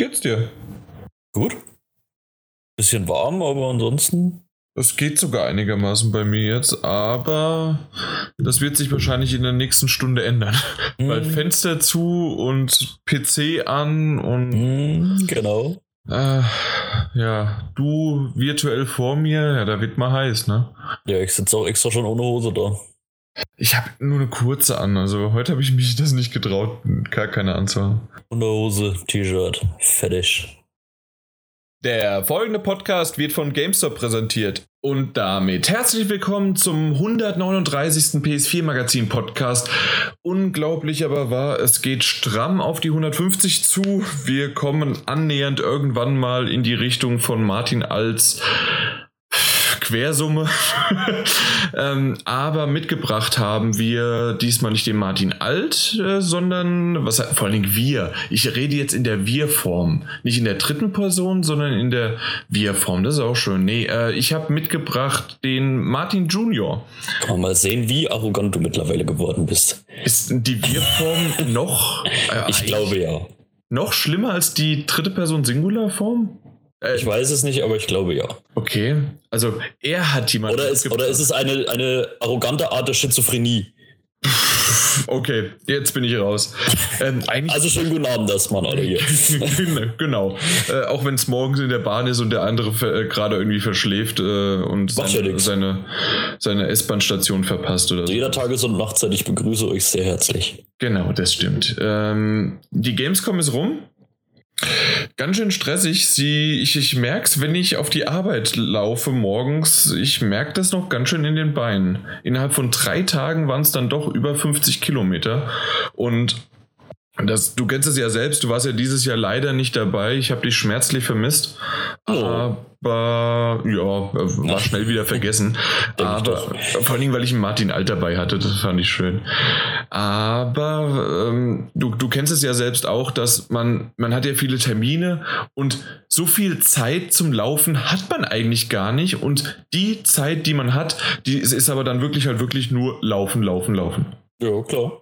geht's dir? Gut. Bisschen warm, aber ansonsten. Es geht sogar einigermaßen bei mir jetzt, aber das wird sich wahrscheinlich in der nächsten Stunde ändern. Mm. Weil Fenster zu und PC an und. Mm, genau. Äh, ja, du virtuell vor mir, ja, da wird mal heiß, ne? Ja, ich sitze auch extra schon ohne Hose da. Ich habe nur eine kurze an, also heute habe ich mich das nicht getraut, gar keine anzuhaben. Unterhose, T-Shirt, fertig. Der folgende Podcast wird von GameStop präsentiert. Und damit herzlich willkommen zum 139. PS4 Magazin Podcast. Unglaublich aber wahr, es geht stramm auf die 150 zu. Wir kommen annähernd irgendwann mal in die Richtung von Martin als Quersumme. ähm, aber mitgebracht haben wir diesmal nicht den Martin Alt, äh, sondern was vor allen Dingen wir. Ich rede jetzt in der Wir-Form. Nicht in der dritten Person, sondern in der Wir-Form. Das ist auch schön. Nee, äh, ich habe mitgebracht den Martin Junior. Kann man mal sehen, wie arrogant du mittlerweile geworden bist. Ist die Wir-Form noch? Äh, ich glaube ja. Noch schlimmer als die dritte Person Singular-Form? Äh, ich weiß es nicht, aber ich glaube ja. Okay. Also er hat jemanden. Oder ist, oder ist es eine, eine arrogante Art der Schizophrenie? Okay, jetzt bin ich raus. Ähm, also schönen guten Abend erstmal alle hier. genau. Äh, auch wenn es morgens in der Bahn ist und der andere äh, gerade irgendwie verschläft äh, und seine, seine, seine S-Bahn-Station verpasst oder so. Jeder Tages- und Nachtzeit, ich begrüße euch sehr herzlich. Genau, das stimmt. Ähm, die Gamescom ist rum. Ganz schön stressig. Sie, ich, ich merke es, wenn ich auf die Arbeit laufe morgens. Ich merke das noch ganz schön in den Beinen. Innerhalb von drei Tagen waren es dann doch über 50 Kilometer. Und das, du kennst es ja selbst, du warst ja dieses Jahr leider nicht dabei. Ich habe dich schmerzlich vermisst. Oh. Aber ja, war schnell wieder vergessen. Aber vor allen Dingen, weil ich einen Martin Alt dabei hatte, das fand ich schön. Aber ähm, du, du kennst es ja selbst auch, dass man, man hat ja viele Termine und so viel Zeit zum Laufen hat man eigentlich gar nicht. Und die Zeit, die man hat, die ist, ist aber dann wirklich halt wirklich nur laufen, laufen, laufen. Ja, klar.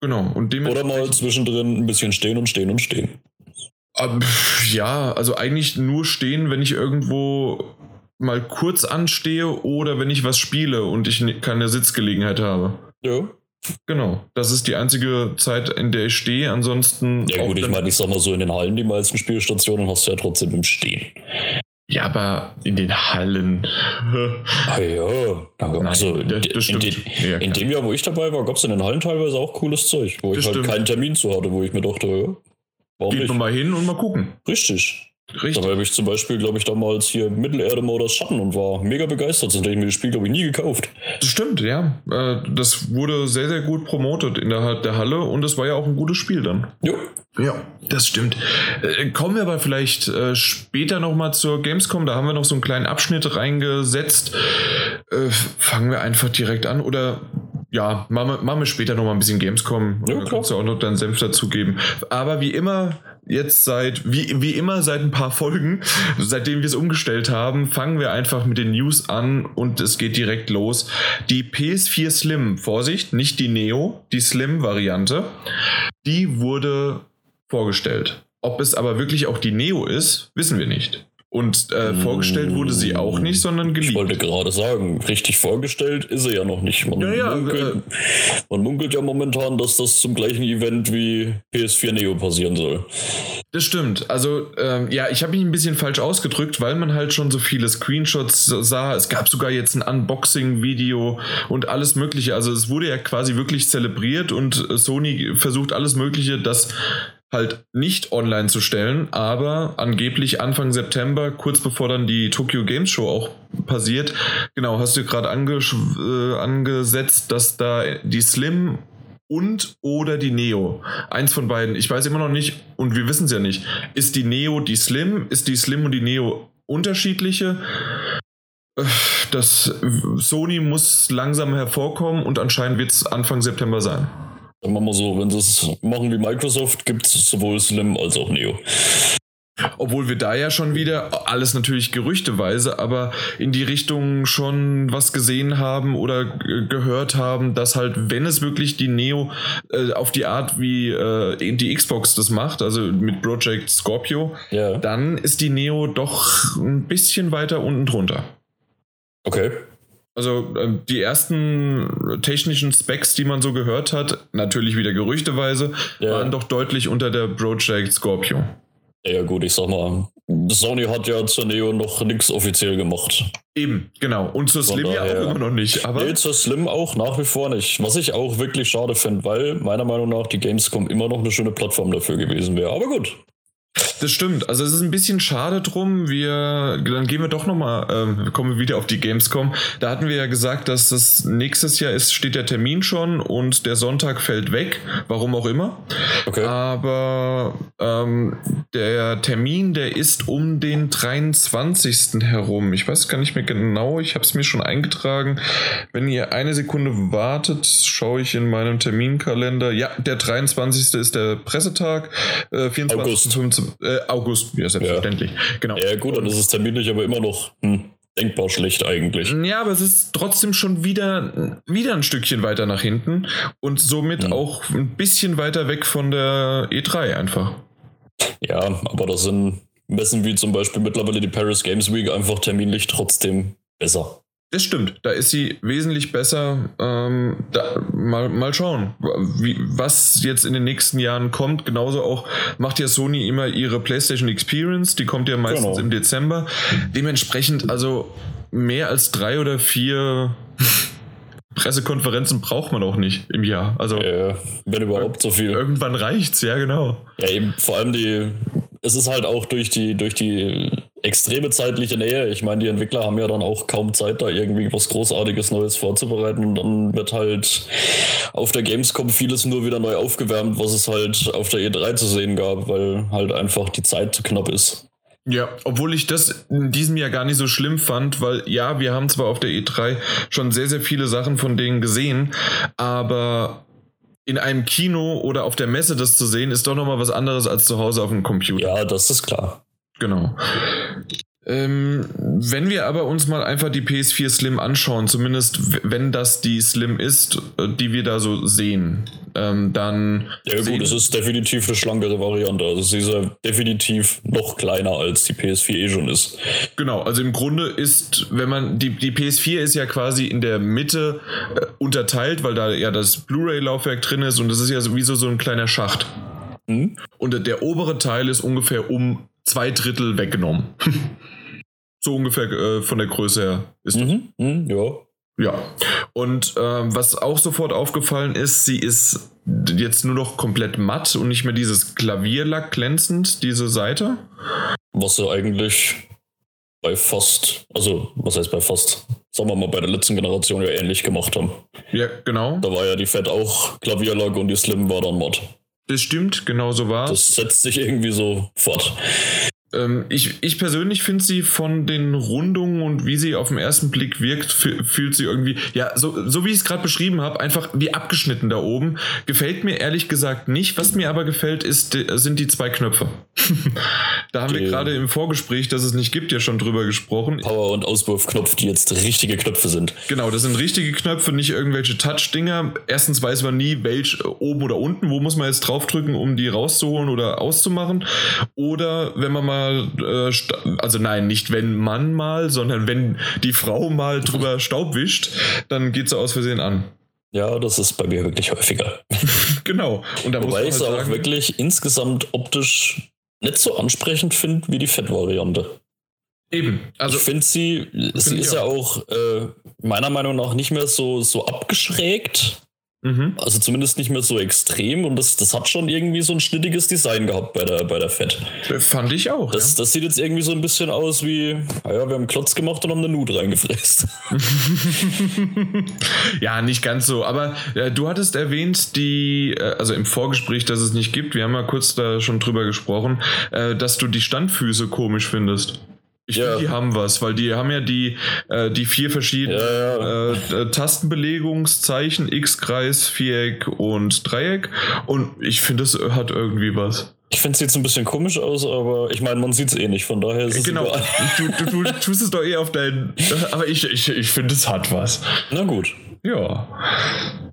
Genau. Und Oder mal zwischendrin ein bisschen stehen und stehen und stehen. Ähm, ja, also eigentlich nur stehen, wenn ich irgendwo mal kurz anstehe oder wenn ich was spiele und ich keine Sitzgelegenheit habe. Ja. Genau, das ist die einzige Zeit, in der ich stehe. Ansonsten. Ja, gut, ich meine, ich sag mal so, in den Hallen, die meisten Spielstationen hast du ja trotzdem im Stehen. Ja, aber in den Hallen. ah ja, also Nein, das, in, den, ja, in, dem Jahr, wo ich dabei war, gab es in den Hallen teilweise auch cooles Zeug, wo das ich halt keinen Termin zu hatte, wo ich mir dachte, ja, warum Geht nicht? mal hin und mal gucken. Richtig. Richtig. Dabei habe ich zum Beispiel, glaube ich, damals hier Mittelerde Modus Schatten und war mega begeistert. Sonst hätte ich mir das Spiel, glaube ich, nie gekauft. Das stimmt, ja. Äh, das wurde sehr, sehr gut promotet innerhalb der Halle und es war ja auch ein gutes Spiel dann. Ja. Ja, das stimmt. Äh, kommen wir aber vielleicht äh, später nochmal zur Gamescom. Da haben wir noch so einen kleinen Abschnitt reingesetzt. Fangen wir einfach direkt an oder ja, machen wir, machen wir später nochmal ein bisschen Gamescom. Ja, kannst du auch noch deinen Senf dazugeben. Aber wie immer, jetzt seit, wie, wie immer seit ein paar Folgen, seitdem wir es umgestellt haben, fangen wir einfach mit den News an und es geht direkt los. Die PS4 Slim, Vorsicht, nicht die Neo, die Slim-Variante, die wurde vorgestellt. Ob es aber wirklich auch die Neo ist, wissen wir nicht. Und äh, vorgestellt wurde sie auch nicht, sondern geliebt. Ich wollte gerade sagen, richtig vorgestellt ist sie ja noch nicht. Man, ja, ja, munkelt, äh, man munkelt ja momentan, dass das zum gleichen Event wie PS4 Neo passieren soll. Das stimmt. Also, ähm, ja, ich habe mich ein bisschen falsch ausgedrückt, weil man halt schon so viele Screenshots sah. Es gab sogar jetzt ein Unboxing-Video und alles Mögliche. Also, es wurde ja quasi wirklich zelebriert und Sony versucht alles Mögliche, dass halt nicht online zu stellen, aber angeblich Anfang September, kurz bevor dann die Tokyo Games Show auch passiert, genau, hast du gerade äh, angesetzt, dass da die Slim und oder die Neo. Eins von beiden. Ich weiß immer noch nicht, und wir wissen es ja nicht. Ist die Neo die Slim? Ist die Slim und die Neo unterschiedliche? Das Sony muss langsam hervorkommen und anscheinend wird es Anfang September sein. Sagen wir mal so, wenn sie es machen wie Microsoft, gibt es sowohl Slim als auch Neo. Obwohl wir da ja schon wieder, alles natürlich gerüchteweise, aber in die Richtung schon was gesehen haben oder gehört haben, dass halt, wenn es wirklich die Neo äh, auf die Art wie äh, die Xbox das macht, also mit Project Scorpio, ja. dann ist die Neo doch ein bisschen weiter unten drunter. Okay. Also äh, die ersten technischen Specs, die man so gehört hat, natürlich wieder gerüchteweise, ja. waren doch deutlich unter der Project Scorpio. Ja gut, ich sag mal, Sony hat ja zur Neo noch nichts offiziell gemacht. Eben, genau. Und zur Slim ja auch immer noch nicht. Aber nee, zur Slim auch nach wie vor nicht. Was ich auch wirklich schade finde, weil meiner Meinung nach die Gamescom immer noch eine schöne Plattform dafür gewesen wäre. Aber gut. Das stimmt. Also es ist ein bisschen schade drum. Wir, dann gehen wir doch nochmal, äh, kommen wir wieder auf die Gamescom. Da hatten wir ja gesagt, dass das nächstes Jahr ist, steht der Termin schon und der Sonntag fällt weg. Warum auch immer. Okay. Aber ähm, der Termin, der ist um den 23. herum. Ich weiß gar nicht mehr genau. Ich habe es mir schon eingetragen. Wenn ihr eine Sekunde wartet, schaue ich in meinem Terminkalender. Ja, der 23. ist der Pressetag. Äh, 24. August. 25 äh, August, ja, selbstverständlich. Ja. Genau. Ja, gut, dann ist es terminlich aber immer noch hm, denkbar schlecht eigentlich. Ja, aber es ist trotzdem schon wieder, wieder ein Stückchen weiter nach hinten und somit hm. auch ein bisschen weiter weg von der E3 einfach. Ja, aber das sind Messen wie zum Beispiel mittlerweile die Paris Games Week einfach terminlich trotzdem besser. Das stimmt, da ist sie wesentlich besser. Ähm, da, mal, mal schauen, wie, was jetzt in den nächsten Jahren kommt. Genauso auch macht ja Sony immer ihre PlayStation Experience, die kommt ja meistens genau. im Dezember. Dementsprechend, also mehr als drei oder vier Pressekonferenzen braucht man auch nicht im Jahr. Also, ja, wenn überhaupt so viel. Irgendwann reicht's, ja, genau. Ja, eben vor allem die, es ist halt auch durch die, durch die extreme zeitliche Nähe. Ich meine, die Entwickler haben ja dann auch kaum Zeit, da irgendwie was Großartiges Neues vorzubereiten. Und dann wird halt auf der Gamescom vieles nur wieder neu aufgewärmt, was es halt auf der E3 zu sehen gab, weil halt einfach die Zeit zu knapp ist. Ja, obwohl ich das in diesem Jahr gar nicht so schlimm fand, weil ja, wir haben zwar auf der E3 schon sehr, sehr viele Sachen von denen gesehen, aber in einem Kino oder auf der Messe das zu sehen, ist doch nochmal was anderes als zu Hause auf dem Computer. Ja, das ist klar. Genau. Ähm, wenn wir aber uns mal einfach die PS4 Slim anschauen, zumindest wenn das die Slim ist, äh, die wir da so sehen, ähm, dann. Ja, gut, es ist definitiv eine schlankere Variante. Also, sie ist ja definitiv noch kleiner als die PS4 eh schon ist. Genau, also im Grunde ist, wenn man. Die, die PS4 ist ja quasi in der Mitte äh, unterteilt, weil da ja das Blu-ray-Laufwerk drin ist und das ist ja sowieso so ein kleiner Schacht. Mhm. Und der obere Teil ist ungefähr um zwei Drittel weggenommen. so ungefähr äh, von der Größe her ist mhm, mhm, ja. Ja. Und äh, was auch sofort aufgefallen ist, sie ist jetzt nur noch komplett matt und nicht mehr dieses Klavierlack glänzend, diese Seite. Was sie eigentlich bei fast, also was heißt bei fast, sagen wir mal bei der letzten Generation ja ähnlich gemacht haben. Ja, genau. Da war ja die Fett auch Klavierlack und die Slim war dann matt. Das stimmt, genau so war Das setzt sich irgendwie so fort. Ähm, ich, ich persönlich finde sie von den Rundungen und wie sie auf den ersten Blick wirkt, fühlt sie irgendwie, ja, so, so wie ich es gerade beschrieben habe, einfach wie abgeschnitten da oben. Gefällt mir ehrlich gesagt nicht. Was mir aber gefällt, ist, sind die zwei Knöpfe. da haben die, wir gerade im Vorgespräch, dass es nicht gibt, ja schon drüber gesprochen. Power- und Auswurfknopf, die jetzt richtige Knöpfe sind. Genau, das sind richtige Knöpfe, nicht irgendwelche Touch-Dinger. Erstens weiß man nie, welch oben oder unten, wo muss man jetzt draufdrücken, um die rauszuholen oder auszumachen. Oder wenn man mal mal, äh, also nein, nicht wenn man mal, sondern wenn die Frau mal drüber Staub wischt, dann geht sie aus Versehen an. Ja, das ist bei mir wirklich häufiger. genau. Und da Wobei ich es halt auch wirklich insgesamt optisch nicht so ansprechend finde wie die Fettvariante. Eben. Also ich finde sie, sie ist ja auch äh, meiner Meinung nach nicht mehr so, so abgeschrägt. Mhm. Also zumindest nicht mehr so extrem und das, das hat schon irgendwie so ein schnittiges Design gehabt bei der, bei der Fett. Fand ich auch. Das, ja. das sieht jetzt irgendwie so ein bisschen aus wie, naja, wir haben Klotz gemacht und haben eine Nut reingefräst. ja, nicht ganz so. Aber äh, du hattest erwähnt, die, äh, also im Vorgespräch, dass es nicht gibt, wir haben ja kurz da schon drüber gesprochen, äh, dass du die Standfüße komisch findest. Ich ja. finde, die haben was, weil die haben ja die, äh, die vier verschiedenen ja, ja. Äh, Tastenbelegungszeichen, X, Kreis, Viereck und Dreieck. Und ich finde, es hat irgendwie was. Ich finde es jetzt ein bisschen komisch aus, aber ich meine, man sieht es eh nicht, von daher ist es Genau, du, du, du tust es doch eh auf deinen. Aber ich, ich, ich finde, es hat was. Na gut. Ja.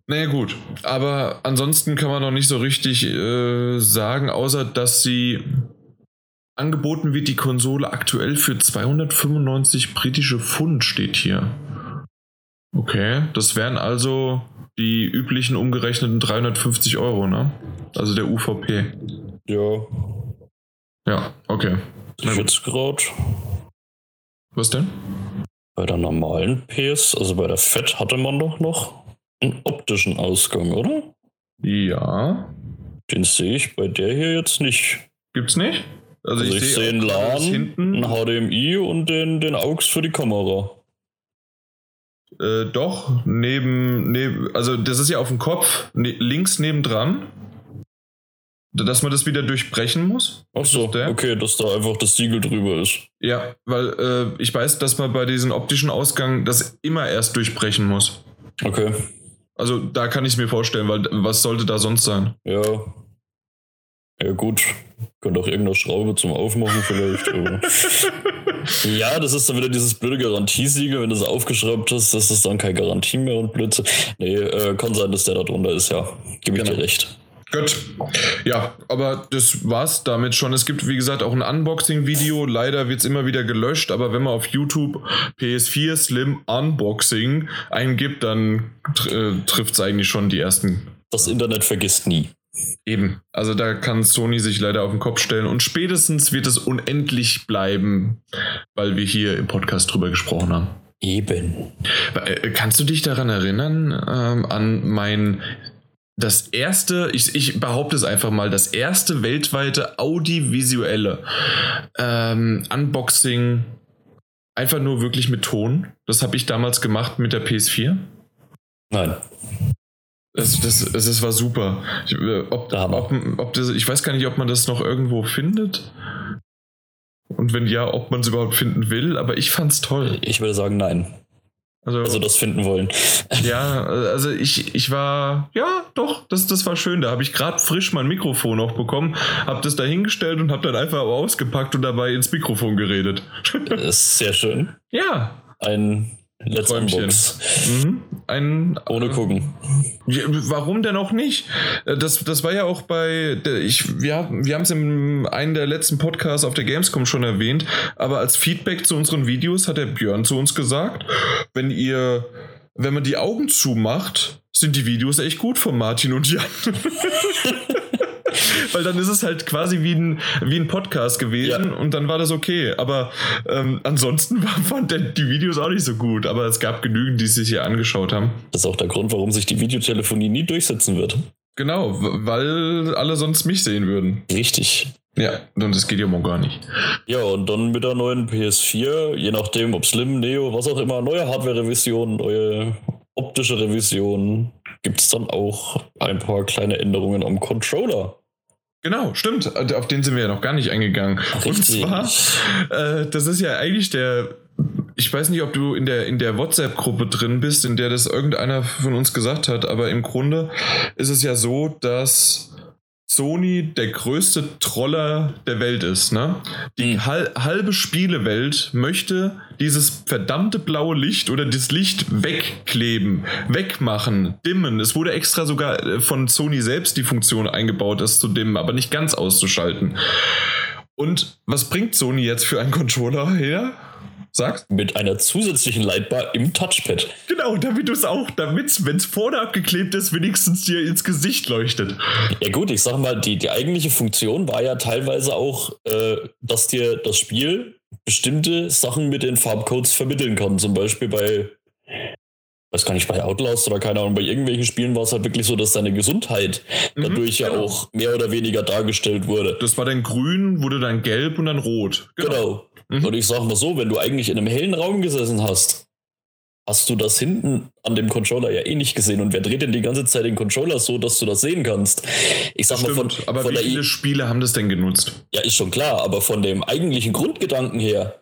Naja, gut. Aber ansonsten kann man noch nicht so richtig äh, sagen, außer dass sie angeboten wird, die Konsole aktuell für 295 britische Pfund steht hier. Okay, das wären also die üblichen umgerechneten 350 Euro, ne? Also der UVP. Ja. Ja, okay. Ich jetzt gerade Was denn? bei der normalen PS, also bei der Fett, hatte man doch noch einen optischen Ausgang, oder? Ja. Den sehe ich bei der hier jetzt nicht. Gibt's nicht? Also, ich, sehe einen auch gerade, dass LAN, hinten. einen HDMI und den, den AUX für die Kamera. Äh, doch, neben, neben, also das ist ja auf dem Kopf, ne, links nebendran. Dass man das wieder durchbrechen muss. Ach so, der? okay, dass da einfach das Siegel drüber ist. Ja, weil äh, ich weiß, dass man bei diesem optischen Ausgang das immer erst durchbrechen muss. Okay, Also da kann ich es mir vorstellen, weil was sollte da sonst sein? ja. Ja gut, könnte auch irgendeine Schraube zum Aufmachen vielleicht. Ja, das ist dann wieder dieses blöde Garantiesiegel, wenn du es aufgeschraubt hast, das ist dann keine Garantie mehr und Blödsinn. Nee, äh, kann sein, dass der da drunter ist, ja. Gebe ich Genau. dir recht. Gut. Ja, aber das war's damit schon. Es gibt, wie gesagt, auch ein Unboxing-Video. Leider wird's immer wieder gelöscht, aber wenn man auf YouTube PS4 Slim Unboxing eingibt, dann äh, trifft's eigentlich schon die ersten Das Internet vergisst nie. Eben. Also da kann Sony sich leider auf den Kopf stellen und spätestens wird es unendlich bleiben, weil wir hier im Podcast drüber gesprochen haben. Eben. Äh, Kannst du dich daran erinnern, ähm, an mein das erste, ich, ich behaupte es einfach mal, das erste weltweite audiovisuelle ähm, Unboxing, einfach nur wirklich mit Ton. Das habe ich damals gemacht mit der PS4. Nein. Das, das, das, war super. Ich, äh, ob, ob, ob das, ich weiß gar nicht, ob man das noch irgendwo findet. Und wenn ja, ob man es überhaupt finden will, aber ich fand's toll. Ich würde sagen, nein. Also, Also das finden wollen. ja, also ich, ich war, ja, doch, das, das war schön. Da habe ich gerade frisch mein Mikrofon noch bekommen, habe das da hingestellt und habe dann einfach ausgepackt und dabei ins Mikrofon geredet. Das ist sehr schön. ja. Ein Let's Träumchen. Mhm. Ein, Ohne gucken. Ja, warum denn auch nicht? Äh, Das, das war ja auch bei, ich, wir, wir haben es in einem der letzten Podcasts auf der Gamescom schon erwähnt, aber als Feedback zu unseren Videos hat der Björn zu uns gesagt, wenn ihr, wenn man die Augen zumacht, sind die Videos echt gut von Martin und Jan. Weil dann ist es halt quasi wie ein, wie ein Podcast gewesen Ja. und dann war das okay. Aber ähm, ansonsten fand der die Videos auch nicht so gut. Aber es gab genügend, die es sich hier angeschaut haben. Das ist auch der Grund, warum sich die Videotelefonie nie durchsetzen wird. Genau, weil alle sonst mich sehen würden. Richtig. Ja, und das geht ja mal gar nicht. Ja, und dann mit der neuen PS4, je nachdem, ob Slim, Neo, was auch immer, neue Hardware-Revision, neue optische Revision, gibt es dann auch ein paar kleine Änderungen am Controller. Genau, stimmt. Auf den sind wir ja noch gar nicht eingegangen. Und Richtig. zwar, äh, das ist ja eigentlich der. Ich weiß nicht, ob du in der, in der WhatsApp-Gruppe drin bist, in der das irgendeiner von uns gesagt hat, aber im Grunde ist es ja so, dass Sony der größte Troller der Welt ist. Ne? Die Hm. hal halbe Spielewelt möchte dieses verdammte blaue Licht oder das Licht wegkleben, wegmachen, dimmen. Es wurde extra sogar äh, von Sony selbst die Funktion eingebaut, das zu dimmen, aber nicht ganz auszuschalten. Und was bringt Sony jetzt für einen Controller her? Sag's. Mit einer zusätzlichen Lightbar im Touchpad. Genau, damit du es auch, damit, wenn es vorne abgeklebt ist, wenigstens dir ins Gesicht leuchtet. Ja gut, ich sag mal, die, die eigentliche Funktion war ja teilweise auch, äh, dass dir das Spiel bestimmte Sachen mit den Farbcodes vermitteln kann. Zum Beispiel bei, weiß gar nicht, bei Outlast oder keine Ahnung, bei irgendwelchen Spielen war es halt wirklich so, dass deine Gesundheit Mhm, dadurch ja genau. auch mehr oder weniger dargestellt wurde. Das war dann grün, wurde dann gelb und dann rot. Genau. Mhm. Und ich sag mal so, wenn du eigentlich in einem hellen Raum gesessen hast, hast du das hinten an dem Controller ja eh nicht gesehen. Und wer dreht denn die ganze Zeit den Controller so, dass du das sehen kannst? Ich sag mal, von, Stimmt, aber von wie viele I Spiele haben das denn genutzt? Ja, ist schon klar, aber von dem eigentlichen Grundgedanken her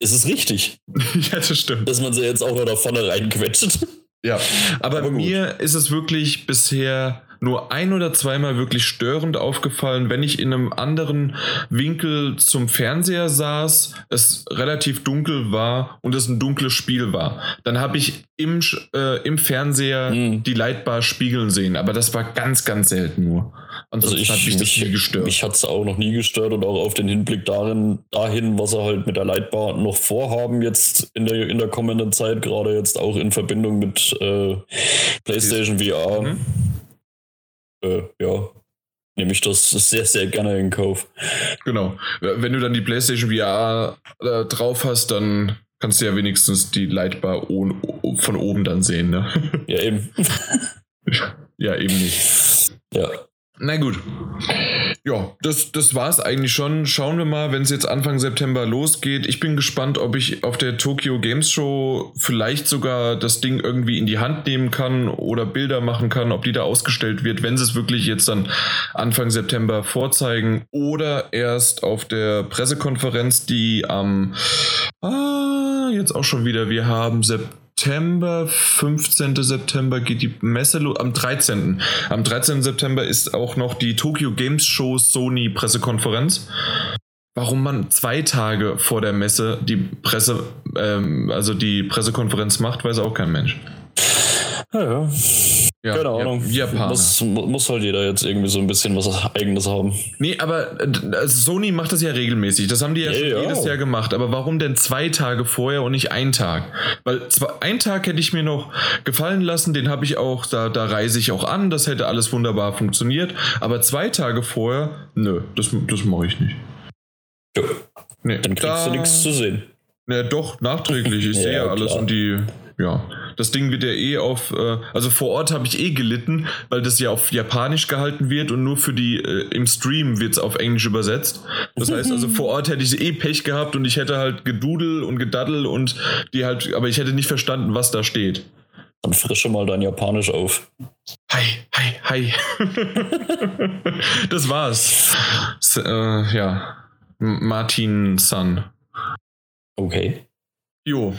ist es richtig, ja, das stimmt. dass man sie jetzt auch noch da vorne reinquetscht. Ja, aber, Aber mir ist es wirklich bisher nur ein oder zweimal wirklich störend aufgefallen, wenn ich in einem anderen Winkel zum Fernseher saß, es relativ dunkel war und es ein dunkles Spiel war. Dann habe ich im, äh, im Fernseher Hm. die Lightbar spiegeln sehen, aber das war ganz, ganz selten nur. Also Ansonsten ich, hat mich das nie gestört. Mich hat es auch noch nie gestört und auch auf den Hinblick darin, dahin, was sie halt mit der Lightbar noch vorhaben, jetzt in der, in der kommenden Zeit, gerade jetzt auch in Verbindung mit äh, PlayStation VR. Mhm. Äh, ja, nehme ich das sehr, sehr gerne in Kauf. Genau. Wenn du dann die PlayStation VR äh, drauf hast, dann kannst du ja wenigstens die Lightbar von oben dann sehen. Ne? Ja, eben. ja, eben nicht. ja. Na gut. Ja, das, das war es eigentlich schon. Schauen wir mal, wenn es jetzt Anfang September losgeht. Ich bin gespannt, ob ich auf der Tokyo Games Show vielleicht sogar das Ding irgendwie in die Hand nehmen kann oder Bilder machen kann, ob die da ausgestellt wird, wenn sie es wirklich jetzt dann Anfang September vorzeigen oder erst auf der Pressekonferenz, die am ah, jetzt auch schon wieder, wir haben September. September, 15. September geht die Messe los. Am 13. Am 13. September ist auch noch die Tokyo Games Show Sony Pressekonferenz. Warum man zwei Tage vor der Messe die Presse, ähm, also die Pressekonferenz macht, weiß auch kein Mensch. Ja, ja. Ja, Keine Ahnung. Japaner. Muss, muss halt jeder jetzt irgendwie so ein bisschen was Eigenes haben. Nee, aber also Sony macht das ja regelmäßig. Das haben die ja, Ja, jedes Jahr gemacht. Aber warum denn zwei Tage vorher und nicht ein Tag? Weil zwei, ein Tag hätte ich mir noch gefallen lassen, den habe ich auch, da, da reise ich auch an, das hätte alles wunderbar funktioniert. Aber zwei Tage vorher, nö, das, das mache ich nicht. Ja, Nee, dann kriegst da- du nichts zu sehen. Ja, doch, nachträglich. Ich Ja, sehe ja alles klar. und die, ja. Das Ding wird ja eh auf, äh, also vor Ort habe ich eh gelitten, weil das ja auf Japanisch gehalten wird und nur für die, äh, im Stream wird es auf Englisch übersetzt. Das heißt also, vor Ort hätte ich eh Pech gehabt und ich hätte halt gedudel und gedaddel und die halt, aber ich hätte nicht verstanden, was da steht. Dann frische mal dein Japanisch auf. Hi, hi, hi. das war's. S äh, ja. Martin Sun. Okay. Jo.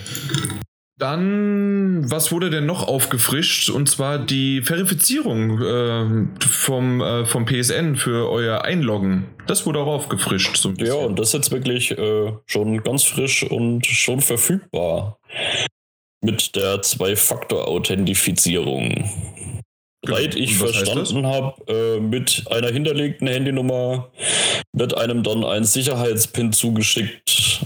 Dann, was wurde denn noch aufgefrischt? Und zwar die Verifizierung ähm, vom, äh, vom PSN für euer Einloggen. Das wurde auch aufgefrischt. So Ja, und das ist jetzt wirklich äh, schon ganz frisch und schon verfügbar. Mit der Zwei-Faktor-Authentifizierung. Soweit ich Genau. Was heißt verstanden habe, äh, mit einer hinterlegten Handynummer wird einem dann ein Sicherheitspin zugeschickt,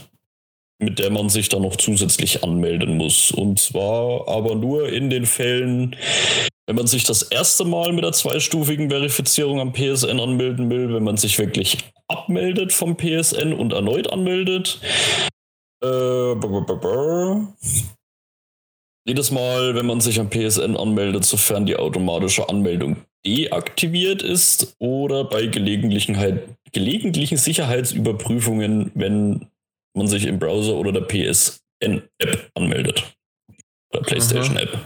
mit der man sich dann noch zusätzlich anmelden muss. Und zwar aber nur in den Fällen, wenn man sich das erste Mal mit der zweistufigen Verifizierung am PSN anmelden will, wenn man sich wirklich abmeldet vom PSN und erneut anmeldet. Äh. Jedes Mal, wenn man sich am PSN anmeldet, sofern die automatische Anmeldung deaktiviert ist oder bei gelegentlichen, halt, gelegentlichen Sicherheitsüberprüfungen, wenn man sich im Browser oder der PSN-App anmeldet. Oder PlayStation-App.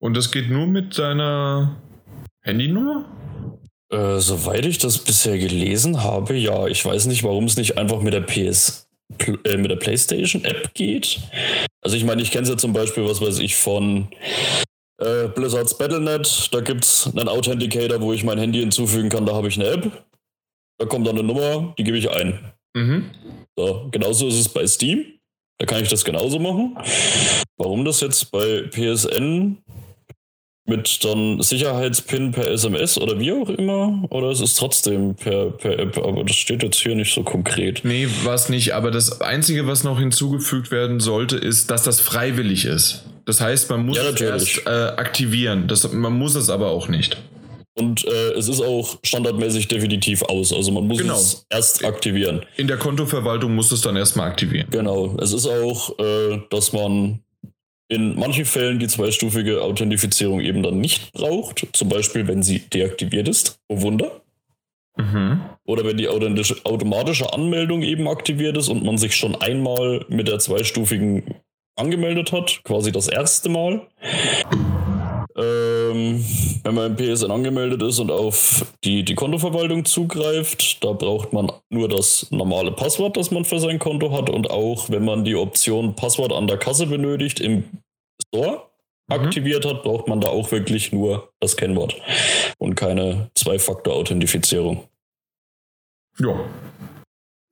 Und das geht nur mit deiner Handynummer? Äh, soweit ich das bisher gelesen habe, ja. Ich weiß nicht, warum es nicht einfach mit der PS, äh, mit der PlayStation App geht. Also ich meine, ich kenne es ja zum Beispiel, was weiß ich, von äh, Blizzards Battle.net. Da gibt es einen Authenticator, wo ich mein Handy hinzufügen kann. Da habe ich eine App. Da kommt dann eine Nummer, die gebe ich ein. Mhm. So, genauso ist es bei Steam. Da kann ich das genauso machen. Warum das jetzt bei PSN mit dann Sicherheitspin per SMS oder wie auch immer? Oder es ist trotzdem per, per App, aber das steht jetzt hier nicht so konkret. Nee, war es nicht. Aber das Einzige, was noch hinzugefügt werden sollte, ist, dass das freiwillig ist. Das heißt, man muss Ja, es erst äh, aktivieren. Das, man muss es aber auch nicht. Und äh, es ist auch standardmäßig definitiv aus. Also man muss Genau. es erst aktivieren. In der Kontoverwaltung muss es dann erstmal aktivieren. Genau. Es ist auch, äh, dass man in manchen Fällen die zweistufige Authentifizierung eben dann nicht braucht. Zum Beispiel, wenn sie deaktiviert ist. Oh Wunder. Mhm. Oder wenn die automatische Anmeldung eben aktiviert ist und man sich schon einmal mit der zweistufigen angemeldet hat, quasi das erste Mal. Ähm, wenn man im PSN angemeldet ist und auf die, die Kontoverwaltung zugreift, da braucht man nur das normale Passwort, das man für sein Konto hat und auch, wenn man die Option Passwort an der Kasse benötigt im Store, aktiviert hat, braucht man da auch wirklich nur das Kennwort und keine Zwei-Faktor-Authentifizierung. Ja.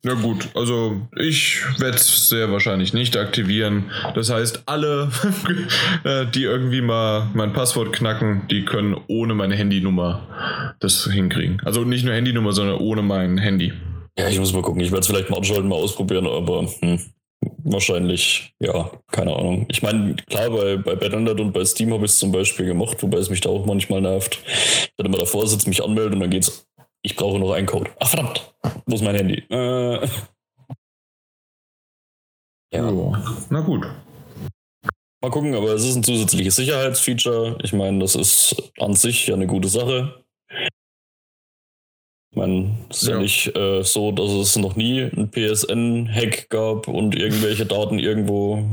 Na gut, also ich werde es sehr wahrscheinlich nicht aktivieren. Das heißt, alle, äh, die irgendwie mal mein Passwort knacken, die können ohne meine Handynummer das hinkriegen. Also nicht nur Handynummer, sondern ohne mein Handy. Ja, ich muss mal gucken. Ich werde es vielleicht mal anschalten, mal ausprobieren, aber hm, wahrscheinlich, ja, keine Ahnung. Ich meine, klar, bei, bei Battle.net und bei Steam habe ich es zum Beispiel gemacht, wobei es mich da auch manchmal nervt. Wenn immer davor sitzt, mich anmelden und dann geht's ich brauche noch einen Code. Ach verdammt, wo ist mein Handy? Äh. Ja. Oh, na gut. Mal gucken, aber es ist ein zusätzliches Sicherheitsfeature. Ich meine, das ist an sich ja eine gute Sache. Ich meine, es ist ja, ja nicht äh, so, dass es noch nie einen PSN-Hack gab und irgendwelche Daten irgendwo.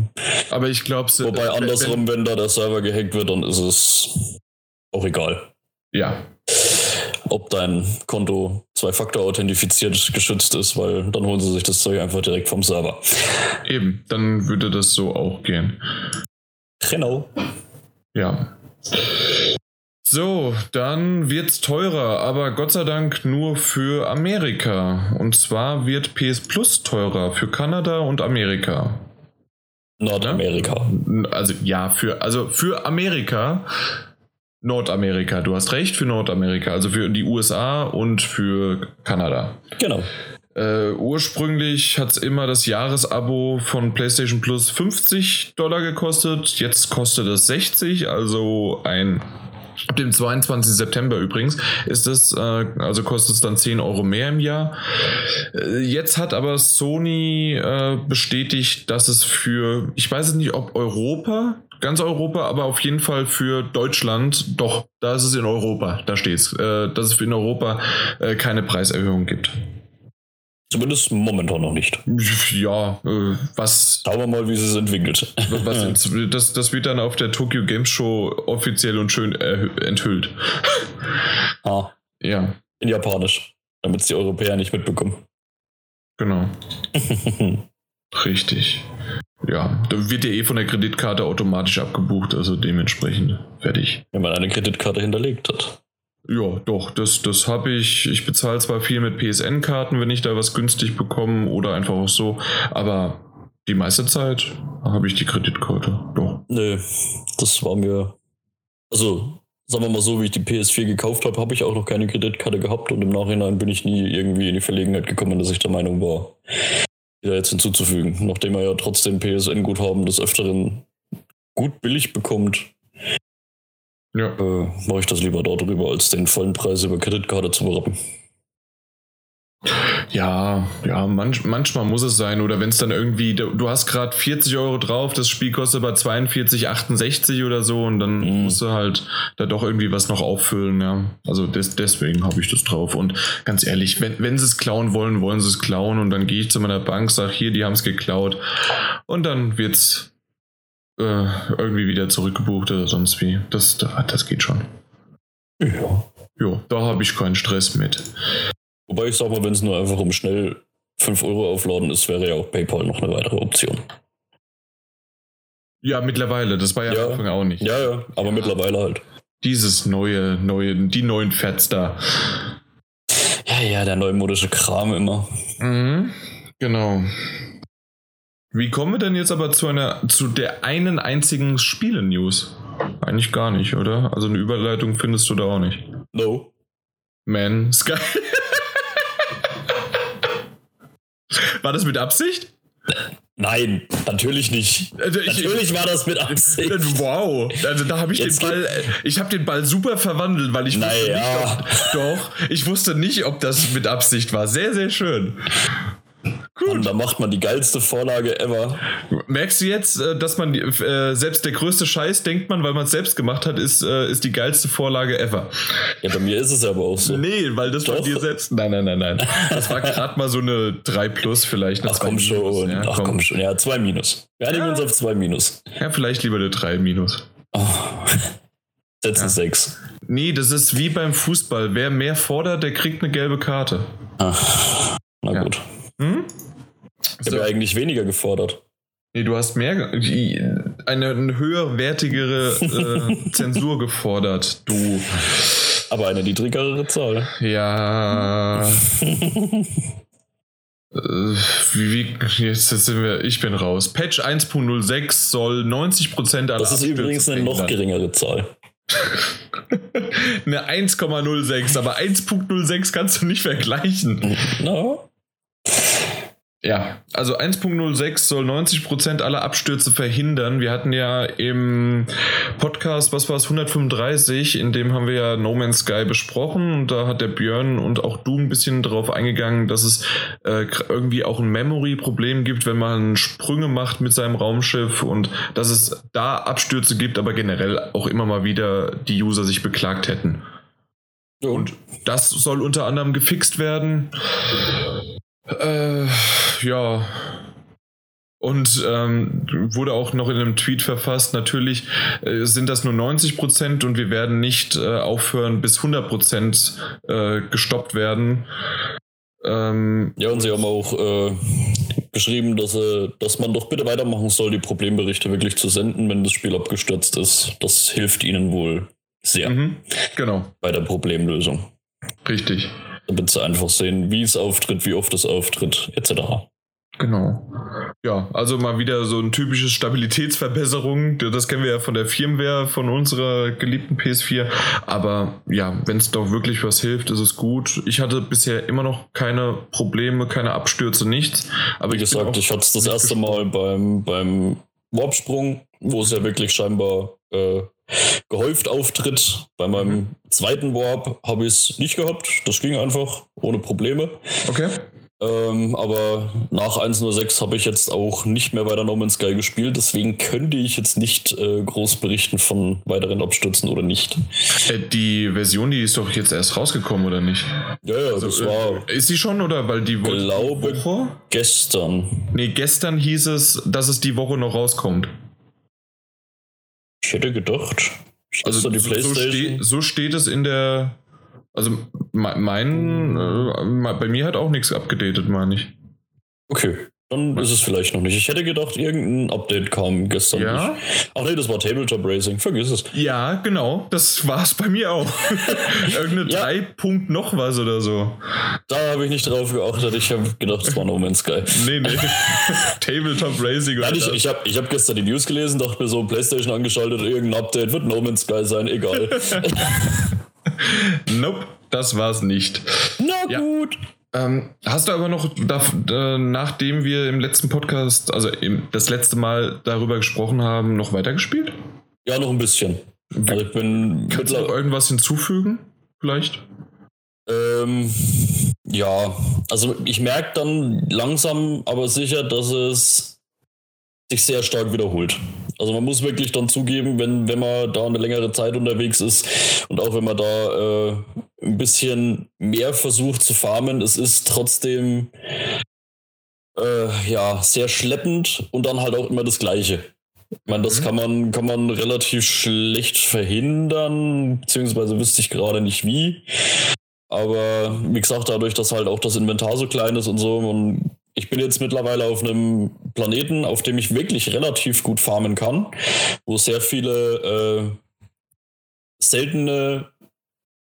Aber ich glaube, wobei andersrum, wenn, wenn da der Server gehackt wird, dann ist es auch egal. Ja, ob dein Konto zwei-Faktor-authentifiziert geschützt ist, weil dann holen sie sich das Zeug einfach direkt vom Server. Eben, dann würde das so auch gehen. Genau. Ja. So, dann wird's teurer, aber Gott sei Dank nur für Amerika. Und zwar wird PS Plus teurer für Kanada und Amerika. Nordamerika. Also ja, für also für Amerika Nordamerika, du hast recht, für Nordamerika, also für die USA und für Kanada. Genau. Äh, ursprünglich hat es immer das Jahresabo von PlayStation Plus 50 Dollar gekostet, jetzt kostet es 60, also ein Ab dem 22. September übrigens ist es, äh, also kostet es dann 10 Euro mehr im Jahr. Äh, jetzt hat aber Sony äh, bestätigt, dass es für, ich weiß nicht, ob Europa ganz Europa, aber auf jeden Fall für Deutschland, doch, da ist es in Europa, da steht es, äh, dass es in Europa äh, keine Preiserhöhung gibt. Zumindest momentan noch nicht. Ja, äh, was. Schauen wir mal, wie es entwickelt. Was, das, das wird dann auf der Tokyo Games Show offiziell und schön enthüllt. Ah. Ja. In Japanisch, damit es die Europäer nicht mitbekommen. Genau. Richtig. Ja, da wird ja eh von der Kreditkarte automatisch abgebucht, also dementsprechend fertig. Wenn man eine Kreditkarte hinterlegt hat. Ja, doch, das, das habe ich. Ich bezahle zwar viel mit PSN-Karten, wenn ich da was günstig bekomme oder einfach auch so, aber die meiste Zeit habe ich die Kreditkarte. Doch. Nö, das war mir. Also, sagen wir mal so, wie ich die PS4 gekauft habe, habe ich auch noch keine Kreditkarte gehabt und im Nachhinein bin ich nie irgendwie in die Verlegenheit gekommen, dass ich der Meinung war, wieder jetzt hinzuzufügen. Nachdem er ja trotzdem PSN-Guthaben des Öfteren gut billig bekommt, ja. äh, mache ich das lieber dort drüber, als den vollen Preis über Kreditkarte zu berappen. Ja, ja, manch, manchmal muss es sein. Oder wenn es dann irgendwie, du hast gerade 40 Euro drauf, das Spiel kostet aber 42, 68 oder so und dann mhm. musst du halt da doch irgendwie was noch auffüllen, ja. Also des, deswegen habe ich das drauf. Und ganz ehrlich, wenn, wenn sie es klauen wollen, wollen sie es klauen und dann gehe ich zu meiner Bank, sage hier, die haben es geklaut und dann wird's äh, irgendwie wieder zurückgebucht oder sonst wie. Das, das geht schon. Ja. Ja, da habe ich keinen Stress mit. Wobei ich sag mal, wenn es nur einfach um schnell 5 Euro aufladen ist, wäre ja auch PayPal noch eine weitere Option. Ja, mittlerweile. Das war ja, ja. am Anfang auch nicht. Ja, ja, aber ja. mittlerweile halt. Dieses neue, neue, die neuen Fats da. Ja, ja, der neumodische Kram immer. Mhm, genau. Wie kommen wir denn jetzt aber zu einer, zu der einen einzigen Spiele-News? Eigentlich gar nicht, oder? Also eine Überleitung findest du da auch nicht. No. Man, Sky. War das mit Absicht? Nein, natürlich nicht. Also ich, natürlich war das mit Absicht. Wow, also da habe ich Jetzt den Ball, ich habe den Ball super verwandelt, weil ich naja. wusste nicht, ob, doch, ich wusste nicht, ob das mit Absicht war. Sehr, sehr schön. Und da macht man die geilste Vorlage ever. Merkst du jetzt, äh, dass man äh, selbst der größte Scheiß, denkt man, weil man es selbst gemacht hat, ist, äh, ist die geilste Vorlage ever? Ja, bei mir ist es aber auch so. Nee, weil das Doch. von dir selbst. Nein, nein, nein, nein. Das war gerade mal so eine 3 plus vielleicht. Ach komm schon. Ja, Ach komm. komm. schon. Ja, 2 minus. Wir einigen ja. uns auf 2 minus. Ja, vielleicht lieber eine 3 minus. Oh. Setzen 6. Ja. Nee, das ist wie beim Fußball. Wer mehr fordert, der kriegt eine gelbe Karte. Ach, na ja. gut. Hm? Ich habe ja eigentlich weniger gefordert. Nee, du hast mehr. eine, eine höherwertigere äh, Zensur gefordert, du. Aber eine niedrigere Zahl. Ja. Äh, wie, jetzt sind wir, ich bin raus. Patch 1.06 soll 90% aller Das ist übrigens eine noch geringere Zahl. eine 1,06, aber 1.06 kannst du nicht vergleichen. No. Ja, also 1.06 soll 90% aller Abstürze verhindern. Wir hatten ja im Podcast, was war es, 135, in dem haben wir ja No Man's Sky besprochen und da hat der Björn und auch du ein bisschen darauf eingegangen, dass es äh, irgendwie auch ein Memory-Problem gibt, wenn man Sprünge macht mit seinem Raumschiff und dass es da Abstürze gibt, aber generell auch immer mal wieder die User sich beklagt hätten. Und das soll unter anderem gefixt werden. Äh, ja. Und ähm, wurde auch noch in einem Tweet verfasst, natürlich äh, sind das nur 90 Prozent und wir werden nicht äh, aufhören, bis 100 Prozent äh, gestoppt werden. Ähm, ja, und sie haben auch äh, geschrieben, dass, dass man doch bitte weitermachen soll, die Problemberichte wirklich zu senden, wenn das Spiel abgestürzt ist. Das hilft ihnen wohl sehr. Mhm, genau. Bei der Problemlösung. Richtig. Damit sie einfach sehen, wie es auftritt, wie oft es auftritt, etc. Genau. Ja, also mal wieder so ein typisches Stabilitätsverbesserung. Das kennen wir ja von der Firmware von unserer geliebten PS4. Aber ja, wenn es doch wirklich was hilft, ist es gut. Ich hatte bisher immer noch keine Probleme, keine Abstürze, nichts. Aber wie gesagt, ich hatte es das erste Mal beim, beim Warpsprung, wo es ja wirklich scheinbar äh, gehäuft auftritt. Bei meinem mhm. zweiten Warp habe ich es nicht gehabt. Das ging einfach ohne Probleme. Okay. Ähm, aber nach 1.06 habe ich jetzt auch nicht mehr weiter No Man's Sky gespielt, deswegen könnte ich jetzt nicht äh, groß berichten von weiteren Abstürzen oder nicht. Äh, die Version, die ist doch jetzt erst rausgekommen, oder nicht? Ja, ja, also, das war. Äh, ist sie schon oder weil die Woche? glaube Woche? gestern. Nee, gestern hieß es, dass es die Woche noch rauskommt. Ich hätte gedacht. Also die so, ste so steht es in der also mein, äh, bei mir hat auch nichts abgedatet, meine ich. Okay, dann ist es vielleicht noch nicht. Ich hätte gedacht, irgendein Update kam gestern. Ja? Nicht. Ach nee, das war Tabletop Racing. Vergiss es. Ja, genau. Das war es bei mir auch. Irgendeine ja. 3 Punkt noch was oder so. Da habe ich nicht drauf geachtet. Ich habe gedacht, es war No Man's Sky. nee, nee. Tabletop Racing. Nein, ich, ich habe ich hab gestern die News gelesen, dachte mir so, Playstation angeschaltet, irgendein Update wird No Man's Sky sein, egal. nope, das war's nicht. Na gut. Ähm, hast du aber noch, äh, nachdem wir im letzten Podcast, also im, das letzte Mal darüber gesprochen haben, noch weitergespielt? Ja, noch ein bisschen. Also ich bin Kannst du noch irgendwas hinzufügen? Vielleicht? Ähm, ja, also ich merke dann langsam, aber sicher, dass es sich sehr stark wiederholt. Also man muss wirklich dann zugeben, wenn, wenn man da eine längere Zeit unterwegs ist und auch wenn man da äh, ein bisschen mehr versucht zu farmen, es ist trotzdem äh, ja sehr schleppend und dann halt auch immer das Gleiche. Ich meine, das mhm. kann man, kann man relativ schlecht verhindern, beziehungsweise wüsste ich gerade nicht wie. Aber wie gesagt, dadurch, dass halt auch das Inventar so klein ist und so, man ich bin jetzt mittlerweile auf einem Planeten, auf dem ich wirklich relativ gut farmen kann, wo sehr viele äh, seltene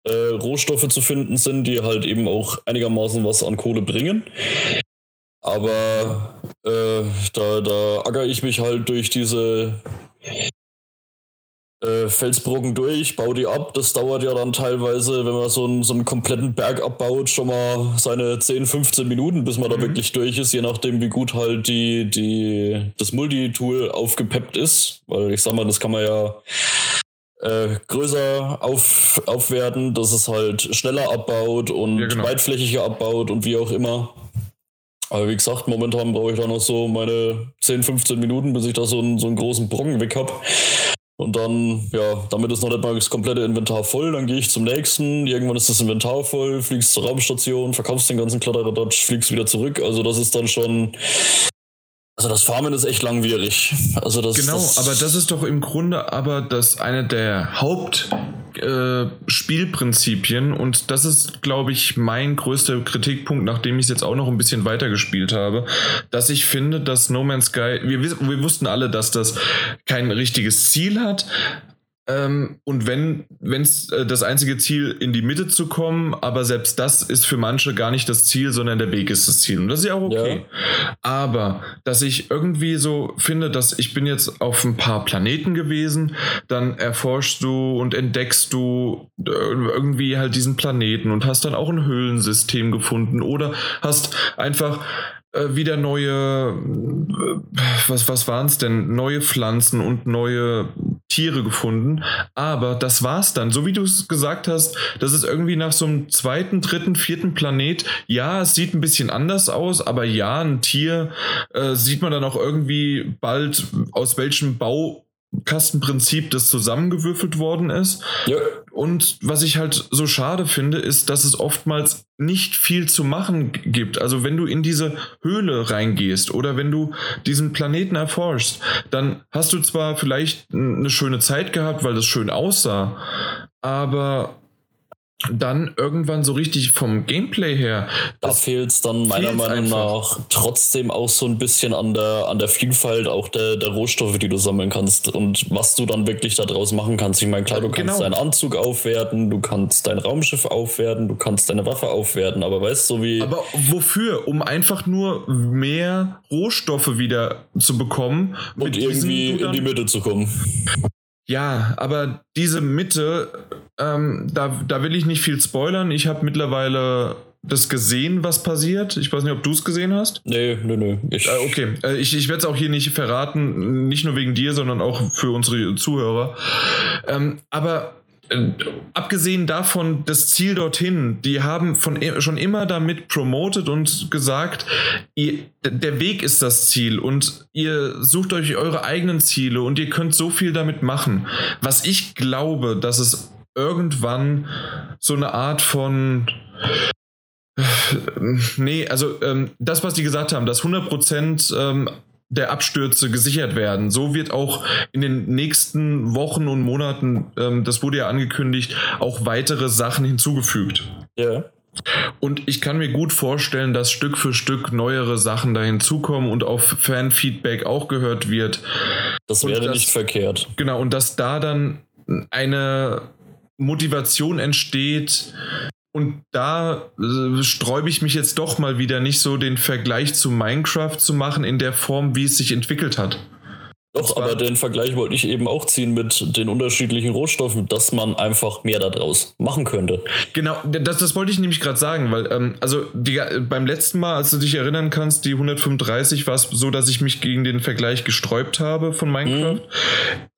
äh, Rohstoffe zu finden sind, die halt eben auch einigermaßen was an Kohle bringen. Aber äh, da, da acker ich mich halt durch diese äh, Felsbrocken durch, baue die ab. Das dauert ja dann teilweise, wenn man so einen, so einen kompletten Berg abbaut, schon mal seine 10, 15 Minuten, bis man mhm. da wirklich durch ist, je nachdem, wie gut halt die, die, das Multitool aufgepeppt ist. Weil ich sag mal, das kann man ja äh, größer auf, aufwerten, dass es halt schneller abbaut und ja, genau. weitflächiger abbaut und wie auch immer. Aber wie gesagt, momentan brauche ich da noch so meine 10, 15 Minuten, bis ich da so einen, so einen großen Brocken weg habe. Und dann, ja, damit ist noch nicht mal das komplette Inventar voll, dann gehe ich zum nächsten. Irgendwann ist das Inventar voll, fliegst zur Raumstation, verkaufst den ganzen Kladderadatsch, fliegst wieder zurück. Also das ist dann schon Also das Farmen ist echt langwierig. Also das, genau, das aber das ist doch im Grunde aber das eine der Hauptspielprinzipien äh, und das ist, glaube ich, mein größter Kritikpunkt, nachdem ich es jetzt auch noch ein bisschen weitergespielt habe, dass ich finde, dass No Man's Sky, wir, wir wussten alle, dass das kein richtiges Ziel hat, ähm, und wenn es äh, das einzige Ziel in die Mitte zu kommen, aber selbst das ist für manche gar nicht das Ziel, sondern der Weg ist das Ziel. Und das ist ja auch okay. Ja. Aber dass ich irgendwie so finde, dass ich bin jetzt auf ein paar Planeten gewesen, dann erforschst du und entdeckst du äh, irgendwie halt diesen Planeten und hast dann auch ein Höhlensystem gefunden oder hast einfach äh, wieder neue, äh, was, was waren es denn? Neue Pflanzen und neue Tiere gefunden. Aber das war's dann. So wie du es gesagt hast, das ist irgendwie nach so einem zweiten, dritten, vierten Planet. Ja, es sieht ein bisschen anders aus, aber ja, ein Tier äh, sieht man dann auch irgendwie bald, aus welchem Bau Kastenprinzip, das zusammengewürfelt worden ist. Ja. Und was ich halt so schade finde, ist, dass es oftmals nicht viel zu machen gibt. Also wenn du in diese Höhle reingehst oder wenn du diesen Planeten erforschst, dann hast du zwar vielleicht eine schöne Zeit gehabt, weil das schön aussah, aber dann irgendwann so richtig vom Gameplay her. Da fehlt es dann meiner Meinung einfach. nach trotzdem auch so ein bisschen an der, an der Vielfalt auch der, der Rohstoffe, die du sammeln kannst und was du dann wirklich daraus machen kannst. Ich meine, klar, du kannst genau. deinen Anzug aufwerten, du kannst dein Raumschiff aufwerten, du kannst deine Waffe aufwerten, aber weißt du, so wie. Aber wofür? Um einfach nur mehr Rohstoffe wieder zu bekommen und irgendwie in die Mitte zu kommen. Ja, aber diese Mitte, ähm, da, da will ich nicht viel spoilern. Ich habe mittlerweile das gesehen, was passiert. Ich weiß nicht, ob du es gesehen hast. Nee, nee, nee. Ich äh, okay, äh, ich, ich werde es auch hier nicht verraten, nicht nur wegen dir, sondern auch für unsere Zuhörer. Ähm, aber abgesehen davon, das Ziel dorthin, die haben von, schon immer damit promotet und gesagt, ihr, der Weg ist das Ziel und ihr sucht euch eure eigenen Ziele und ihr könnt so viel damit machen. Was ich glaube, dass es irgendwann so eine Art von äh, Nee, also ähm, das, was die gesagt haben, dass 100% ähm, der Abstürze gesichert werden. So wird auch in den nächsten Wochen und Monaten, ähm, das wurde ja angekündigt, auch weitere Sachen hinzugefügt. Ja. Und ich kann mir gut vorstellen, dass Stück für Stück neuere Sachen da hinzukommen und auf Fanfeedback auch gehört wird. Das wäre dass, nicht verkehrt. Genau, und dass da dann eine Motivation entsteht, und da äh, sträube ich mich jetzt doch mal wieder nicht so den Vergleich zu Minecraft zu machen in der Form, wie es sich entwickelt hat. Doch, aber den Vergleich wollte ich eben auch ziehen mit den unterschiedlichen Rohstoffen, dass man einfach mehr daraus machen könnte. Genau, das, das wollte ich nämlich gerade sagen, weil ähm, also die, beim letzten Mal, als du dich erinnern kannst, die 135 war es so, dass ich mich gegen den Vergleich gesträubt habe von Minecraft. Mhm.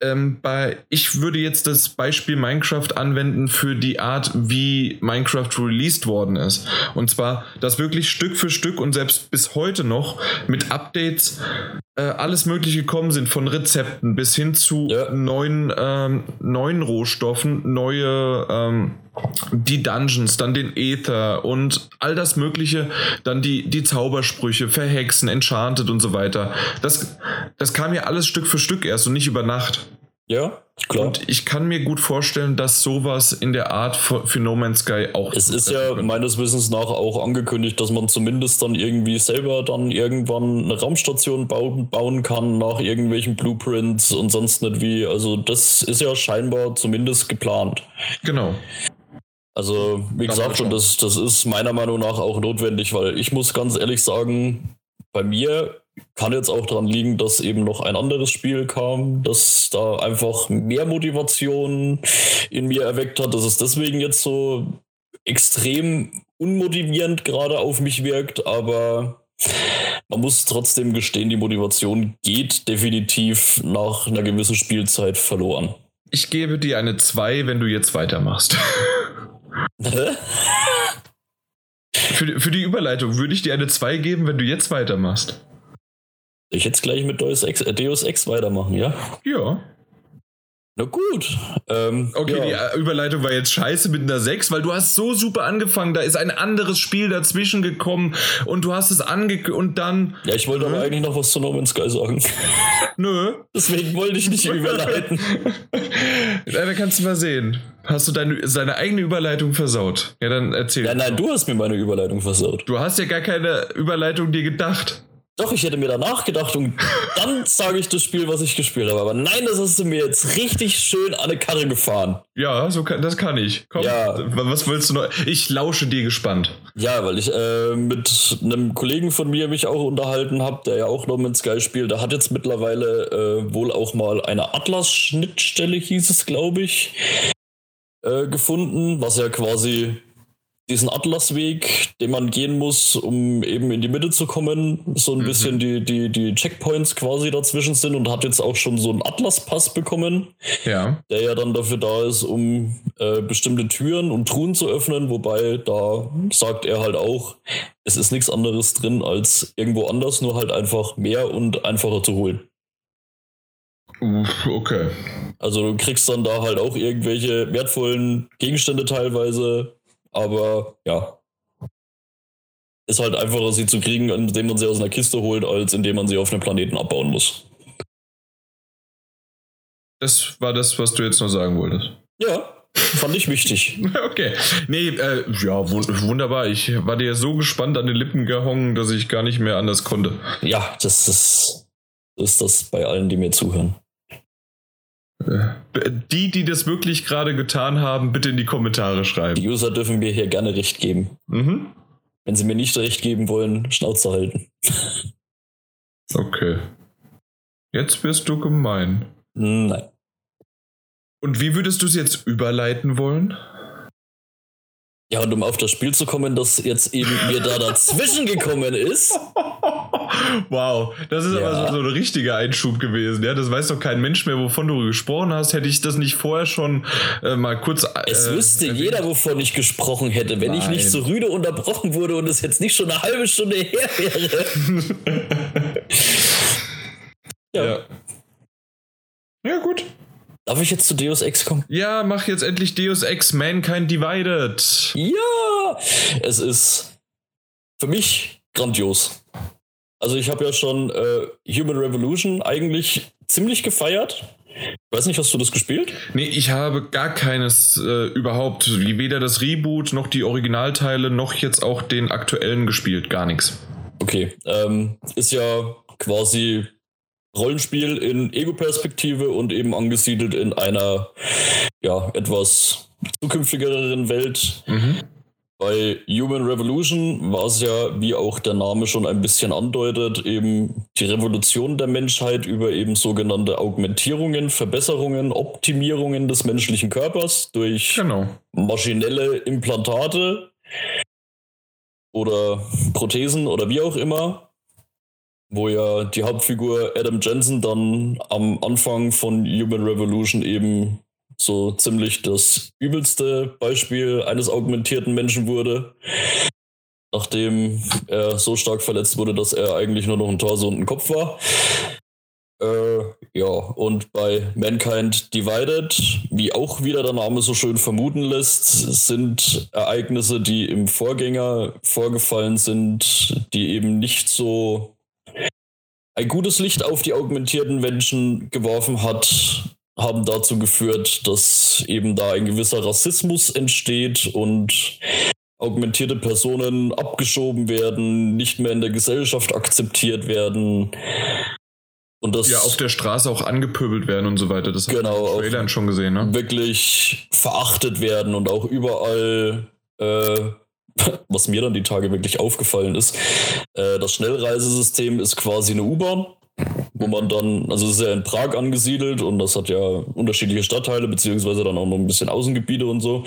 Ähm, bei, ich würde jetzt das Beispiel Minecraft anwenden für die Art, wie Minecraft released worden ist. Und zwar, dass wirklich Stück für Stück und selbst bis heute noch mit Updates äh, alles Mögliche gekommen sind, von Rezepten bis hin zu ja. neuen, ähm, neuen Rohstoffen, neue ähm, die Dungeons, dann den Äther und all das Mögliche, dann die, die Zaubersprüche, Verhexen, Enchanted und so weiter. Das, das kam ja alles Stück für Stück erst und nicht über Nacht. Ja, klar. Und ich kann mir gut vorstellen, dass sowas in der Art für, für No Man's Sky auch. Es ist ja wird. meines Wissens nach auch angekündigt, dass man zumindest dann irgendwie selber dann irgendwann eine Raumstation bauen, bauen kann nach irgendwelchen Blueprints und sonst nicht wie. Also das ist ja scheinbar zumindest geplant. Genau. Also, wie das gesagt, und das, das ist meiner Meinung nach auch notwendig, weil ich muss ganz ehrlich sagen, bei mir kann jetzt auch daran liegen, dass eben noch ein anderes Spiel kam, das da einfach mehr Motivation in mir erweckt hat, dass es deswegen jetzt so extrem unmotivierend gerade auf mich wirkt, aber man muss trotzdem gestehen, die Motivation geht definitiv nach einer gewissen Spielzeit verloren. Ich gebe dir eine 2, wenn du jetzt weitermachst. für, für die Überleitung würde ich dir eine 2 geben, wenn du jetzt weitermachst. Ich jetzt gleich mit Deus Ex, äh, Deus Ex weitermachen, ja? Ja. Na gut. Ähm, Okay, ja. die äh, Überleitung war jetzt scheiße mit einer 6, weil du hast so super angefangen, da ist ein anderes Spiel dazwischen gekommen und du hast es ange... und dann... ja, ich wollte aber eigentlich noch was zu No Man's Sky sagen. Nö. Deswegen wollte ich nicht überleiten. Da kannst du mal sehen. Hast du deine, deine eigene Überleitung versaut? Ja, dann erzähl. Ja, nein, du hast mir meine Überleitung versaut. Du hast ja gar keine Überleitung dir gedacht. Doch, ich hätte mir danach gedacht und dann sage ich das Spiel, was ich gespielt habe. Aber nein, das hast du mir jetzt richtig schön an eine Karre gefahren. Ja, so kann, das kann ich. Komm, Ja. was willst du noch? Ich lausche dir gespannt. Ja, weil ich äh, mit einem Kollegen von mir mich auch unterhalten habe, der ja auch No Man's Sky spielt. Der hat jetzt mittlerweile äh, wohl auch mal eine Atlas-Schnittstelle, hieß es, glaube ich, äh, gefunden, was ja quasi diesen Atlasweg, den man gehen muss, um eben in die Mitte zu kommen, so ein bisschen die, die, die Checkpoints quasi dazwischen sind und hat jetzt auch schon so einen Atlas-Pass bekommen Ja. der ja dann dafür da ist, um äh, bestimmte Türen und Truhen zu öffnen, wobei da sagt er halt auch, es ist nichts anderes drin als irgendwo anders, nur halt einfach mehr und einfacher zu holen. Okay. Also du kriegst dann da halt auch irgendwelche wertvollen Gegenstände teilweise, aber ja. Ist halt einfacher, sie zu kriegen, indem man sie aus einer Kiste holt, als indem man sie auf einem Planeten abbauen muss. Das war das, was du jetzt noch sagen wolltest. Ja, fand ich wichtig. Okay. Nee, äh, ja, wun- wunderbar. Ich war dir so gespannt an den Lippen gehongen, dass ich gar nicht mehr anders konnte. Ja, das ist, das ist das bei allen, die mir zuhören. Äh, Die, die das wirklich gerade getan haben, bitte in die Kommentare schreiben. Die User dürfen mir hier gerne recht geben. Mhm. Wenn sie mir nicht recht geben wollen, Schnauze halten. Okay. Jetzt wirst du gemein. Nein. Und wie würdest du es jetzt überleiten wollen? Ja, und um auf das Spiel zu kommen, das jetzt eben mir da dazwischen gekommen ist. Wow, das ist Ja. aber so, so ein richtiger Einschub gewesen. Ja, das weiß doch kein Mensch mehr, wovon du gesprochen hast. Hätte ich das nicht vorher schon äh, mal kurz. Es äh, wüsste erwähnt. jeder, wovon ich gesprochen hätte, wenn ich Nein. nicht so rüde unterbrochen wurde und es jetzt nicht schon eine halbe Stunde her wäre. ja. Ja. Ja, gut. Darf ich jetzt zu Deus Ex kommen? Ja, mach jetzt endlich Deus Ex Mankind Divided. Ja! Es ist für mich grandios. Also ich habe ja schon äh, Human Revolution eigentlich ziemlich gefeiert. Ich weiß nicht, hast du das gespielt? Nee, ich habe gar keines äh, überhaupt, weder das Reboot noch die Originalteile noch jetzt auch den aktuellen gespielt. Gar nichts. Okay. Ähm, ist ja quasi Rollenspiel in Ego-Perspektive und eben angesiedelt in einer ja, etwas zukünftigeren Welt. Mhm. Bei Human Revolution war es ja, wie auch der Name schon ein bisschen andeutet, eben die Revolution der Menschheit über eben sogenannte Augmentierungen, Verbesserungen, Optimierungen des menschlichen Körpers durch Genau. maschinelle Implantate oder Prothesen oder wie auch immer, wo ja die Hauptfigur Adam Jensen dann am Anfang von Human Revolution eben so ziemlich das übelste Beispiel eines augmentierten Menschen wurde. Nachdem er so stark verletzt wurde, dass er eigentlich nur noch ein Torso und ein Kopf war. Äh, ja, und bei Mankind Divided, wie auch wieder der Name so schön vermuten lässt, sind Ereignisse, die im Vorgänger vorgefallen sind, die eben nicht so ein gutes Licht auf die augmentierten Menschen geworfen hat, haben dazu geführt, dass eben da ein gewisser Rassismus entsteht und augmentierte Personen abgeschoben werden, nicht mehr in der Gesellschaft akzeptiert werden. Und das Ja, auf der Straße auch angepöbelt werden und so weiter. Das Genau, haben wir in den Trailern schon gesehen, ne? wirklich verachtet werden und auch überall, äh, was mir dann die Tage wirklich aufgefallen ist, äh, das Schnellreisesystem ist quasi eine U-Bahn, wo man dann, also es ist ja in Prag angesiedelt und das hat ja unterschiedliche Stadtteile, beziehungsweise dann auch noch ein bisschen Außengebiete und so.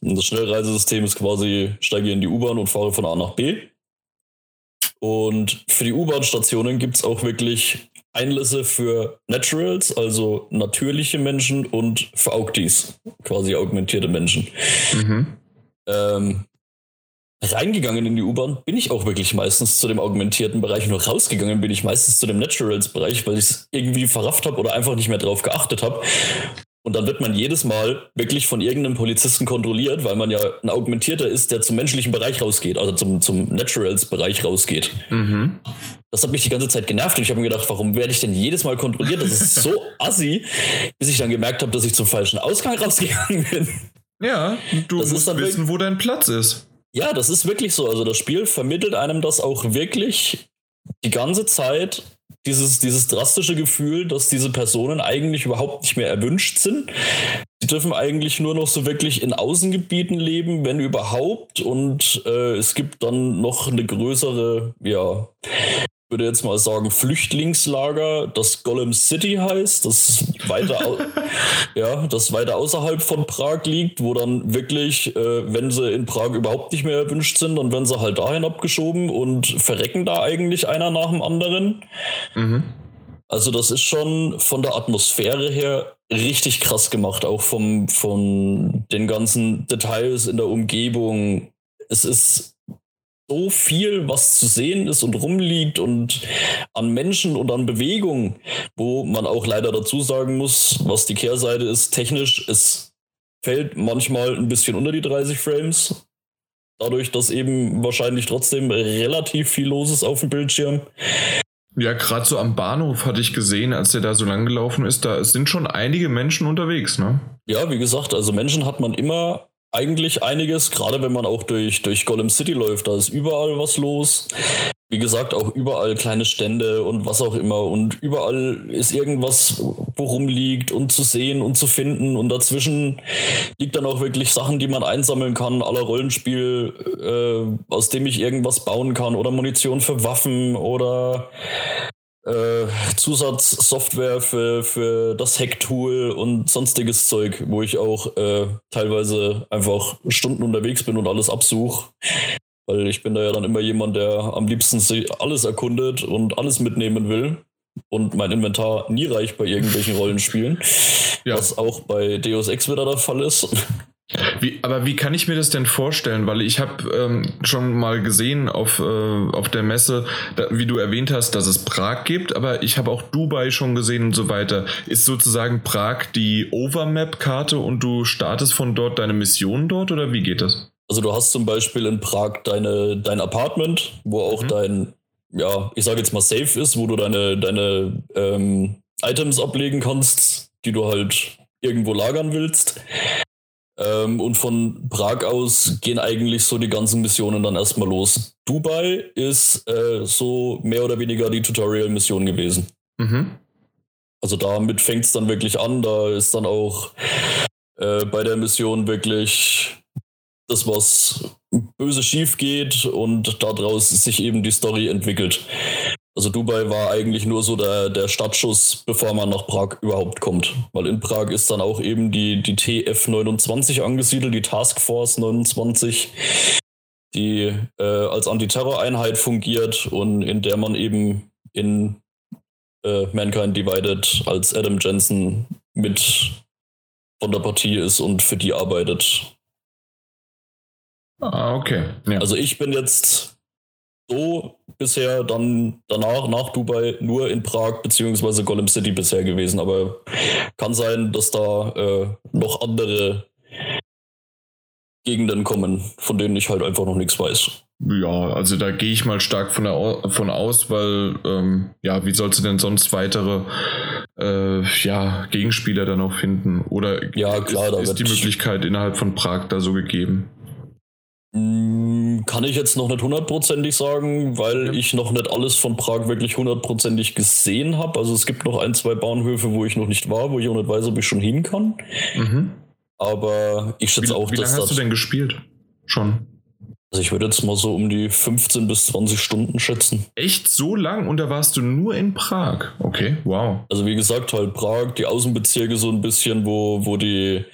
Und das Schnellreisesystem ist quasi, steige in die U-Bahn und fahre von A nach B. Und für die U-Bahn-Stationen gibt es auch wirklich Einlässe für Naturals, also natürliche Menschen und für Augties, quasi augmentierte Menschen. Mhm. Ähm, reingegangen in die U-Bahn bin ich auch wirklich meistens zu dem augmentierten Bereich, nur rausgegangen bin ich meistens zu dem Naturals-Bereich, weil ich es irgendwie verrafft habe oder einfach nicht mehr drauf geachtet habe. Und dann wird man jedes Mal wirklich von irgendeinem Polizisten kontrolliert, weil man ja ein Augmentierter ist, der zum menschlichen Bereich rausgeht, also zum, zum Naturals-Bereich rausgeht. Mhm. Das hat mich die ganze Zeit genervt und ich habe mir gedacht, warum werde ich denn jedes Mal kontrolliert? Das ist so assi, bis ich dann gemerkt habe, dass ich zum falschen Ausgang rausgegangen bin. Ja, du das musst wissen, wo dein Platz ist. Ja, das ist wirklich so. Also das Spiel vermittelt einem das auch wirklich die ganze Zeit dieses, dieses drastische Gefühl, dass diese Personen eigentlich überhaupt nicht mehr erwünscht sind. Sie dürfen eigentlich nur noch so wirklich in Außengebieten leben, wenn überhaupt. Und äh, es gibt dann noch eine größere, ja, würde jetzt mal sagen, Flüchtlingslager, das Golem City heißt, das weiter, ja, das weiter außerhalb von Prag liegt, wo dann wirklich, äh, wenn sie in Prag überhaupt nicht mehr erwünscht sind, dann werden sie halt dahin abgeschoben und verrecken da eigentlich einer nach dem anderen. Mhm. Also das ist schon von der Atmosphäre her richtig krass gemacht, auch vom, von den ganzen Details in der Umgebung. Es ist so viel, was zu sehen ist und rumliegt und an Menschen und an Bewegungen, wo man auch leider dazu sagen muss, was die Kehrseite ist, technisch, es fällt manchmal ein bisschen unter die 30 Frames. Dadurch, dass eben wahrscheinlich trotzdem relativ viel los ist auf dem Bildschirm. Ja, gerade so am Bahnhof hatte ich gesehen, als der da so lang gelaufen ist, da sind schon einige Menschen unterwegs, ne? Ja, wie gesagt, also Menschen hat man immer eigentlich einiges, gerade wenn man auch durch, durch Golem City läuft. Da ist überall was los. Wie gesagt, auch überall kleine Stände und was auch immer. Und überall ist irgendwas, worum liegt und zu sehen und zu finden. Und dazwischen liegt dann auch wirklich Sachen, die man einsammeln kann, aller Rollenspiel, äh, aus dem ich irgendwas bauen kann oder Munition für Waffen oder äh, Zusatzsoftware für, für das Hack-Tool und sonstiges Zeug, wo ich auch äh, teilweise einfach Stunden unterwegs bin und alles absuche. Weil ich bin da ja dann immer jemand, der am liebsten alles erkundet und alles mitnehmen will. Und mein Inventar nie reicht bei irgendwelchen Rollenspielen. Ja. Was auch bei Deus Ex wieder der Fall ist. Wie, aber wie kann ich mir das denn vorstellen? Weil ich habe ähm, schon mal gesehen auf, äh, auf der Messe, da, wie du erwähnt hast, dass es Prag gibt, aber ich habe auch Dubai schon gesehen und so weiter. Ist sozusagen Prag die Overmap-Karte und du startest von dort deine Mission dort oder wie geht das? Also du hast zum Beispiel in Prag deine, dein Apartment, wo auch mhm. dein, ja, ich sage jetzt mal safe ist, wo du deine, deine ähm, Items ablegen kannst, die du halt irgendwo lagern willst. Ähm, und von Prag aus gehen eigentlich so die ganzen Missionen dann erstmal los. Dubai ist äh, so mehr oder weniger die Tutorial-Mission gewesen. Mhm. Also damit fängt es dann wirklich an. Da ist dann auch äh, bei der Mission wirklich das, was böse schief geht und daraus sich eben die Story entwickelt. Also Dubai war eigentlich nur so der, der Startschuss, bevor man nach Prag überhaupt kommt. Weil in Prag ist dann auch eben die, die TF-29 angesiedelt, die Task Force 29, die äh, als Antiterror-Einheit fungiert und in der man eben in äh, Mankind Divided als Adam Jensen mit von der Partie ist und für die arbeitet. Ah, okay. Ja. Also ich bin jetzt so bisher dann danach, nach Dubai, nur in Prag bzw. Golem City bisher gewesen. Aber kann sein, dass da äh, noch andere Gegenden kommen, von denen ich halt einfach noch nichts weiß. Ja, also da gehe ich mal stark von, der, von aus, weil ähm, ja, wie sollst du denn sonst weitere äh, ja, Gegenspieler dann noch finden? Oder ja, klar, ist, ist die Möglichkeit innerhalb von Prag da so gegeben? Mm, kann ich jetzt noch nicht hundertprozentig sagen, weil ja. ich noch nicht alles von Prag wirklich hundertprozentig gesehen habe. Also es gibt noch ein, zwei Bahnhöfe, wo ich noch nicht war, wo ich auch nicht weiß, ob ich schon hin kann. Mhm. Aber ich schätze wie, auch, wie dass. Wie lange hast du denn gespielt? Schon. Also ich würde jetzt mal so um die 15 bis 20 Stunden schätzen. Echt so lang? Und da warst du nur in Prag? Okay, wow. Also wie gesagt, halt Prag, die Außenbezirke so ein bisschen, wo, wo die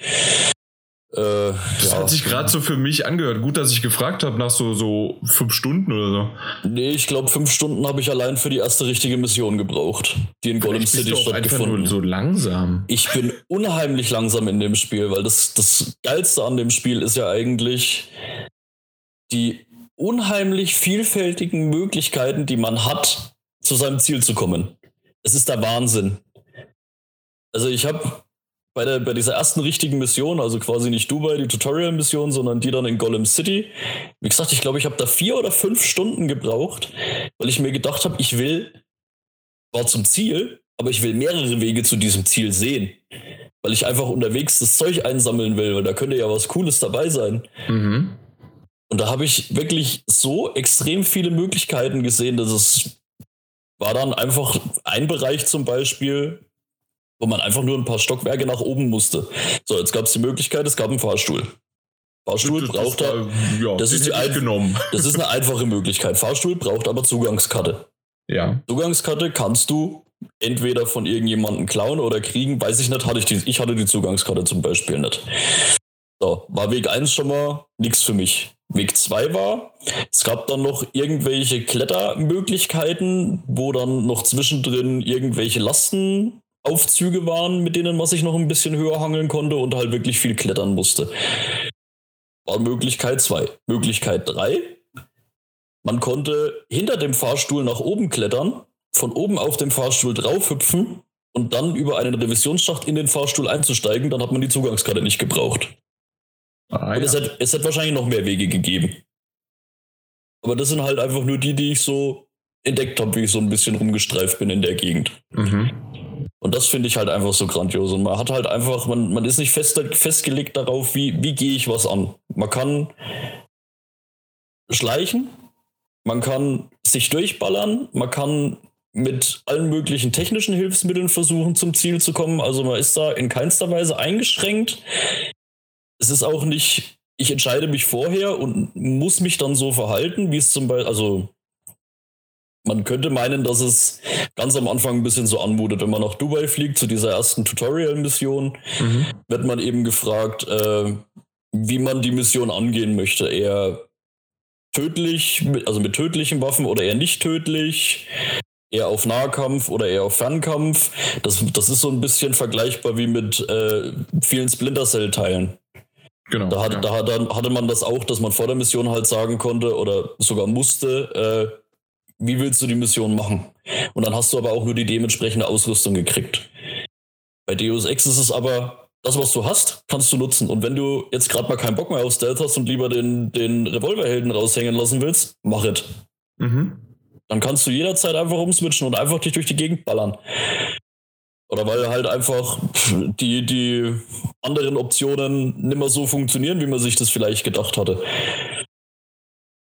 äh, das ja. hat sich gerade so für mich angehört. Gut, dass ich gefragt habe nach so, so fünf Stunden oder so. Nee, ich glaube, fünf Stunden habe ich allein für die erste richtige Mission gebraucht, die in Golem City stattgefunden hat. so langsam. Ich bin unheimlich langsam in dem Spiel, weil das, das Geilste an dem Spiel ist ja eigentlich die unheimlich vielfältigen Möglichkeiten, die man hat, zu seinem Ziel zu kommen. Es ist der Wahnsinn. Also ich habe bei, der, bei dieser ersten richtigen Mission, also quasi nicht Dubai, die Tutorial-Mission, sondern die dann in Golem City. Wie gesagt, ich glaube, ich habe da vier oder fünf Stunden gebraucht, weil ich mir gedacht habe, ich will, war zum Ziel, aber ich will mehrere Wege zu diesem Ziel sehen. Weil ich einfach unterwegs das Zeug einsammeln will, weil da könnte ja was Cooles dabei sein. Mhm. Und da habe ich wirklich so extrem viele Möglichkeiten gesehen, dass es war dann einfach ein Bereich zum Beispiel, wo man einfach nur ein paar Stockwerke nach oben musste. So, jetzt gab es die Möglichkeit, es gab einen Fahrstuhl. Fahrstuhl das, braucht das, ja, das ist die ein, genommen. Das ist eine einfache Möglichkeit. Fahrstuhl braucht aber Zugangskarte. Ja. Zugangskarte kannst du entweder von irgendjemandem klauen oder kriegen, weiß ich nicht, hatte ich die, ich hatte die Zugangskarte zum Beispiel nicht. So, war Weg 1 schon mal nichts für mich. Weg 2 war, es gab dann noch irgendwelche Klettermöglichkeiten, wo dann noch zwischendrin irgendwelche Lastenaufzüge waren, mit denen man sich noch ein bisschen höher hangeln konnte und halt wirklich viel klettern musste. War Möglichkeit 2. Möglichkeit 3, man konnte hinter dem Fahrstuhl nach oben klettern, von oben auf dem Fahrstuhl draufhüpfen und dann über einen Revisionsschacht in den Fahrstuhl einzusteigen, dann hat man die Zugangskarte nicht gebraucht. Ah, und ja. es, hat, es hat wahrscheinlich noch mehr Wege gegeben. Aber das sind halt einfach nur die, die ich so entdeckt habe, wie ich so ein bisschen rumgestreift bin in der Gegend. Mhm. Und das finde ich halt einfach so grandios. Und man hat halt einfach, man, man ist nicht fest, festgelegt darauf, wie, wie gehe ich was an. Man kann schleichen, man kann sich durchballern, man kann mit allen möglichen technischen Hilfsmitteln versuchen, zum Ziel zu kommen. Also man ist da in keinster Weise eingeschränkt es ist auch nicht, ich entscheide mich vorher und muss mich dann so verhalten, wie es zum Beispiel, also man könnte meinen, dass es ganz am Anfang ein bisschen so anmutet. Wenn man nach Dubai fliegt, zu dieser ersten Tutorial-Mission, mhm. wird man eben gefragt, äh, wie man die Mission angehen möchte. Eher tödlich, also mit tödlichen Waffen oder eher nicht tödlich, eher auf Nahkampf oder eher auf Fernkampf. Das, das ist so ein bisschen vergleichbar wie mit äh, vielen Splinter Cell-Teilen. Genau. Da, hat, ja. da, da hatte man das auch, dass man vor der Mission halt sagen konnte oder sogar musste, äh, wie willst du die Mission machen? Und dann hast du aber auch nur die dementsprechende Ausrüstung gekriegt. Bei Deus Ex ist es aber, das, was du hast, kannst du nutzen. Und wenn du jetzt gerade mal keinen Bock mehr auf Stealth hast und lieber den, den Revolverhelden raushängen lassen willst, mach es. Mhm. Dann kannst du jederzeit einfach umswitchen und einfach dich durch die Gegend ballern. Oder weil halt einfach die, die anderen Optionen nicht mehr so funktionieren, wie man sich das vielleicht gedacht hatte.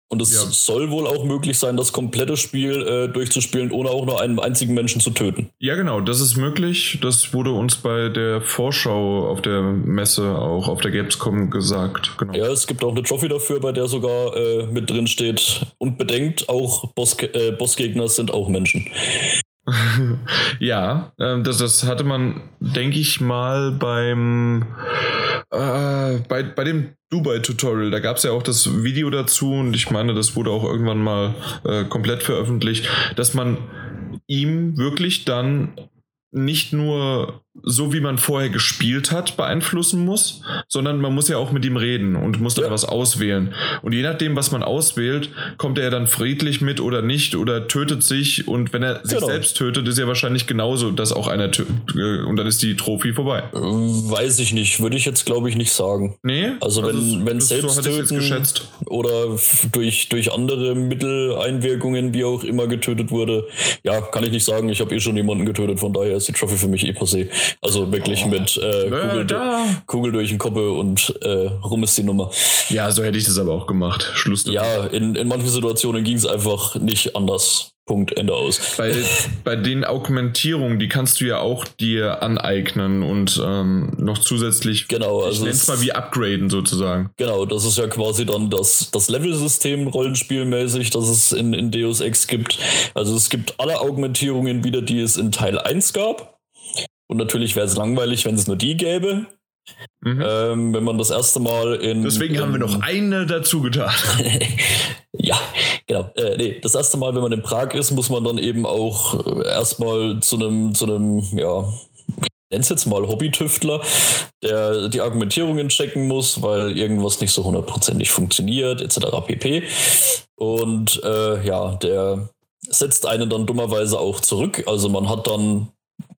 Und es ja. soll wohl auch möglich sein, das komplette Spiel äh, durchzuspielen, ohne auch nur einen einzigen Menschen zu töten. Ja, genau, das ist möglich. Das wurde uns bei der Vorschau auf der Messe, auch auf der Gamescom gesagt. Genau. Ja, es gibt auch eine Trophy dafür, bei der sogar äh, mit drin steht. Und bedenkt, auch Boss, äh, Bossgegner sind auch Menschen. ja, äh, das, das hatte man, denke ich mal, beim äh, bei, bei dem Dubai-Tutorial, da gab es ja auch das Video dazu und ich meine, das wurde auch irgendwann mal äh, komplett veröffentlicht, dass man ihm wirklich dann nicht nur so, wie man vorher gespielt hat, beeinflussen muss, sondern man muss ja auch mit ihm reden und muss dann ja. was auswählen. Und je nachdem, was man auswählt, kommt er dann friedlich mit oder nicht oder tötet sich. Und wenn er sich genau. selbst tötet, ist ja wahrscheinlich genauso, dass auch einer tötet. Äh, und dann ist die Trophy vorbei. Weiß ich nicht. Würde ich jetzt, glaube ich, nicht sagen. Nee? Also, wenn, also, wenn selbst so töten oder durch, durch andere Mitteleinwirkungen, wie auch immer, getötet wurde, ja, kann ich nicht sagen. Ich habe eh schon jemanden getötet, von daher ist die Trophy für mich eh passé. Also wirklich oh, mit äh, Kugel, Kugel, durch den Koppel und äh, rum ist die Nummer. Ja, so hätte ich das aber auch gemacht. Schluss. Damit. Ja, in, in manchen Situationen ging es einfach nicht anders. Punkt, Ende aus. Bei, bei den Augmentierungen, die kannst du ja auch dir aneignen und ähm, noch zusätzlich, genau, also ich nenne es mal wie upgraden sozusagen. Genau, das ist ja quasi dann das, das Level-System rollenspielmäßig, das es in, in Deus Ex gibt. Also es gibt alle Augmentierungen wieder, die es in Teil 1 gab. Und natürlich wäre es langweilig, wenn es nur die gäbe. Mhm. Ähm, wenn man das erste Mal in. Deswegen in, haben wir noch eine dazu getan. ja, genau. Äh, nee, das erste Mal, wenn man in Prag ist, muss man dann eben auch äh, erstmal zu einem, zu einem, ja, nenn's jetzt mal Hobbytüftler, der die Argumentierungen checken muss, weil irgendwas nicht so hundertprozentig funktioniert, etc. pp. Und äh, ja, der setzt einen dann dummerweise auch zurück. Also man hat dann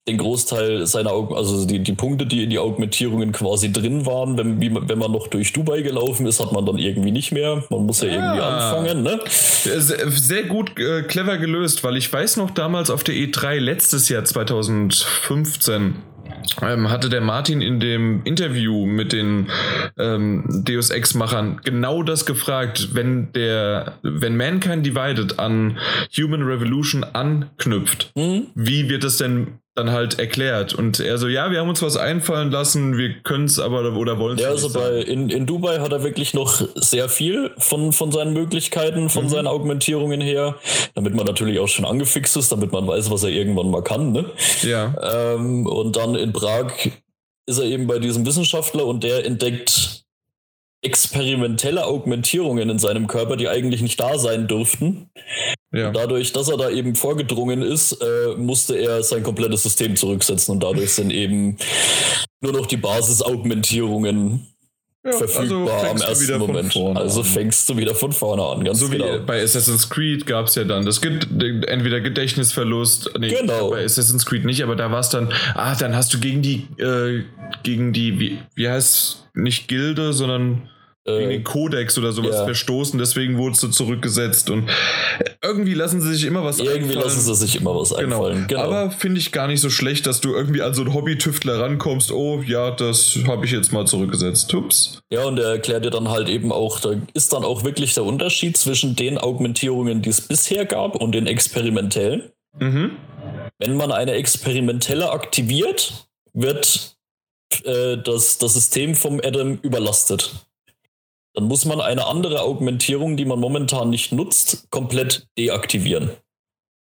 den Großteil seiner Augen, also die, die Punkte, die in die Augmentierungen quasi drin waren, wenn, wie, wenn man noch durch Dubai gelaufen ist, hat man dann irgendwie nicht mehr. Man muss ja, ja. irgendwie anfangen, ne? Sehr, sehr gut, äh, clever gelöst, weil ich weiß noch damals auf der E3 letztes Jahr 2015 ähm, hatte der Martin in dem Interview mit den ähm, Deus Ex-Machern genau das gefragt, wenn der, wenn Mankind Divided an Human Revolution anknüpft, mhm. wie wird es denn dann halt erklärt. Und er so, ja, wir haben uns was einfallen lassen, wir können es aber oder wollen es Ja, also bei, in, in Dubai hat er wirklich noch sehr viel von, von seinen Möglichkeiten, von mhm. seinen Augmentierungen her, damit man natürlich auch schon angefixt ist, damit man weiß, was er irgendwann mal kann. Ne? Ja. Ähm, und dann in Prag ist er eben bei diesem Wissenschaftler und der entdeckt experimentelle Augmentierungen in seinem Körper, die eigentlich nicht da sein dürften. Ja. dadurch, dass er da eben vorgedrungen ist, äh, musste er sein komplettes System zurücksetzen und dadurch sind eben nur noch die Basis-Augmentierungen ja, verfügbar also am ersten Moment. Also fängst du wieder von vorne an, ganz so genau. wie bei Assassin's Creed gab es ja dann das entweder Gedächtnisverlust, nee, genau. bei Assassin's Creed nicht, aber da war es dann, ah, dann hast du gegen die, äh, gegen die, wie, wie heißt nicht Gilde, sondern gegen den Kodex oder sowas ja. verstoßen, deswegen wurdest du zurückgesetzt und irgendwie lassen sie sich immer was irgendwie einfallen. Irgendwie lassen sie sich immer was genau. einfallen. Genau. Aber finde ich gar nicht so schlecht, dass du irgendwie an so einen Hobby-Tüftler rankommst, oh ja, das habe ich jetzt mal zurückgesetzt. Ups. Ja, und er erklärt dir dann halt eben auch, da ist dann auch wirklich der Unterschied zwischen den Augmentierungen, die es bisher gab und den experimentellen. Mhm. Wenn man eine experimentelle aktiviert, wird äh, das, das System vom Adam überlastet dann muss man eine andere Augmentierung, die man momentan nicht nutzt, komplett deaktivieren.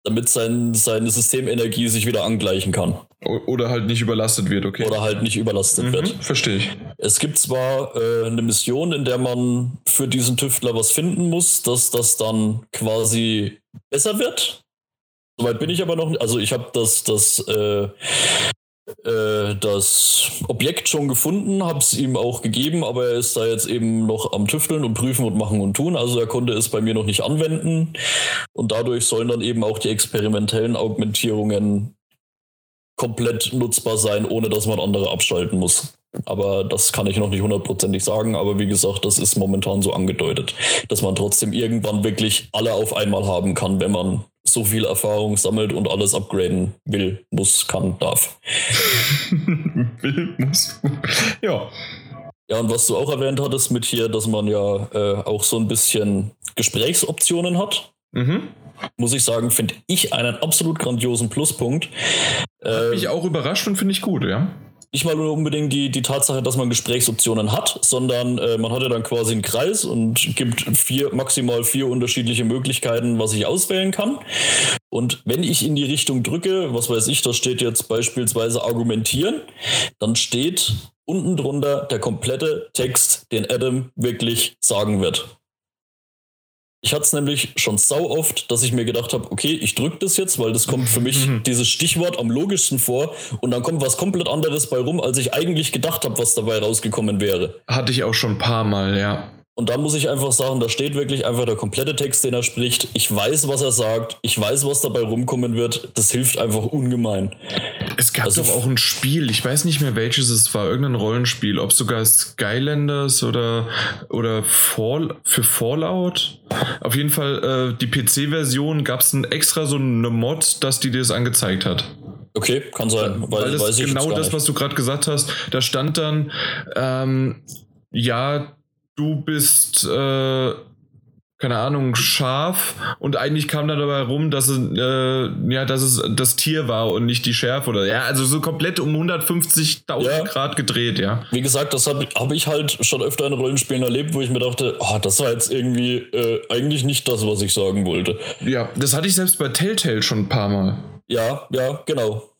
Damit sein, seine Systemenergie sich wieder angleichen kann. Oder halt nicht überlastet wird, okay. Oder halt nicht überlastet mhm, wird. Verstehe ich. Es gibt zwar äh, eine Mission, in der man für diesen Tüftler was finden muss, dass das dann quasi besser wird. Soweit bin ich aber noch nicht. Also ich habe das, das äh, äh, das Objekt schon gefunden, habe es ihm auch gegeben, aber er ist da jetzt eben noch am Tüfteln und prüfen und machen und tun. Also er konnte es bei mir noch nicht anwenden. Und dadurch sollen dann eben auch die experimentellen Augmentierungen komplett nutzbar sein, ohne dass man andere abschalten muss. Aber das kann ich noch nicht hundertprozentig sagen. Aber wie gesagt, das ist momentan so angedeutet, dass man trotzdem irgendwann wirklich alle auf einmal haben kann, wenn man so viel Erfahrung sammelt und alles upgraden will, muss, kann, darf. will, muss. Ja. Ja, und was du auch erwähnt hattest mit hier, dass man ja äh, auch so ein bisschen Gesprächsoptionen hat. Mhm. Muss ich sagen, finde ich einen absolut grandiosen Pluspunkt. Hat mich ähm, auch überrascht und finde ich gut, ja nicht mal unbedingt die, die Tatsache, dass man Gesprächsoptionen hat, sondern äh, man hat ja dann quasi einen Kreis und gibt vier, maximal vier unterschiedliche Möglichkeiten, was ich auswählen kann. Und wenn ich in die Richtung drücke, was weiß ich, da steht jetzt beispielsweise argumentieren, dann steht unten drunter der komplette Text, den Adam wirklich sagen wird. Ich hatte es nämlich schon sau oft, dass ich mir gedacht habe, okay, ich drücke das jetzt, weil das kommt für mich mhm. dieses Stichwort am logischsten vor und dann kommt was komplett anderes bei rum, als ich eigentlich gedacht habe, was dabei rausgekommen wäre. Hatte ich auch schon ein paar Mal, ja. Und da muss ich einfach sagen, da steht wirklich einfach der komplette Text, den er spricht. Ich weiß, was er sagt. Ich weiß, was dabei rumkommen wird. Das hilft einfach ungemein. Es gab also, doch auch ein Spiel, ich weiß nicht mehr welches es war, irgendein Rollenspiel, ob sogar Skylanders oder, oder Fall, für Fallout. Auf jeden Fall, äh, die PC-Version gab es extra so eine Mod, dass die dir das angezeigt hat. Okay, kann sein. Weil, weil das genau das, was du gerade gesagt hast, da stand dann, ähm, ja, du bist, äh, keine Ahnung, scharf und eigentlich kam da dabei rum, dass es, äh, ja, dass es das Tier war und nicht die Schärfe oder ja, also so komplett um 150.000 ja. Grad gedreht, ja. Wie gesagt, das habe hab ich halt schon öfter in Rollenspielen erlebt, wo ich mir dachte, oh, das war jetzt irgendwie äh, eigentlich nicht das, was ich sagen wollte. Ja, das hatte ich selbst bei Telltale schon ein paar Mal. Ja, ja, genau.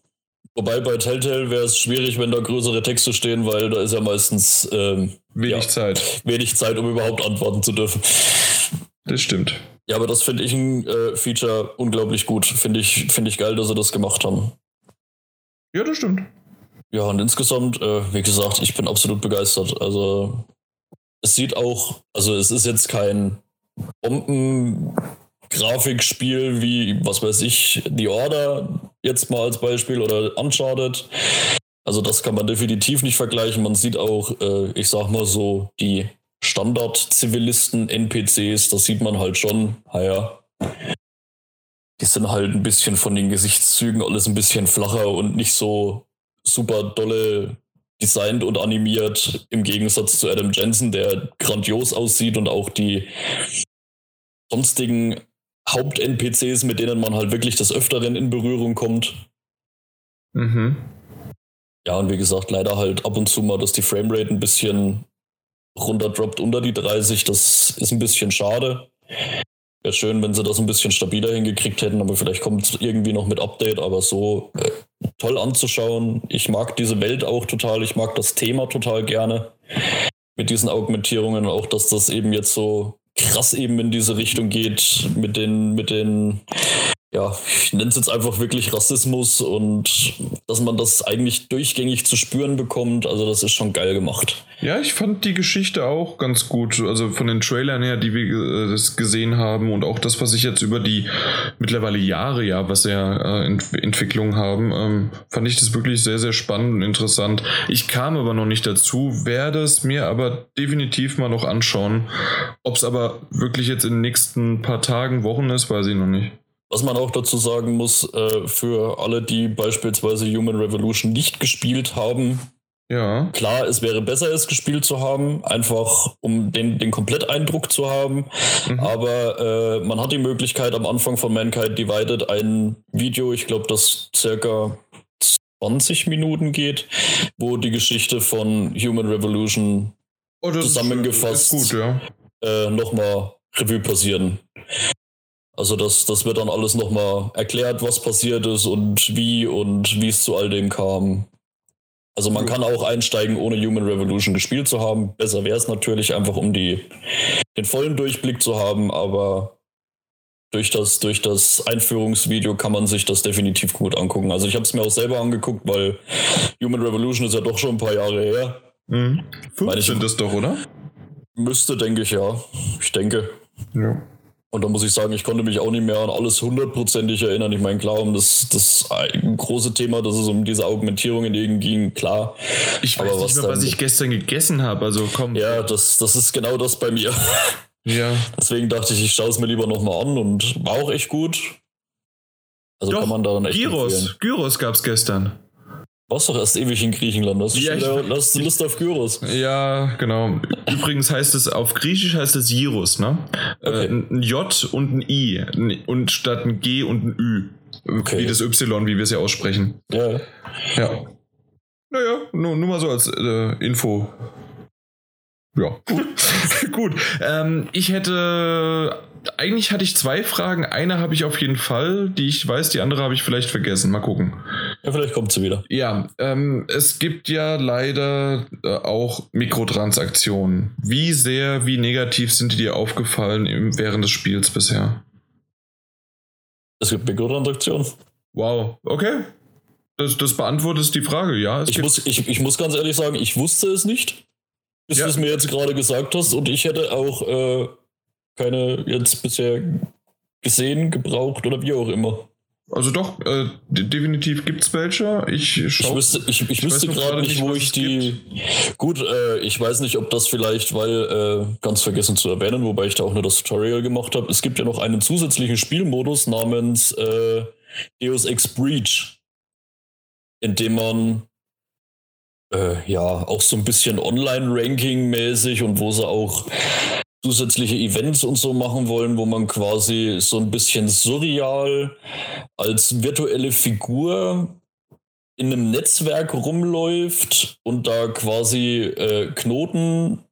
Wobei bei Telltale wäre es schwierig, wenn da größere Texte stehen, weil da ist ja meistens ähm, wenig ja, Zeit. Wenig Zeit, um überhaupt antworten zu dürfen. Das stimmt. Ja, aber das finde ich ein äh, Feature unglaublich gut. Finde ich, find ich geil, dass sie das gemacht haben. Ja, das stimmt. Ja, und insgesamt, äh, wie gesagt, ich bin absolut begeistert. Also, es sieht auch, also es ist jetzt kein Bomben Grafikspiel wie, was weiß ich, The Order jetzt mal als Beispiel oder Uncharted. Also das kann man definitiv nicht vergleichen. Man sieht auch, äh, ich sag mal so, die Standard-Zivilisten-NPCs, das sieht man halt schon. Naja, die sind halt ein bisschen von den Gesichtszügen alles ein bisschen flacher und nicht so super dolle designt und animiert, im Gegensatz zu Adam Jensen, der grandios aussieht und auch die sonstigen Haupt-NPCs, mit denen man halt wirklich des Öfteren in Berührung kommt. Mhm. Ja, und wie gesagt, leider halt ab und zu mal, dass die Framerate ein bisschen runterdroppt unter die 30. Das ist ein bisschen schade. Wäre schön, wenn sie das ein bisschen stabiler hingekriegt hätten, aber vielleicht kommt es irgendwie noch mit Update, aber so äh, toll anzuschauen. Ich mag diese Welt auch total, ich mag das Thema total gerne mit diesen Augmentierungen, auch dass das eben jetzt so krass eben in diese Richtung geht mit den, mit den ja, ich nenne es jetzt einfach wirklich Rassismus und dass man das eigentlich durchgängig zu spüren bekommt. Also das ist schon geil gemacht. Ja, ich fand die Geschichte auch ganz gut. Also von den Trailern her, die wir äh, das gesehen haben und auch das, was ich jetzt über die mittlerweile Jahre ja, was ja äh, Ent Entwicklung haben, ähm, fand ich das wirklich sehr, sehr spannend und interessant. Ich kam aber noch nicht dazu, werde es mir aber definitiv mal noch anschauen. Ob es aber wirklich jetzt in den nächsten paar Tagen, Wochen ist, weiß ich noch nicht. Was man auch dazu sagen muss, äh, für alle, die beispielsweise Human Revolution nicht gespielt haben, ja. Klar, es wäre besser, es gespielt zu haben, einfach um den, den Kompletteindruck zu haben. Mhm. Aber äh, man hat die Möglichkeit am Anfang von Mankind Divided ein Video, ich glaube, das circa 20 Minuten geht, wo die Geschichte von Human Revolution oh, zusammengefasst ist, ist gut, ja. äh, nochmal Revue passieren. Also das, das wird dann alles nochmal erklärt, was passiert ist und wie und wie es zu all dem kam. Also man kann auch einsteigen, ohne Human Revolution gespielt zu haben. Besser wäre es natürlich einfach, um die, den vollen Durchblick zu haben, aber durch das, durch das Einführungsvideo kann man sich das definitiv gut angucken. Also ich habe es mir auch selber angeguckt, weil Human Revolution ist ja doch schon ein paar Jahre her. Mhm. Fünf sind das doch, oder? Müsste, denke ich, ja. Ich denke. Ja. Und da muss ich sagen, ich konnte mich auch nicht mehr an alles hundertprozentig erinnern. Ich meine, klar, um das, das große Thema, dass es um diese Augmentierungen ging, klar. Ich weiß Aber nicht mehr, was ich gestern gegessen habe. Also komm. Ja, das, das ist genau das bei mir. Ja. Deswegen dachte ich, ich schaue es mir lieber nochmal an und war auch echt gut. Also Doch, kann man da dann echt Gyros, Gyros gab es gestern warst doch erst ewig in Griechenland. Hast du, ja, wieder, hast du Lust auf Gyros? Ja, genau. Übrigens heißt es, auf Griechisch heißt es Gyros, ne? Äh, okay. Äh, ein J und ein I. Und statt ein G und ein Ü. Okay. Wie das Y, wie wir es ja aussprechen. Ja. Ja. Naja, nur, nur mal so als äh, Info. Ja, gut. gut. Ähm, ich hätte eigentlich hatte ich zwei Fragen. Eine habe ich auf jeden Fall, die ich weiß, die andere habe ich vielleicht vergessen. Mal gucken. Ja, vielleicht kommt sie wieder. Ja, ähm, es gibt ja leider äh, auch Mikrotransaktionen. Wie sehr, wie negativ sind die dir aufgefallen im, während des Spiels bisher? Es gibt Mikrotransaktionen. Wow, okay. Das, das beantwortet die Frage, ja. Ich muss, ich, ich muss ganz ehrlich sagen, ich wusste es nicht, bis ja. du es mir jetzt gerade gesagt hast. Und ich hätte auch äh, keine jetzt bisher gesehen, gebraucht oder wie auch immer. Also doch, äh, definitiv gibt es welche. Ich, schau, ich wüsste, ich, ich, ich wüsste gerade nicht, wo ich die. Gibt. Gut, äh, ich weiß nicht, ob das vielleicht, weil äh, ganz vergessen zu erwähnen, wobei ich da auch nur das Tutorial gemacht habe. Es gibt ja noch einen zusätzlichen Spielmodus namens äh, Deus Ex Breach, in dem man äh, ja auch so ein bisschen Online-Ranking-mäßig und wo sie auch zusätzliche Events und so machen wollen, wo man quasi so ein bisschen surreal als virtuelle Figur in einem Netzwerk rumläuft und da quasi äh, Knoten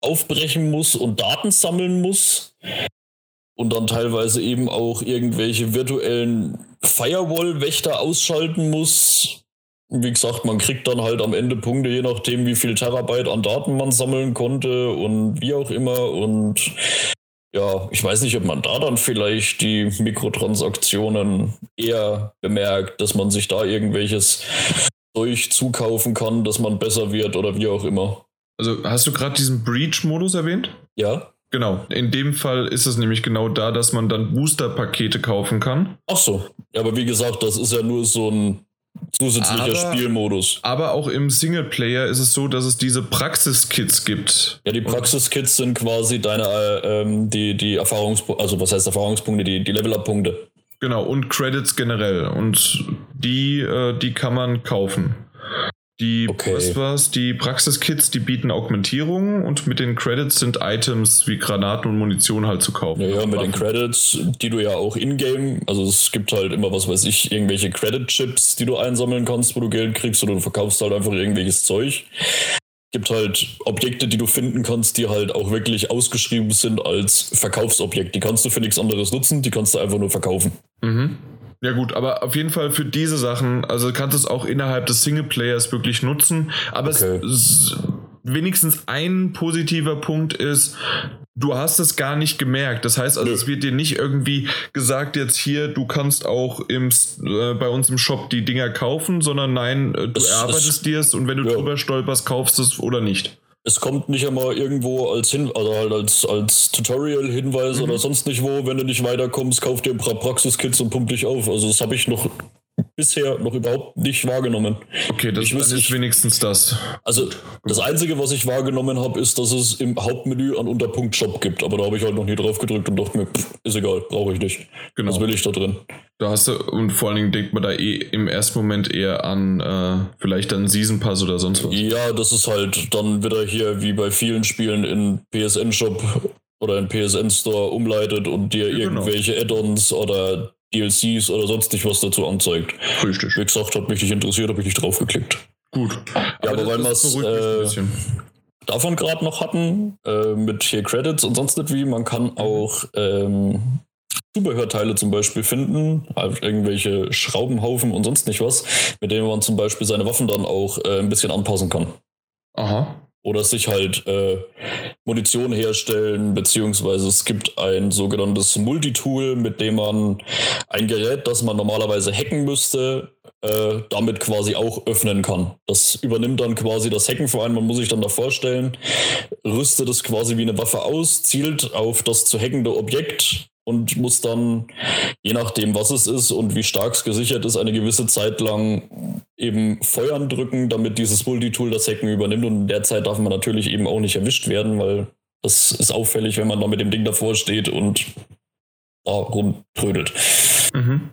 aufbrechen muss und Daten sammeln muss und dann teilweise eben auch irgendwelche virtuellen Firewall-Wächter ausschalten muss, wie gesagt, man kriegt dann halt am Ende Punkte, je nachdem, wie viel Terabyte an Daten man sammeln konnte und wie auch immer. Und ja, ich weiß nicht, ob man da dann vielleicht die Mikrotransaktionen eher bemerkt, dass man sich da irgendwelches Zeug zukaufen kann, dass man besser wird oder wie auch immer. Also hast du gerade diesen Breach-Modus erwähnt? Ja. Genau. In dem Fall ist es nämlich genau da, dass man dann Booster-Pakete kaufen kann. Ach so. Ja, aber wie gesagt, das ist ja nur so ein zusätzlicher Aber- Spielmodus. Aber auch im Singleplayer ist es so, dass es diese Praxiskits gibt. Ja, die Praxiskits sind quasi deine, äh, ähm, die, die Erfahrungspunkte, also was heißt Erfahrungspunkte, die, die Level-Up-Punkte. Genau, und Credits generell. Und die, äh, die kann man kaufen. Die, Okay. was war's? Die Praxiskits, die bieten Augmentierung und mit den Credits sind Items wie Granaten und Munition halt zu kaufen. Ja, ja, mit den. Credits, die du ja auch in-game, also es gibt halt immer, was weiß ich, irgendwelche Credit-Chips, die du einsammeln kannst, wo du Geld kriegst, oder du verkaufst halt einfach irgendwelches Zeug. Gibt halt Objekte, die du finden kannst, die halt auch wirklich ausgeschrieben sind als Verkaufsobjekt. Die kannst du für nichts anderes nutzen, die kannst du einfach nur verkaufen. Mhm. Ja gut, aber auf jeden Fall für diese Sachen, also du kannst es auch innerhalb des Singleplayers wirklich nutzen, aber Okay. es, wenigstens ein positiver Punkt ist, du hast es gar nicht gemerkt. Das heißt also, Nö. es wird dir nicht irgendwie gesagt, jetzt hier, du kannst auch im, äh, bei uns im Shop die Dinger kaufen, sondern nein, äh, du Es- erarbeitest dir es und wenn du Ja. drüber stolperst, kaufst es oder nicht. Es kommt nicht einmal irgendwo als Hin also halt als, als Tutorial-Hinweis Mhm. oder sonst nicht wo, wenn du nicht weiterkommst, kauf dir ein paar Praxiskits und pump dich auf. Also das habe ich noch bisher noch überhaupt nicht wahrgenommen. Okay, das Ich wüsste- ist wenigstens das. Also das Einzige, was ich wahrgenommen habe, ist, dass es im Hauptmenü einen Unterpunkt Shop gibt. Aber da habe ich halt noch nie drauf gedrückt und dachte mir, pff, ist egal, brauche ich nicht. Genau. Was will ich da drin? Da hast du, und vor allen Dingen denkt man da eh im ersten Moment eher an äh, vielleicht dann Season Pass oder sonst was. Ja, das ist halt dann wieder hier wie bei vielen Spielen in PSN-Shop oder in PSN-Store umleitet und dir Ja, genau. irgendwelche Add-ons oder DLCs oder sonst nicht was dazu anzeigt. Richtig. Wie gesagt, hat mich nicht interessiert, habe ich nicht drauf geklickt. Gut. aber das- weil mich ein äh, davon gerade noch hatten, äh, mit hier Credits und sonst nicht wie, man kann auch ähm, Zubehörteile zum Beispiel finden, halt irgendwelche Schraubenhaufen und sonst nicht was, mit denen man zum Beispiel seine Waffen dann auch äh, ein bisschen anpassen kann. Aha. Oder sich halt äh, Munition herstellen, beziehungsweise es gibt ein sogenanntes Multitool, mit dem man ein Gerät, das man normalerweise hacken müsste, äh, damit quasi auch öffnen kann. Das übernimmt dann quasi das Hacken vor allem. Man muss sich dann da vorstellen, rüstet es quasi wie eine Waffe aus, zielt auf das zu hackende Objekt und muss dann, je nachdem was es ist und wie stark es gesichert ist, eine gewisse Zeit lang eben Feuern drücken, damit dieses Multitool das Hacken übernimmt. Und in der Zeit darf man natürlich eben auch nicht erwischt werden, weil das ist auffällig, wenn man da mit dem Ding davor steht und da rumtrödelt. Mhm.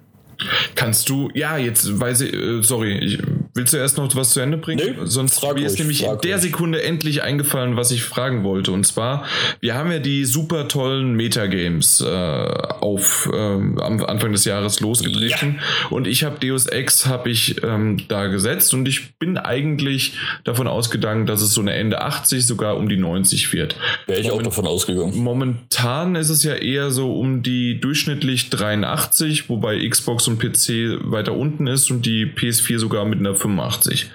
Kannst du, ja, jetzt weiß ich, äh, sorry, ich, willst du erst noch was zu Ende bringen? Nee, Sonst mir ist nämlich in der. Sekunde endlich eingefallen, was ich fragen wollte. Und zwar, wir haben ja die super tollen Metagames äh, auf ähm, am Anfang des Jahres losgetreten. Und ich habe Deus Ex habe ich ähm, da gesetzt und ich bin eigentlich davon ausgegangen, dass es so eine Ende 80, sogar um die 90 wird. Wäre ich auch davon ausgegangen. Momentan ist es ja eher so um die durchschnittlich 83, wobei Xbox und PC weiter unten ist und die PS4 sogar mit einer 85.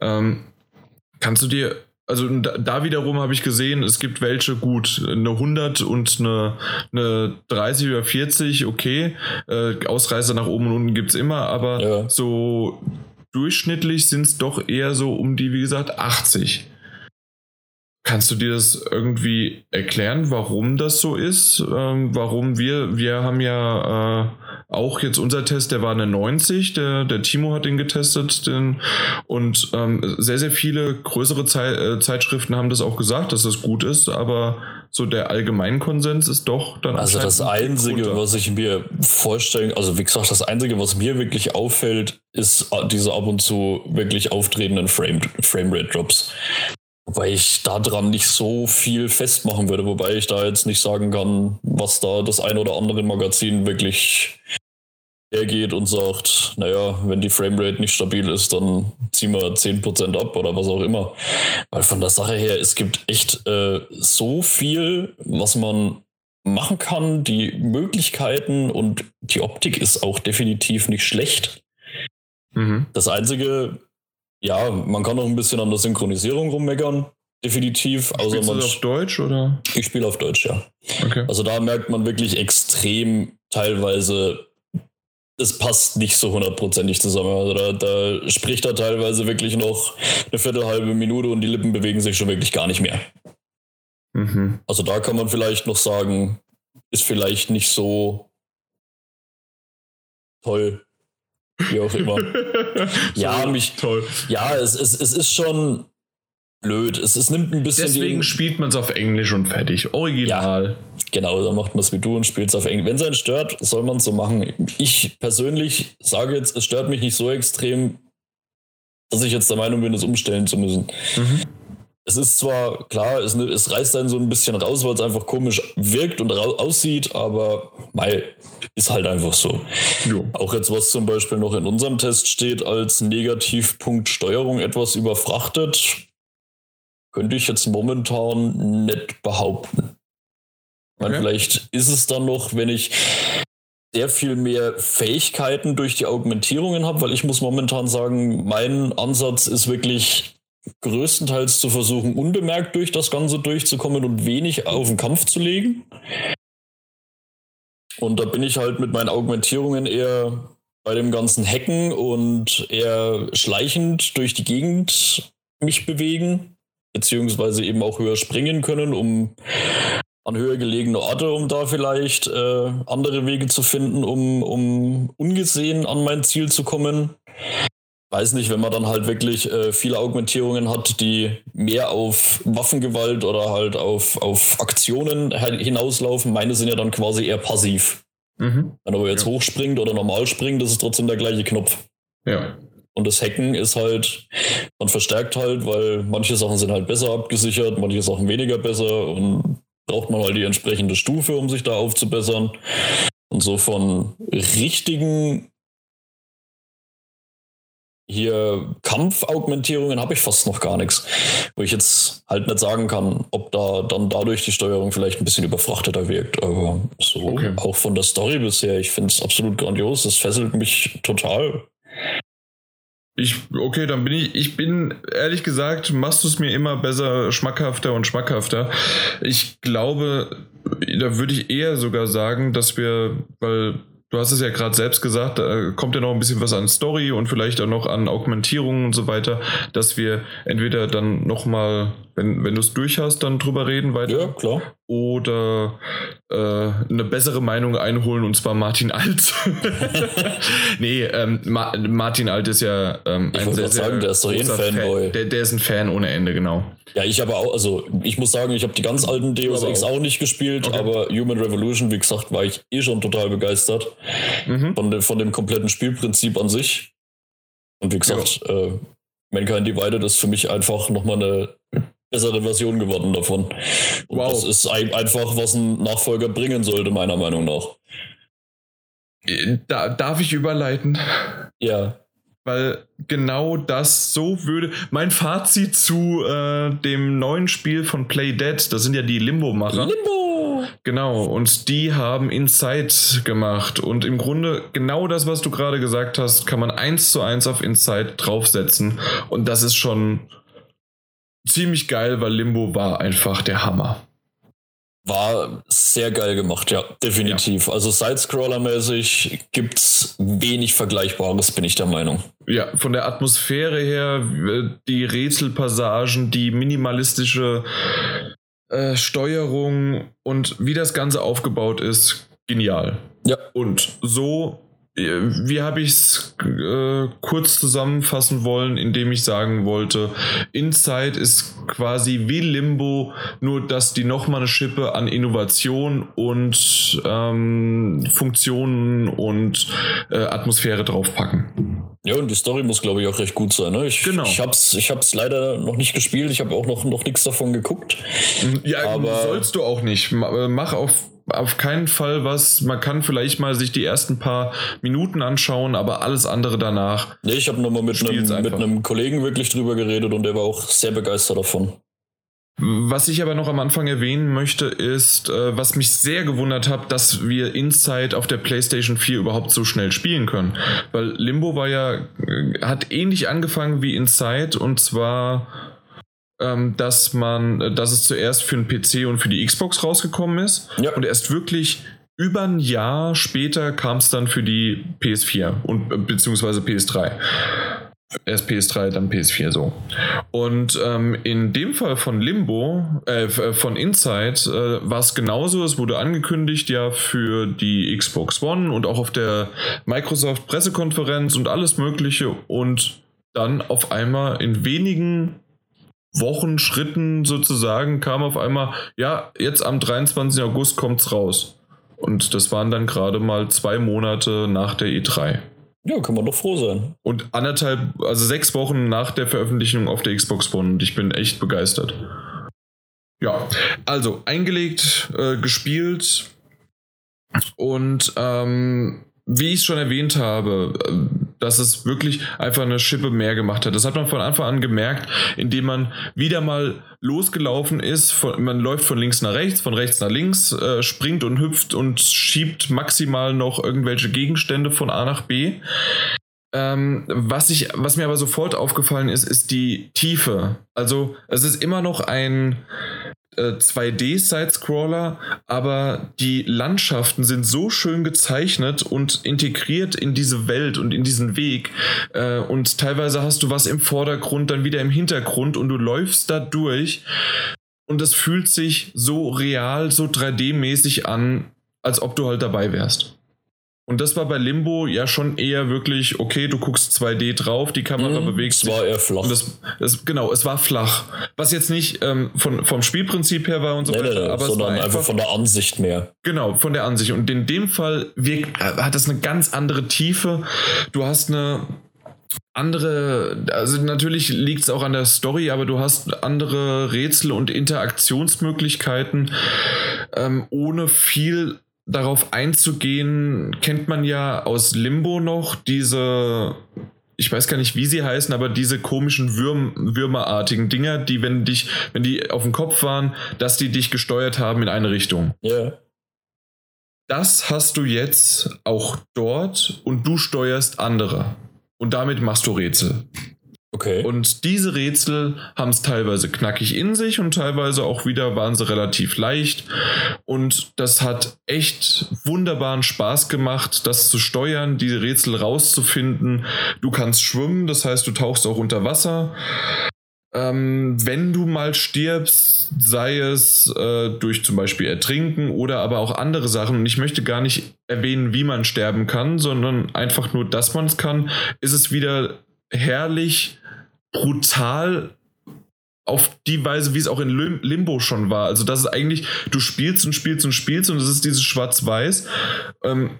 Ähm, kannst du dir, also da, da wiederum habe ich gesehen, es gibt welche gut, eine 100 und eine, eine 30 oder 40, okay. Äh, Ausreißer nach oben und unten gibt es immer, aber Ja. so durchschnittlich sind es doch eher so um die, wie gesagt, 80. Kannst du dir das irgendwie erklären, warum das so ist? Ähm, warum wir, wir haben ja äh, auch jetzt unser Test, der war eine 90, der, der Timo hat den getestet den, und ähm, sehr, sehr viele größere Zei äh, Zeitschriften haben das auch gesagt, dass das gut ist, aber so der Allgemeinkonsens ist doch dann Also das Einzige, runter. was ich mir vorstellen, also wie gesagt, das Einzige, was mir wirklich auffällt, ist äh, diese ab und zu wirklich auftretenden Frame, Framerate-Drops. Wobei ich daran nicht so viel festmachen würde, wobei ich da jetzt nicht sagen kann, was da das ein oder andere Magazin wirklich hergeht und sagt, naja, wenn die Framerate nicht stabil ist, dann ziehen wir 10% ab oder was auch immer. Weil von der Sache her, es gibt echt äh, so viel, was man machen kann, die Möglichkeiten und die Optik ist auch definitiv nicht schlecht. Mhm. Das Einzige, ja, man kann noch ein bisschen an der Synchronisierung rummeckern, definitiv. Also Spielst du man, das auf Deutsch oder? ich spiele auf Deutsch, ja. Okay. Also da merkt man wirklich extrem teilweise, es passt nicht so hundertprozentig zusammen. Also da, da spricht er teilweise wirklich noch eine Viertelhalbe Minute und die Lippen bewegen sich schon wirklich gar nicht mehr. Mhm. Also da kann man vielleicht noch sagen, ist vielleicht nicht so toll. Wie auch immer. ja, mich. Toll. Ja, es, es, es ist schon blöd. Es, es nimmt ein bisschen. Deswegen spielt man es auf Englisch und fertig. Original. Ja, genau, dann macht man es wie du und spielt es auf Englisch. Wenn es einen stört, soll man es so machen. Ich persönlich sage jetzt, es stört mich nicht so extrem, dass ich jetzt der Meinung bin, es umstellen zu müssen. Mhm. Es ist zwar klar, es, es reißt dann so ein bisschen raus, weil es einfach komisch wirkt und aussieht, aber mei, ist halt einfach so. Jo. Auch jetzt, was zum Beispiel noch in unserem Test steht, als Negativpunkt Steuerung etwas überfrachtet, könnte ich jetzt momentan nicht behaupten. Okay. Vielleicht ist es dann noch, wenn ich sehr viel mehr Fähigkeiten durch die Augmentierungen habe, weil ich muss momentan sagen, mein Ansatz ist wirklich größtenteils zu versuchen, unbemerkt durch das Ganze durchzukommen und wenig auf den Kampf zu legen. Und da bin ich halt mit meinen Augmentierungen eher bei dem ganzen Hacken und eher schleichend durch die Gegend mich bewegen beziehungsweise eben auch höher springen können, um an höher gelegene Orte, um da vielleicht äh, andere Wege zu finden, um, um ungesehen an mein Ziel zu kommen. Weiß nicht, wenn man dann halt wirklich äh, viele Augmentierungen hat, die mehr auf Waffengewalt oder halt auf, auf Aktionen hinauslaufen. Meine sind ja dann quasi eher passiv. Mhm. Wenn er jetzt ja. hochspringt oder normal springt, das ist trotzdem der gleiche Knopf. Ja. Und das Hacken ist halt, man verstärkt halt, weil manche Sachen sind halt besser abgesichert, manche Sachen weniger besser und braucht man halt die entsprechende Stufe, um sich da aufzubessern. Und so von richtigen hier Kampfaugmentierungen habe ich fast noch gar nichts, wo ich jetzt halt nicht sagen kann, ob da dann dadurch die Steuerung vielleicht ein bisschen überfrachteter wirkt. Aber so okay. auch von der Story bisher, ich finde es absolut grandios. Das fesselt mich total. Ich, okay, dann bin ich, ich bin, ehrlich gesagt, machst du es mir immer besser, schmackhafter und schmackhafter. Ich glaube, da würde ich eher sogar sagen, dass wir, weil du hast es ja gerade selbst gesagt, da kommt ja noch ein bisschen was an Story und vielleicht auch noch an Augmentierungen und so weiter, dass wir entweder dann nochmal, wenn, wenn du es durch hast, dann drüber reden weiter. Ja, klar oder äh, eine bessere Meinung einholen und zwar Martin Alt. nee, ähm, Ma Martin Alt ist ja ähm, ein sehr, sehr sagen, der ist doch eh ein Fanboy. Fan. Der, der, ist ein Fan ohne Ende, genau. Ja, ich habe auch, also ich muss sagen, ich habe die ganz alten Deus Ex auch. auch. nicht gespielt, okay. aber Human Revolution, wie gesagt, war ich eh schon total begeistert mhm. von, dem, von dem kompletten Spielprinzip an sich. Und wie gesagt, ja. äh, Mankind Divided ist für mich einfach nochmal eine bessere Version geworden davon. Und wow. das ist ein, einfach, was ein Nachfolger bringen sollte, meiner Meinung nach. Da, darf ich überleiten? Ja. Weil genau das so würde. Mein Fazit zu äh, dem neuen Spiel von Play Dead, das sind ja die Limbo-Macher. Limbo! Genau, und die haben Inside gemacht. Und im Grunde genau das, was du gerade gesagt hast, kann man eins zu eins auf Inside draufsetzen. Und das ist schon ziemlich geil, weil Limbo war einfach der Hammer. War sehr geil gemacht, ja, definitiv. Ja. Also Sidescroller-mäßig gibt's wenig Vergleichbares, bin ich der Meinung. Ja, von der Atmosphäre her, die Rätselpassagen, die minimalistische äh, Steuerung und wie das Ganze aufgebaut ist, genial. Ja. Und so wie habe ich es äh, kurz zusammenfassen wollen, indem ich sagen wollte, Inside ist quasi wie Limbo, nur dass die nochmal eine Schippe an Innovation und ähm, Funktionen und äh, Atmosphäre draufpacken. Ja, und die Story muss, glaube ich, auch recht gut sein. Ne? Ich, genau. ich habe es ich hab's leider noch nicht gespielt, ich habe auch noch, noch nichts davon geguckt. Ja, aber sollst du auch nicht. Äh, mach auf auf keinen Fall was. Man kann vielleicht mal sich die ersten paar Minuten anschauen, aber alles andere danach. Nee, ich habe nochmal mit einem, mit einem Kollegen wirklich drüber geredet und der war auch sehr begeistert davon. Was ich aber noch am Anfang erwähnen möchte, ist, äh, was mich sehr gewundert hat, dass wir Inside auf der PlayStation 4 überhaupt so schnell spielen können. Weil Limbo war ja, äh, hat ähnlich angefangen wie Inside und zwar dass man, dass es zuerst für den PC und für die Xbox rausgekommen ist ja. und erst wirklich über ein Jahr später kam es dann für die PS4 und äh, beziehungsweise PS3. Erst PS3, dann PS4 so. Und ähm, in dem Fall von Limbo, äh, äh von Inside, äh, war es genauso. Es wurde angekündigt ja für die Xbox One und auch auf der Microsoft Pressekonferenz und alles Mögliche. Und dann auf einmal in wenigen Wochen, Schritten sozusagen kam auf einmal, ja, jetzt am 23. August kommt's raus. Und das waren dann gerade mal zwei Monate nach der E3. Ja, kann man doch froh sein. Und anderthalb, also sechs Wochen nach der Veröffentlichung auf der Xbox One. Und ich bin echt begeistert. Ja, also eingelegt, äh, gespielt und ähm, wie ich schon erwähnt habe, dass es wirklich einfach eine Schippe mehr gemacht hat. Das hat man von Anfang an gemerkt, indem man wieder mal losgelaufen ist. Von, man läuft von links nach rechts, von rechts nach links, äh, springt und hüpft und schiebt maximal noch irgendwelche Gegenstände von A nach B. Ähm, was, ich, was mir aber sofort aufgefallen ist, ist die Tiefe. Also es ist immer noch ein 2D-Side-Scroller, aber die Landschaften sind so schön gezeichnet und integriert in diese Welt und in diesen Weg. Äh, und teilweise hast du was im Vordergrund, dann wieder im Hintergrund und du läufst da durch. Und es fühlt sich so real, so 3D-mäßig an, als ob du halt dabei wärst. Und das war bei Limbo ja schon eher wirklich, okay, du guckst 2D drauf, die Kamera mm, bewegt sich. Es war eher flach. Das, das, genau, es war flach. Was jetzt nicht ähm, von, vom Spielprinzip her war und so nee, weiter, nee, aber sondern einfach, einfach, von der Ansicht mehr. Genau, von der Ansicht. Und in dem Fall wirkt, hat das eine ganz andere Tiefe. Du hast eine andere, also natürlich liegt es auch an der Story, aber du hast andere Rätsel und Interaktionsmöglichkeiten, ähm, ohne viel darauf einzugehen, kennt man ja aus Limbo noch diese, ich weiß gar nicht, wie sie heißen, aber diese komischen Würm, Würmerartigen Dinger, die, wenn dich, wenn die auf dem Kopf waren, dass die dich gesteuert haben in eine Richtung. Ja. Yeah. Das hast du jetzt auch dort und du steuerst andere. Und damit machst du Rätsel. Okay. Und diese Rätsel haben es teilweise knackig in sich und teilweise auch wieder waren sie relativ leicht. Und das hat echt wunderbaren Spaß gemacht, das zu steuern, diese Rätsel rauszufinden. Du kannst schwimmen, das heißt, du tauchst auch unter Wasser. Ähm, wenn du mal stirbst, sei es äh, durch zum Beispiel Ertrinken oder aber auch andere Sachen, und ich möchte gar nicht erwähnen, wie man sterben kann, sondern einfach nur, dass man es kann, ist es wieder herrlich brutal auf die Weise, wie es auch in Limbo schon war. Also, das ist eigentlich, du spielst und spielst und spielst und es ist dieses Schwarz-Weiß. Ähm,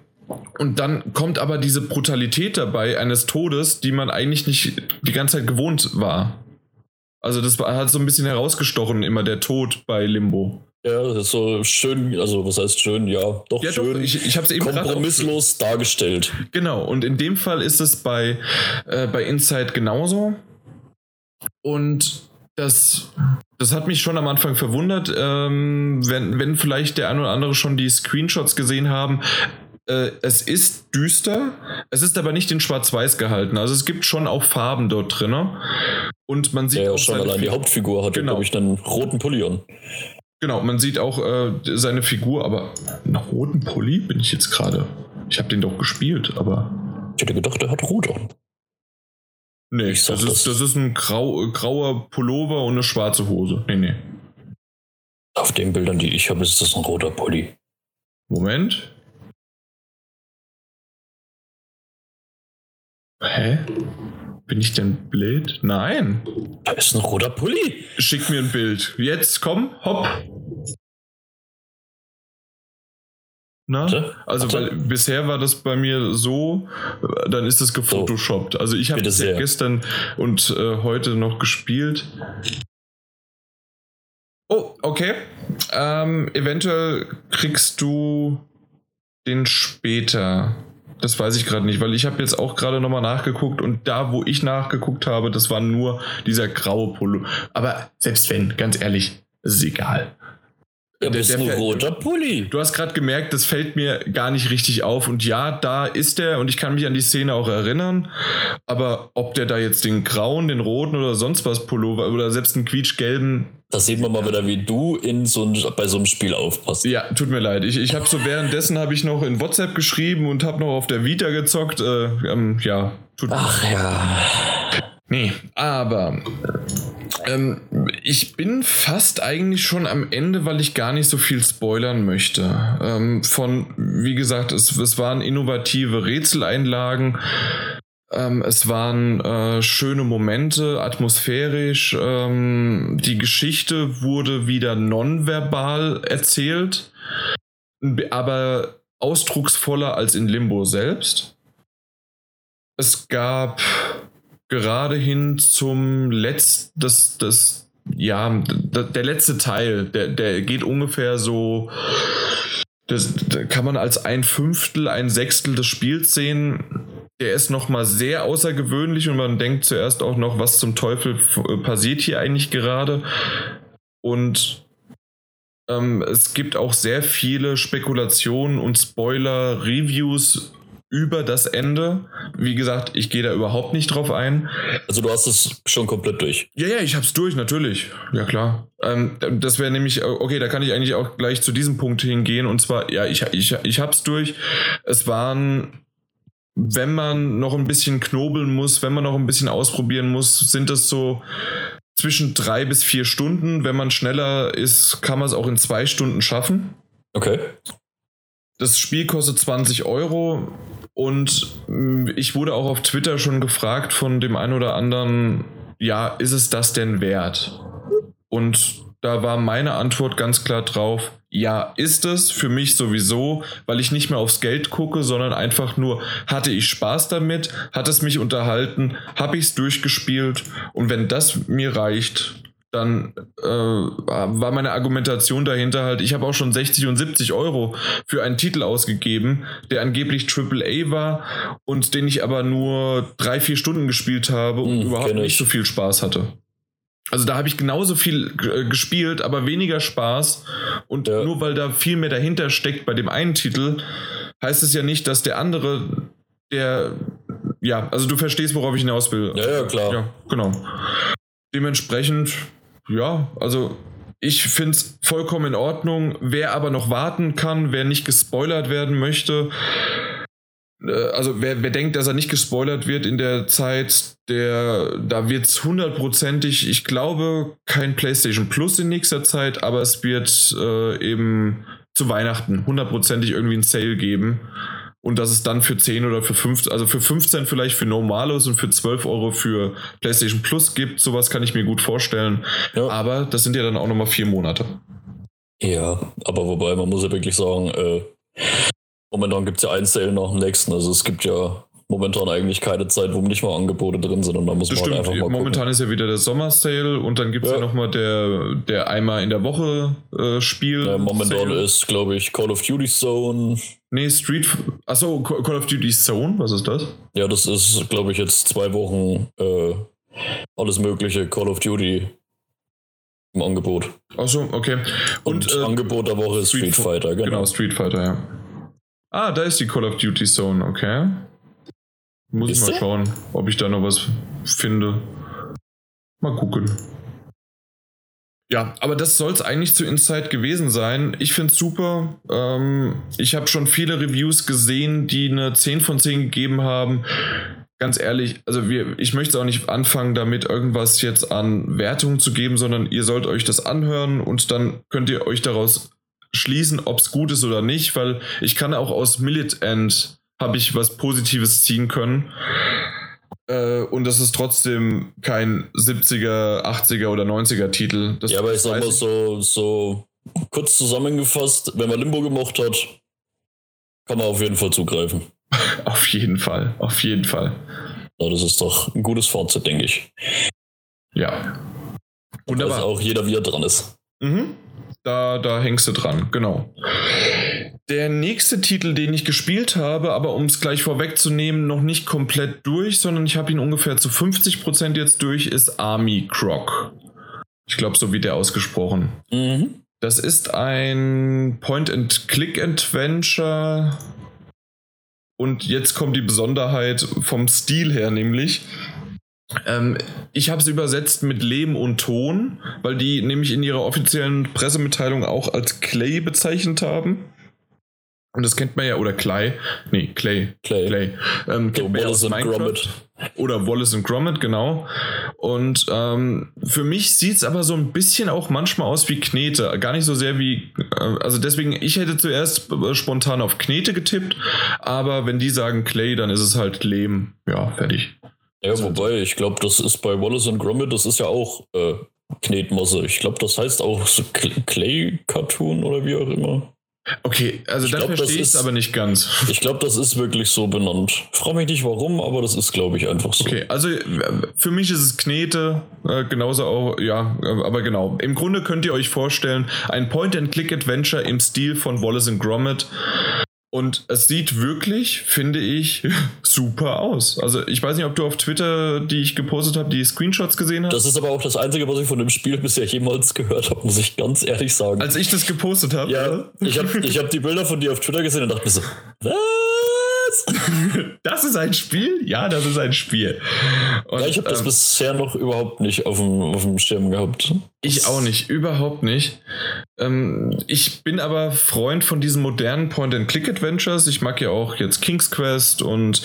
und dann kommt aber diese Brutalität dabei eines Todes, die man eigentlich nicht die ganze Zeit gewohnt war. Also, das hat so ein bisschen herausgestochen, immer der Tod bei Limbo. Ja, das ist so schön, also was heißt schön, ja, doch ja, schön. Doch, ich, ich eben kompromisslos dargestellt. Genau, und in dem Fall ist es bei, äh, bei Inside genauso. Und das, das hat mich schon am Anfang verwundert, ähm, wenn, wenn vielleicht der ein oder andere schon die Screenshots gesehen haben. Äh, es ist düster, es ist aber nicht in Schwarz-Weiß gehalten. Also es gibt schon auch Farben dort drin. Und man sieht ja, auch schon allein die Hauptfigur hat, genau. glaube ich, einen roten Pulli an. Genau, man sieht auch äh, seine Figur, aber einen roten Pulli bin ich jetzt gerade. Ich habe den doch gespielt, aber. Ich hätte gedacht, er hat rot an. Nee, das, das, ist, das ist ein grau, grauer Pullover und eine schwarze Hose. Nee, nee. Auf den Bildern, die ich habe, ist das ein roter Pulli. Moment. Hä? Bin ich denn blöd? Nein. Da ist ein roter Pulli. Schick mir ein Bild. Jetzt komm, hopp. Na? Warte, also, weil bisher war das bei mir so, dann ist es gefotoshoppt. Also, ich habe es ja gestern und äh, heute noch gespielt. Oh, okay. Ähm, eventuell kriegst du den später. Das weiß ich gerade nicht, weil ich habe jetzt auch gerade nochmal nachgeguckt und da, wo ich nachgeguckt habe, das war nur dieser graue Polo. Aber selbst wenn, ganz ehrlich, ist egal. Ja, der, ist ein roter Pulli. Du hast gerade gemerkt, das fällt mir gar nicht richtig auf. Und ja, da ist er und ich kann mich an die Szene auch erinnern. Aber ob der da jetzt den grauen, den roten oder sonst was Pullover oder selbst einen quietschgelben. Da sieht man mal wieder, wie du in so ein, bei so einem Spiel aufpasst. Ja, tut mir leid. Ich, ich habe so währenddessen habe ich noch in WhatsApp geschrieben und habe noch auf der Vita gezockt. Äh, ähm, ja, tut Ach ja. Nee, aber ähm, ich bin fast eigentlich schon am Ende, weil ich gar nicht so viel spoilern möchte. Ähm, von, wie gesagt, es, es waren innovative Rätseleinlagen. Ähm, es waren äh, schöne Momente, atmosphärisch. Ähm, die Geschichte wurde wieder nonverbal erzählt, aber ausdrucksvoller als in Limbo selbst. Es gab gerade hin zum letzten, das, das, ja, der letzte Teil, der, der geht ungefähr so, das, kann man als ein Fünftel, ein Sechstel des Spiels sehen. Der ist nochmal sehr außergewöhnlich und man denkt zuerst auch noch, was zum Teufel passiert hier eigentlich gerade. Und ähm, es gibt auch sehr viele Spekulationen und Spoiler-Reviews über das Ende. Wie gesagt, ich gehe da überhaupt nicht drauf ein. Also du hast es schon komplett durch. Ja, ja, ich hab's durch, natürlich. Ja, klar. Ähm, das wäre nämlich, okay, da kann ich eigentlich auch gleich zu diesem Punkt hingehen. Und zwar, ja, ich, ich, ich hab's durch. Es waren, wenn man noch ein bisschen knobeln muss, wenn man noch ein bisschen ausprobieren muss, sind es so zwischen drei bis vier Stunden. Wenn man schneller ist, kann man es auch in zwei Stunden schaffen. Okay. Das Spiel kostet 20 Euro. Und mm, ich wurde auch auf Twitter schon gefragt von dem einen oder anderen, ja, ist es das denn wert? Und da war meine Antwort ganz klar drauf, ja, ist es für mich sowieso, weil ich nicht mehr aufs Geld gucke, sondern einfach nur, hatte ich Spaß damit, hat es mich unterhalten, habe ich es durchgespielt? Und wenn das mir reicht, dann äh, war meine Argumentation dahinter halt, ich habe auch schon 60 und 70 Euro für einen Titel ausgegeben, der angeblich AAA war und den ich aber nur drei, vier Stunden gespielt habe und hm, überhaupt nicht so viel Spaß hatte. Also da habe ich genauso viel äh, gespielt, aber weniger Spaß. Und ja. nur weil da viel mehr dahinter steckt bei dem einen Titel, heißt es ja nicht, dass der andere, der, ja, also du verstehst, worauf ich hinaus will. Ja, ja, klar. Ja, genau. Dementsprechend ja, also ich finde es vollkommen in Ordnung. Wer aber noch warten kann, wer nicht gespoilert werden möchte, äh, also wer, wer denkt, dass er nicht gespoilert wird in der Zeit, der, da wird es hundertprozentig, ich glaube, kein PlayStation Plus in nächster Zeit, aber es wird äh, eben zu Weihnachten hundertprozentig irgendwie ein Sale geben und dass es dann für 10 oder für 15, also für 15 vielleicht für Normales und für 12 Euro für PlayStation Plus gibt. Sowas kann ich mir gut vorstellen. Ja. Aber das sind ja dann auch nochmal vier Monate. Ja, aber wobei man muss ja wirklich sagen, äh, momentan gibt es ja ein Sale nach dem nächsten. Also es gibt ja momentan eigentlich keine Zeit, wo nicht mal Angebote drin sind und da muss das man halt einfach mal Momentan gucken. ist ja wieder der Sommer-Sale und dann gibt es ja. ja nochmal der, der einmal in der Woche äh, Spiel. Ja, momentan Sale. ist, glaube ich, Call of Duty Zone. Nee, Street. Achso, Call of Duty Zone, was ist das? Ja, das ist, glaube ich, jetzt zwei Wochen äh, alles mögliche Call of Duty im Angebot. Achso, okay. Und, und äh, Angebot der Woche ist Street, Street Fighter, genau. Genau, Street Fighter, ja. Ah, da ist die Call of Duty Zone, okay. Muss ich mal schauen, ob ich da noch was finde. Mal gucken. Ja, aber das soll es eigentlich zu Insight gewesen sein. Ich finde es super. Ähm, ich habe schon viele Reviews gesehen, die eine 10 von 10 gegeben haben. Ganz ehrlich, also wir, ich möchte auch nicht anfangen, damit irgendwas jetzt an Wertungen zu geben, sondern ihr sollt euch das anhören und dann könnt ihr euch daraus schließen, ob es gut ist oder nicht, weil ich kann auch aus Millet End habe ich was Positives ziehen können. Äh, und das ist trotzdem kein 70er, 80er oder 90er Titel. Das ja, aber ich sag mal so, so kurz zusammengefasst, wenn man Limbo gemocht hat, kann man auf jeden Fall zugreifen. auf jeden Fall, auf jeden Fall. Ja, das ist doch ein gutes Fazit, denke ich. Ja. Wunderbar. Dass auch jeder, wie er dran ist. Mhm. Da, da hängst du dran, genau. Der nächste Titel, den ich gespielt habe, aber um es gleich vorwegzunehmen, noch nicht komplett durch, sondern ich habe ihn ungefähr zu 50% jetzt durch, ist Army Croc. Ich glaube, so wird der ausgesprochen. Mhm. Das ist ein Point-and-Click-Adventure. Und jetzt kommt die Besonderheit vom Stil her, nämlich. Ähm, ich habe es übersetzt mit Lehm und Ton, weil die nämlich in ihrer offiziellen Pressemitteilung auch als Clay bezeichnet haben. Und das kennt man ja, oder Clay, nee, Clay, Clay. Clay, ähm, kennt man ja aus Wallace Minecraft. Gromit. Oder Wallace und Gromit, genau. Und ähm, für mich sieht es aber so ein bisschen auch manchmal aus wie Knete. Gar nicht so sehr wie. Äh, also deswegen, ich hätte zuerst äh, spontan auf Knete getippt, aber wenn die sagen Clay, dann ist es halt Lehm. Ja, fertig. Ja, wobei, ich glaube, das ist bei Wallace und Gromit, das ist ja auch äh, Knetmasse. Ich glaube, das heißt auch so Cl- Clay-Cartoon oder wie auch immer. Okay, also Ich dann glaub, das verstehe ich es aber nicht ganz. Ich glaube, das ist wirklich so benannt. Frage mich nicht warum, aber das ist, glaube ich, einfach so. Okay, also äh, für mich ist es Knete, äh, genauso auch, ja, äh, aber genau. Im Grunde könnt ihr euch vorstellen, ein Point-and-Click-Adventure im Stil von Wallace and Gromit. Und es sieht wirklich, finde ich, super aus. Also ich weiß nicht, ob du auf Twitter, die ich gepostet habe, die Screenshots gesehen hast. Das ist aber auch das Einzige, was ich von dem Spiel bisher jemals gehört habe, muss ich ganz ehrlich sagen. Als ich das gepostet habe. ja, ich habe ich hab die Bilder von dir auf Twitter gesehen und dachte mir so, was? Das ist ein Spiel? Ja, das ist ein Spiel. Und, Ja, ich habe das ähm, bisher noch überhaupt nicht auf dem, auf dem Schirm gehabt. Ich auch nicht, überhaupt nicht. Ähm, ich bin aber Freund von diesen modernen Point-and-Click-Adventures. Ich mag ja auch jetzt King's Quest und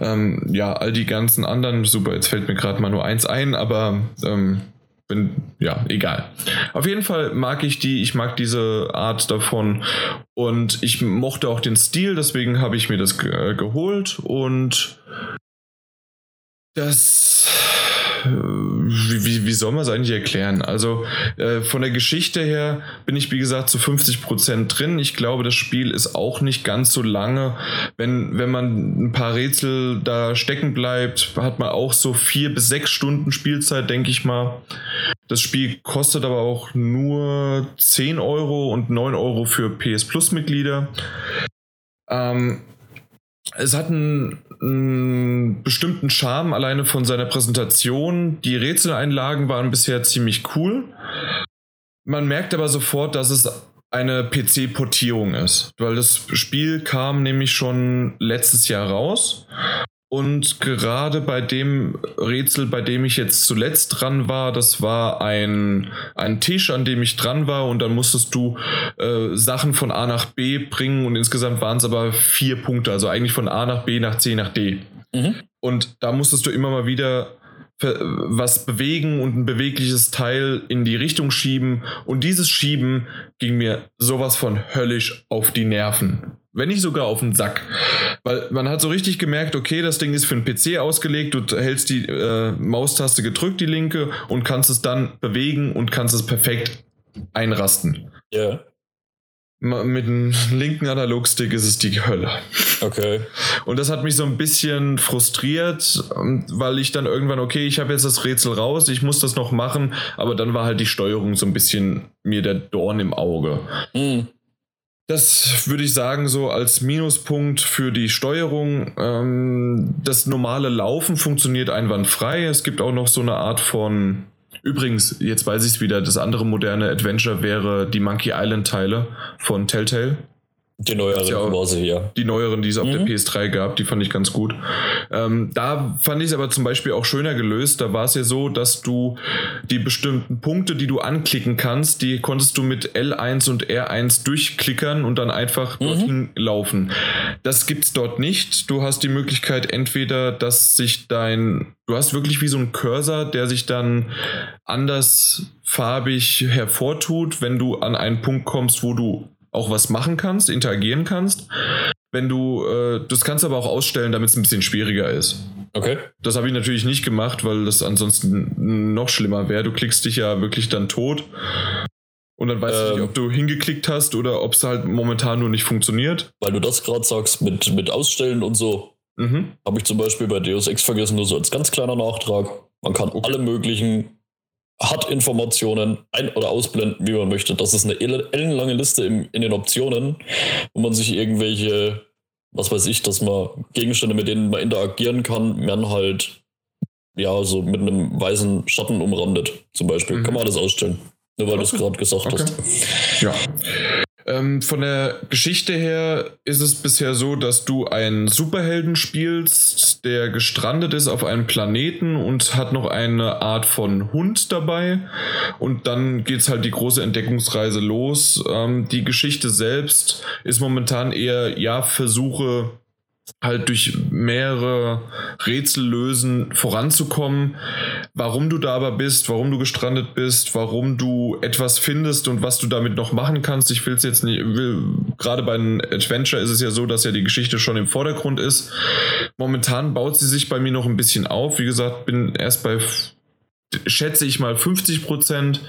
ähm, ja, all die ganzen anderen. Super, jetzt fällt mir gerade mal nur eins ein, aber ähm, bin, ja, egal. Auf jeden Fall mag ich die, ich mag diese Art davon und ich mochte auch den Stil, deswegen habe ich mir das ge äh, geholt und das. Wie, wie, wie soll man es eigentlich erklären? Also äh, von der Geschichte her bin ich wie gesagt zu 50% drin. Ich glaube, das Spiel ist auch nicht ganz so lange. Wenn, wenn man ein paar Rätsel da stecken bleibt, hat man auch so vier bis sechs Stunden Spielzeit, denke ich mal. Das Spiel kostet aber auch nur 10 Euro und 9 Euro für PS Plus Mitglieder. Ähm, es hat einen, einen bestimmten Charme alleine von seiner Präsentation. Die Rätseleinlagen waren bisher ziemlich cool. Man merkt aber sofort, dass es eine PC-Portierung ist, weil das Spiel kam nämlich schon letztes Jahr raus. Und gerade bei dem Rätsel, bei dem ich jetzt zuletzt dran war, das war ein, ein Tisch, an dem ich dran war und dann musstest du äh, Sachen von A nach B bringen und insgesamt waren es aber vier Punkte, also eigentlich von A nach B nach C nach D. Mhm. Und da musstest du immer mal wieder ver- was bewegen und ein bewegliches Teil in die Richtung schieben. Und dieses Schieben ging mir sowas von höllisch auf die Nerven. Wenn nicht sogar auf den Sack. Weil man hat so richtig gemerkt, okay, das Ding ist für einen PC ausgelegt, du hältst die äh, Maustaste gedrückt, die linke, und kannst es dann bewegen und kannst es perfekt einrasten. Ja, Ma- Mit dem linken Analogstick ist es die Hölle. okay. Und das hat mich so ein bisschen frustriert, ähm, weil ich dann irgendwann, okay, ich habe jetzt das Rätsel raus, ich muss das noch machen, aber dann war halt die Steuerung so ein bisschen mir der Dorn im Auge. Hm. Das würde ich sagen, so als Minuspunkt für die Steuerung. Ähm, das normale Laufen funktioniert einwandfrei. Es gibt auch noch so eine Art von. Übrigens, jetzt weiß ich es wieder, das andere moderne Adventure wäre die Monkey Island-Teile von Telltale. Die neueren ja quasi, ja. Die neueren, die es auf Mhm. der PS3 gab, die fand ich ganz gut. Ähm, da fand ich es aber zum Beispiel auch schöner gelöst. Da war es ja so, dass du die bestimmten Punkte, die du anklicken kannst, die konntest du mit L1 und R1 durchklickern und dann einfach Mhm. dorthin laufen. Das gibt's dort nicht. Du hast die Möglichkeit entweder, dass sich dein, du hast wirklich wie so ein Cursor, der sich dann andersfarbig hervortut, wenn du an einen Punkt kommst, wo du auch was machen kannst, interagieren kannst. Wenn du, äh, das kannst du aber auch ausstellen, damit es ein bisschen schwieriger ist. Okay. Das habe ich natürlich nicht gemacht, weil das ansonsten noch schlimmer wäre. Du klickst dich ja wirklich dann tot. Und dann weißt du Ähm. nicht, ob du hingeklickt hast oder ob es halt momentan nur nicht funktioniert. Weil du das gerade sagst mit, mit Ausstellen und so, Mhm. habe ich zum Beispiel bei Deus Ex vergessen, nur so als ganz kleiner Nachtrag. Man kann alle möglichen HUD-Informationen ein- oder ausblenden, wie man möchte. Das ist eine elle- ellenlange Liste im, in den Optionen, wo man sich irgendwelche, was weiß ich, dass man Gegenstände, mit denen man interagieren kann, werden halt ja so mit einem weißen Schatten umrandet, zum Beispiel. Mhm. Kann man alles ausstellen. Nur weil du es Okay. gerade gesagt Okay. hast. Ja. Ähm, von der Geschichte her ist es bisher so, dass du einen Superhelden spielst, der gestrandet ist auf einem Planeten und hat noch eine Art von Hund dabei. Und dann geht es halt die große Entdeckungsreise los. Ähm, die Geschichte selbst ist momentan eher, ja, Versuche halt durch mehrere Rätsel lösen voranzukommen. Warum du da aber bist, warum du gestrandet bist, warum du etwas findest und was du damit noch machen kannst. Ich will es jetzt nicht, will, gerade bei einem Adventure ist es ja so, dass ja die Geschichte schon im Vordergrund ist. Momentan baut sie sich bei mir noch ein bisschen auf. Wie gesagt, bin erst bei schätze ich mal 50 Prozent.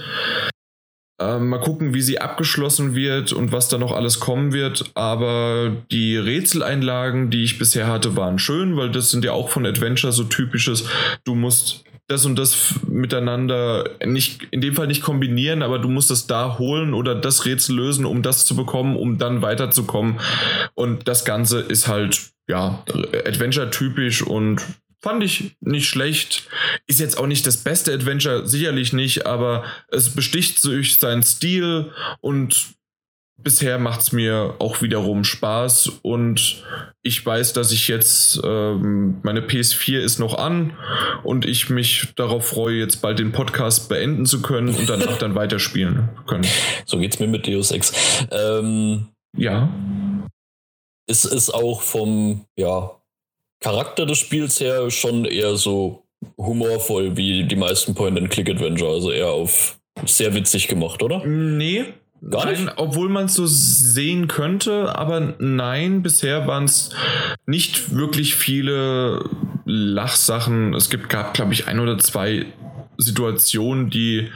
Ähm, mal gucken, wie sie abgeschlossen wird und was da noch alles kommen wird. Aber die Rätseleinlagen, die ich bisher hatte, waren schön, weil das sind ja auch von Adventure so typisches. Du musst das und das miteinander nicht, in dem Fall nicht kombinieren, aber du musst das da holen oder das Rätsel lösen, um das zu bekommen, um dann weiterzukommen. Und das Ganze ist halt, ja, Adventure-typisch und Fand ich nicht schlecht. Ist jetzt auch nicht das beste Adventure, sicherlich nicht, aber es besticht durch seinen Stil und bisher macht es mir auch wiederum Spaß und ich weiß, dass ich jetzt, ähm, meine PS4 ist noch an und ich mich darauf freue, jetzt bald den Podcast beenden zu können und danach dann weiterspielen können. So geht's mir mit Deus Ex. Ähm, ja. Es ist auch vom, ja, Charakter des Spiels her schon eher so humorvoll wie die meisten Point-and-Click-Adventure, also eher auf sehr witzig gemacht, oder? Nee. Gar nicht? Nein, obwohl man es so sehen könnte, aber nein, bisher waren es nicht wirklich viele Lachsachen. Es gibt, gab, glaube ich, ein oder zwei Situationen, die,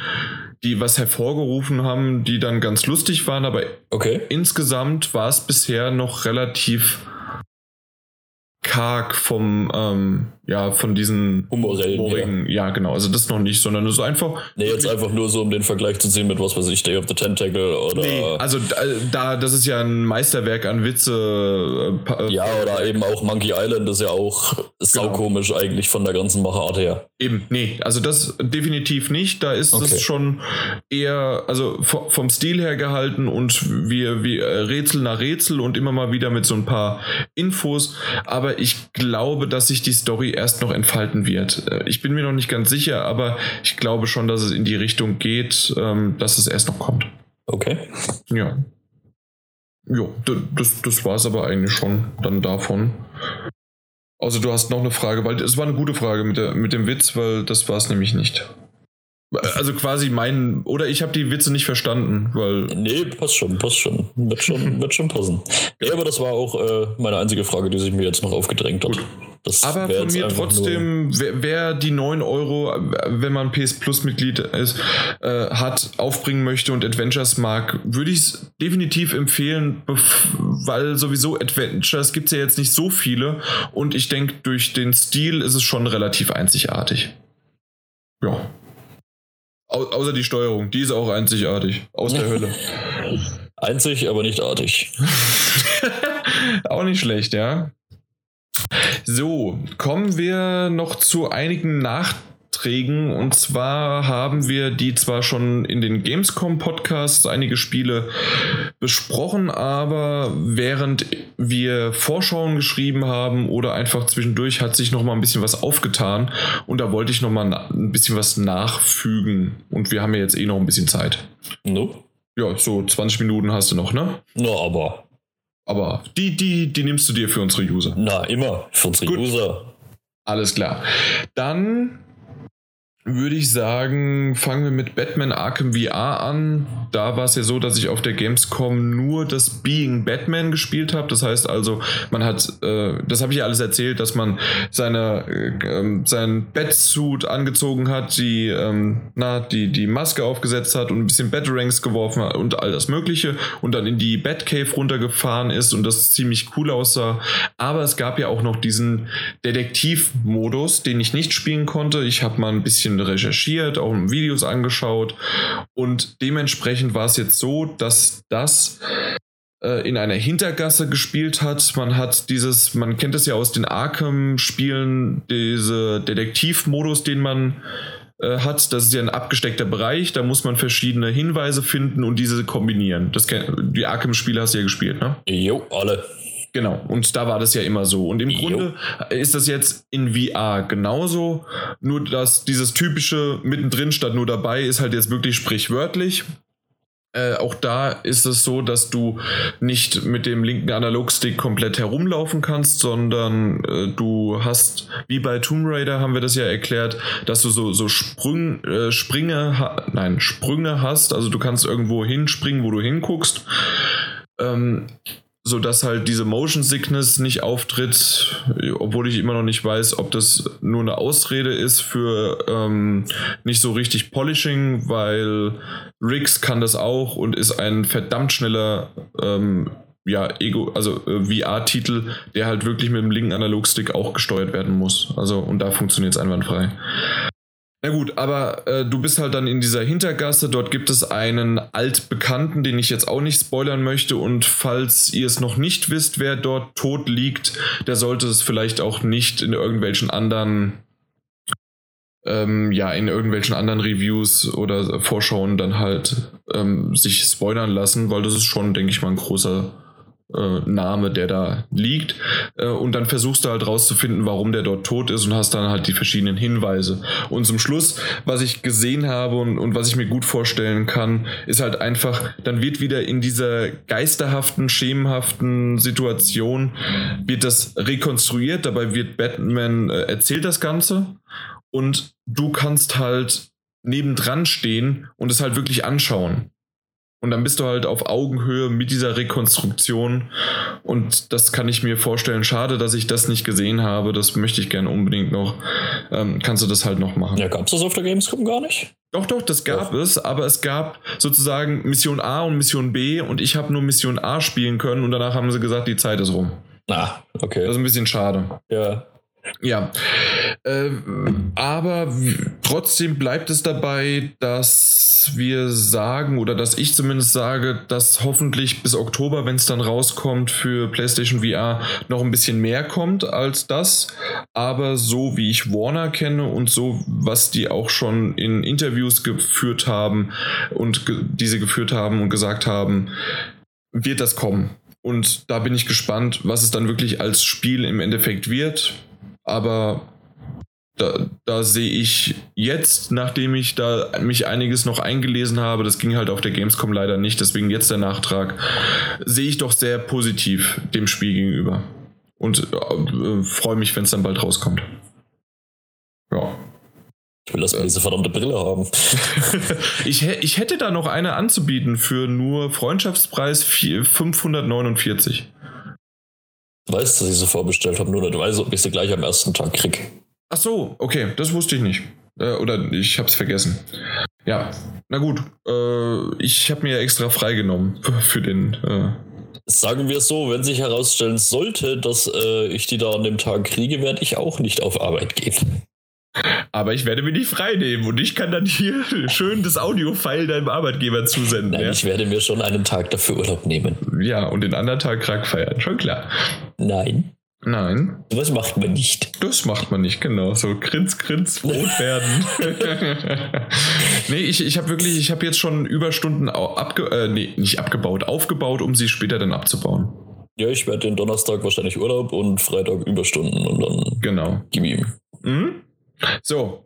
die was hervorgerufen haben, die dann ganz lustig waren, aber okay. insgesamt war es bisher noch relativ karg vom, ähm, ja, von diesen humorigen, ja. ja. genau, also das noch nicht, sondern es ist einfach. Nee, jetzt einfach nur so, um den Vergleich zu sehen mit was weiß ich, Day of the Tentacle oder. Nee, also da, das ist ja ein Meisterwerk an Witze. Äh, äh ja, oder eben auch Monkey Island ist ja auch genau. saukomisch eigentlich von der ganzen Machart her. Eben, nee, also das definitiv nicht. Da ist okay. es schon eher, also vom Stil her gehalten und wir, wir äh, Rätsel nach Rätsel und immer mal wieder mit so ein paar Infos. Aber ich glaube, dass sich die Story erst noch entfalten wird. Äh, ich bin mir noch nicht ganz sicher, aber ich glaube schon, dass es in die Richtung geht, ähm, dass es erst noch kommt. Okay. Ja. Ja, das, das war es aber eigentlich schon dann davon. Also du hast noch eine Frage, weil es war eine gute Frage mit, der, mit dem Witz, weil das war es nämlich nicht. Also quasi mein, oder ich habe die Witze nicht verstanden, weil. Nee, passt schon, passt schon. Wird schon, wird schon passen. Ja, aber das war auch äh, meine einzige Frage, die sich mir jetzt noch aufgedrängt hat. Gut. Das aber von mir trotzdem, wer, wer, die 9 Euro, wenn man PS Plus Mitglied ist, äh, hat, aufbringen möchte und Adventures mag, würde ich es definitiv empfehlen, weil sowieso Adventures gibt es ja jetzt nicht so viele und ich denke, durch den Stil ist es schon relativ einzigartig. Ja. Au außer die Steuerung, die ist auch einzigartig. Aus der Hölle. Einzig, aber nicht artig. auch nicht schlecht, ja. So, kommen wir noch zu einigen Nachteilen Beiträgen. Und zwar haben wir die zwar schon in den Gamescom-Podcasts einige Spiele besprochen, aber während wir Vorschauen geschrieben haben oder einfach zwischendurch hat sich noch mal ein bisschen was aufgetan und da wollte ich noch mal ein bisschen was nachfügen. Und wir haben ja jetzt eh noch ein bisschen Zeit. No. Ja, so 20 Minuten hast du noch, ne? No, aber. Aber die, die, die nimmst du dir für unsere User. Na, immer für unsere Gut. User. Alles klar. Dann würde ich sagen, fangen wir mit Batman Arkham VR an. Da war es ja so, dass ich auf der Gamescom nur das Being Batman gespielt habe. Das heißt also, man hat, äh, das habe ich ja alles erzählt, dass man seine, äh, seinen Batsuit angezogen hat, die, ähm, na, die, die Maske aufgesetzt hat und ein bisschen Batarangs geworfen hat und all das Mögliche und dann in die Batcave runtergefahren ist und das ziemlich cool aussah. Aber es gab ja auch noch diesen Detektivmodus, den ich nicht spielen konnte. Ich habe mal ein bisschen recherchiert, auch Videos angeschaut und dementsprechend war es jetzt so, dass das äh, in einer Hintergasse gespielt hat. Man hat dieses, man kennt es ja aus den Arkham-Spielen, diese Detektivmodus, den man äh, hat. Das ist ja ein abgesteckter Bereich, da muss man verschiedene Hinweise finden und diese kombinieren. Das die Arkham-Spiele hast du ja gespielt, ne? Jo, alle. Genau, und da war das ja immer so. Und im jo. Grunde ist das jetzt in VR genauso, nur dass dieses typische mittendrin statt nur dabei ist halt jetzt wirklich sprichwörtlich. Äh, auch da ist es so, dass du nicht mit dem linken Analogstick komplett herumlaufen kannst, sondern äh, du hast, wie bei Tomb Raider haben wir das ja erklärt, dass du so, so Sprung, äh, Springe, nein, Sprünge hast, also du kannst irgendwo hinspringen, wo du hinguckst. Ähm, so dass halt diese Motion Sickness nicht auftritt, obwohl ich immer noch nicht weiß, ob das nur eine Ausrede ist für ähm, nicht so richtig Polishing, weil Riggs kann das auch und ist ein verdammt schneller ähm, ja, Ego, also äh, VR-Titel, der halt wirklich mit dem linken Analogstick auch gesteuert werden muss. Also, und da funktioniert es einwandfrei. Na gut, aber äh, du bist halt dann in dieser Hintergasse. Dort gibt es einen altbekannten, den ich jetzt auch nicht spoilern möchte. Und falls ihr es noch nicht wisst, wer dort tot liegt, der sollte es vielleicht auch nicht in irgendwelchen anderen, ähm, ja, in irgendwelchen anderen Reviews oder Vorschauen dann halt ähm, sich spoilern lassen, weil das ist schon, denke ich mal, ein großer äh, Name, der da liegt. Äh, und dann versuchst du halt rauszufinden, warum der dort tot ist und hast dann halt die verschiedenen Hinweise. Und zum Schluss, was ich gesehen habe und, und was ich mir gut vorstellen kann, ist halt einfach, dann wird wieder in dieser geisterhaften, schemenhaften Situation, wird das rekonstruiert, dabei wird Batman äh, erzählt das Ganze und du kannst halt nebendran stehen und es halt wirklich anschauen. Und dann bist du halt auf Augenhöhe mit dieser Rekonstruktion. Und das kann ich mir vorstellen. Schade, dass ich das nicht gesehen habe. Das möchte ich gerne unbedingt noch. Ähm, kannst du das halt noch machen? Ja, gab es das auf der Gamescom gar nicht? Doch, doch, das gab doch. es. Aber es gab sozusagen Mission A und Mission B. Und ich habe nur Mission A spielen können. Und danach haben sie gesagt, die Zeit ist rum. Ah, okay. Das ist ein bisschen schade. Ja. Ja, äh, aber trotzdem bleibt es dabei, dass wir sagen oder dass ich zumindest sage, dass hoffentlich bis Oktober, wenn es dann rauskommt für PlayStation VR, noch ein bisschen mehr kommt als das. Aber so wie ich Warner kenne und so, was die auch schon in Interviews geführt haben und ge diese geführt haben und gesagt haben, wird das kommen. Und da bin ich gespannt, was es dann wirklich als Spiel im Endeffekt wird aber da, da sehe ich jetzt, nachdem ich da mich einiges noch eingelesen habe, das ging halt auf der Gamescom leider nicht, deswegen jetzt der Nachtrag, sehe ich doch sehr positiv dem Spiel gegenüber. Und äh, freue mich, wenn es dann bald rauskommt. Ja. Ich will, dass wir diese verdammte Brille haben. ich, ich hätte da noch eine anzubieten für nur Freundschaftspreis 549. Du weißt, dass ich sie vorbestellt habe, nur nicht weiß, ob ich sie gleich am ersten Tag krieg. Ach so, okay, das wusste ich nicht. Äh, oder ich hab's vergessen. Ja, na gut. Äh, ich habe mir extra freigenommen für den. Äh Sagen wir so, wenn sich herausstellen sollte, dass äh, ich die da an dem Tag kriege, werde ich auch nicht auf Arbeit gehen. Aber ich werde mir nicht frei nehmen und ich kann dann hier schön das Audio-File deinem Arbeitgeber zusenden. Nein, ja? ich werde mir schon einen Tag dafür Urlaub nehmen. Ja, und den anderen Tag krank feiern, schon klar. Nein. Nein. Was macht man nicht? Das macht man nicht, genau. So grins, grins, rot werden. nee, ich, ich habe wirklich, ich habe jetzt schon Überstunden abge, äh, nee, nicht abgebaut, aufgebaut, um sie später dann abzubauen. Ja, ich werde den Donnerstag wahrscheinlich Urlaub und Freitag Überstunden und dann. Genau. Gib ihm. Mhm. So,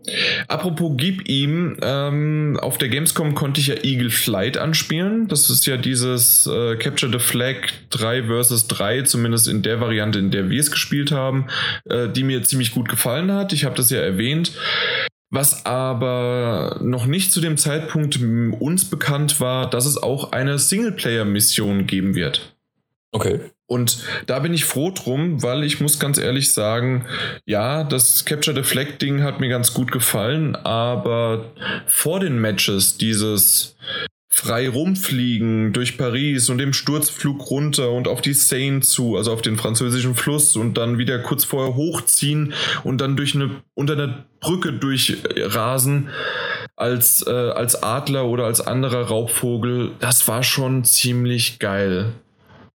apropos gib ihm, ähm, auf der Gamescom konnte ich ja Eagle Flight anspielen. Das ist ja dieses äh, Capture the Flag 3 vs 3, zumindest in der Variante, in der wir es gespielt haben, äh, die mir ziemlich gut gefallen hat. Ich habe das ja erwähnt. Was aber noch nicht zu dem Zeitpunkt uns bekannt war, dass es auch eine Singleplayer-Mission geben wird. Okay. Und da bin ich froh drum, weil ich muss ganz ehrlich sagen, ja, das Capture the Flag Ding hat mir ganz gut gefallen, aber vor den Matches dieses frei rumfliegen durch Paris und dem Sturzflug runter und auf die Seine zu, also auf den französischen Fluss und dann wieder kurz vorher hochziehen und dann durch eine unter einer Brücke durchrasen als äh, als Adler oder als anderer Raubvogel, das war schon ziemlich geil.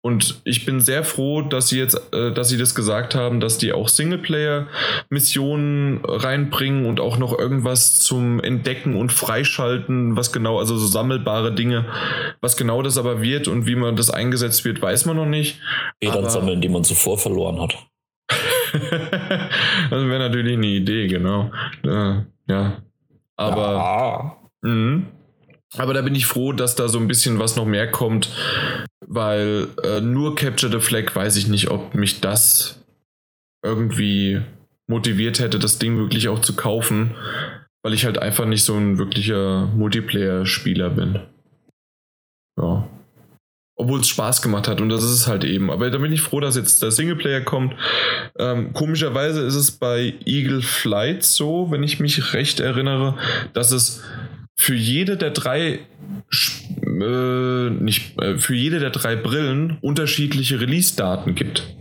Und ich bin sehr froh, dass sie jetzt, äh, dass sie das gesagt haben, dass die auch Singleplayer-Missionen reinbringen und auch noch irgendwas zum Entdecken und Freischalten, was genau, also so sammelbare Dinge, was genau das aber wird und wie man das eingesetzt wird, weiß man noch nicht. Federn sammeln, die man zuvor verloren hat. das wäre natürlich eine Idee, genau. Äh, ja. Aber. Ja. Mh. Aber da bin ich froh, dass da so ein bisschen was noch mehr kommt, weil äh, nur Capture the Flag weiß ich nicht, ob mich das irgendwie motiviert hätte, das Ding wirklich auch zu kaufen, weil ich halt einfach nicht so ein wirklicher Multiplayer-Spieler bin. Ja. Obwohl es Spaß gemacht hat und das ist es halt eben. Aber da bin ich froh, dass jetzt der Singleplayer kommt. Ähm, komischerweise ist es bei Eagle Flight so, wenn ich mich recht erinnere, dass es für jede der drei äh, nicht äh, für jede der drei Brillen unterschiedliche Release-Daten gibt.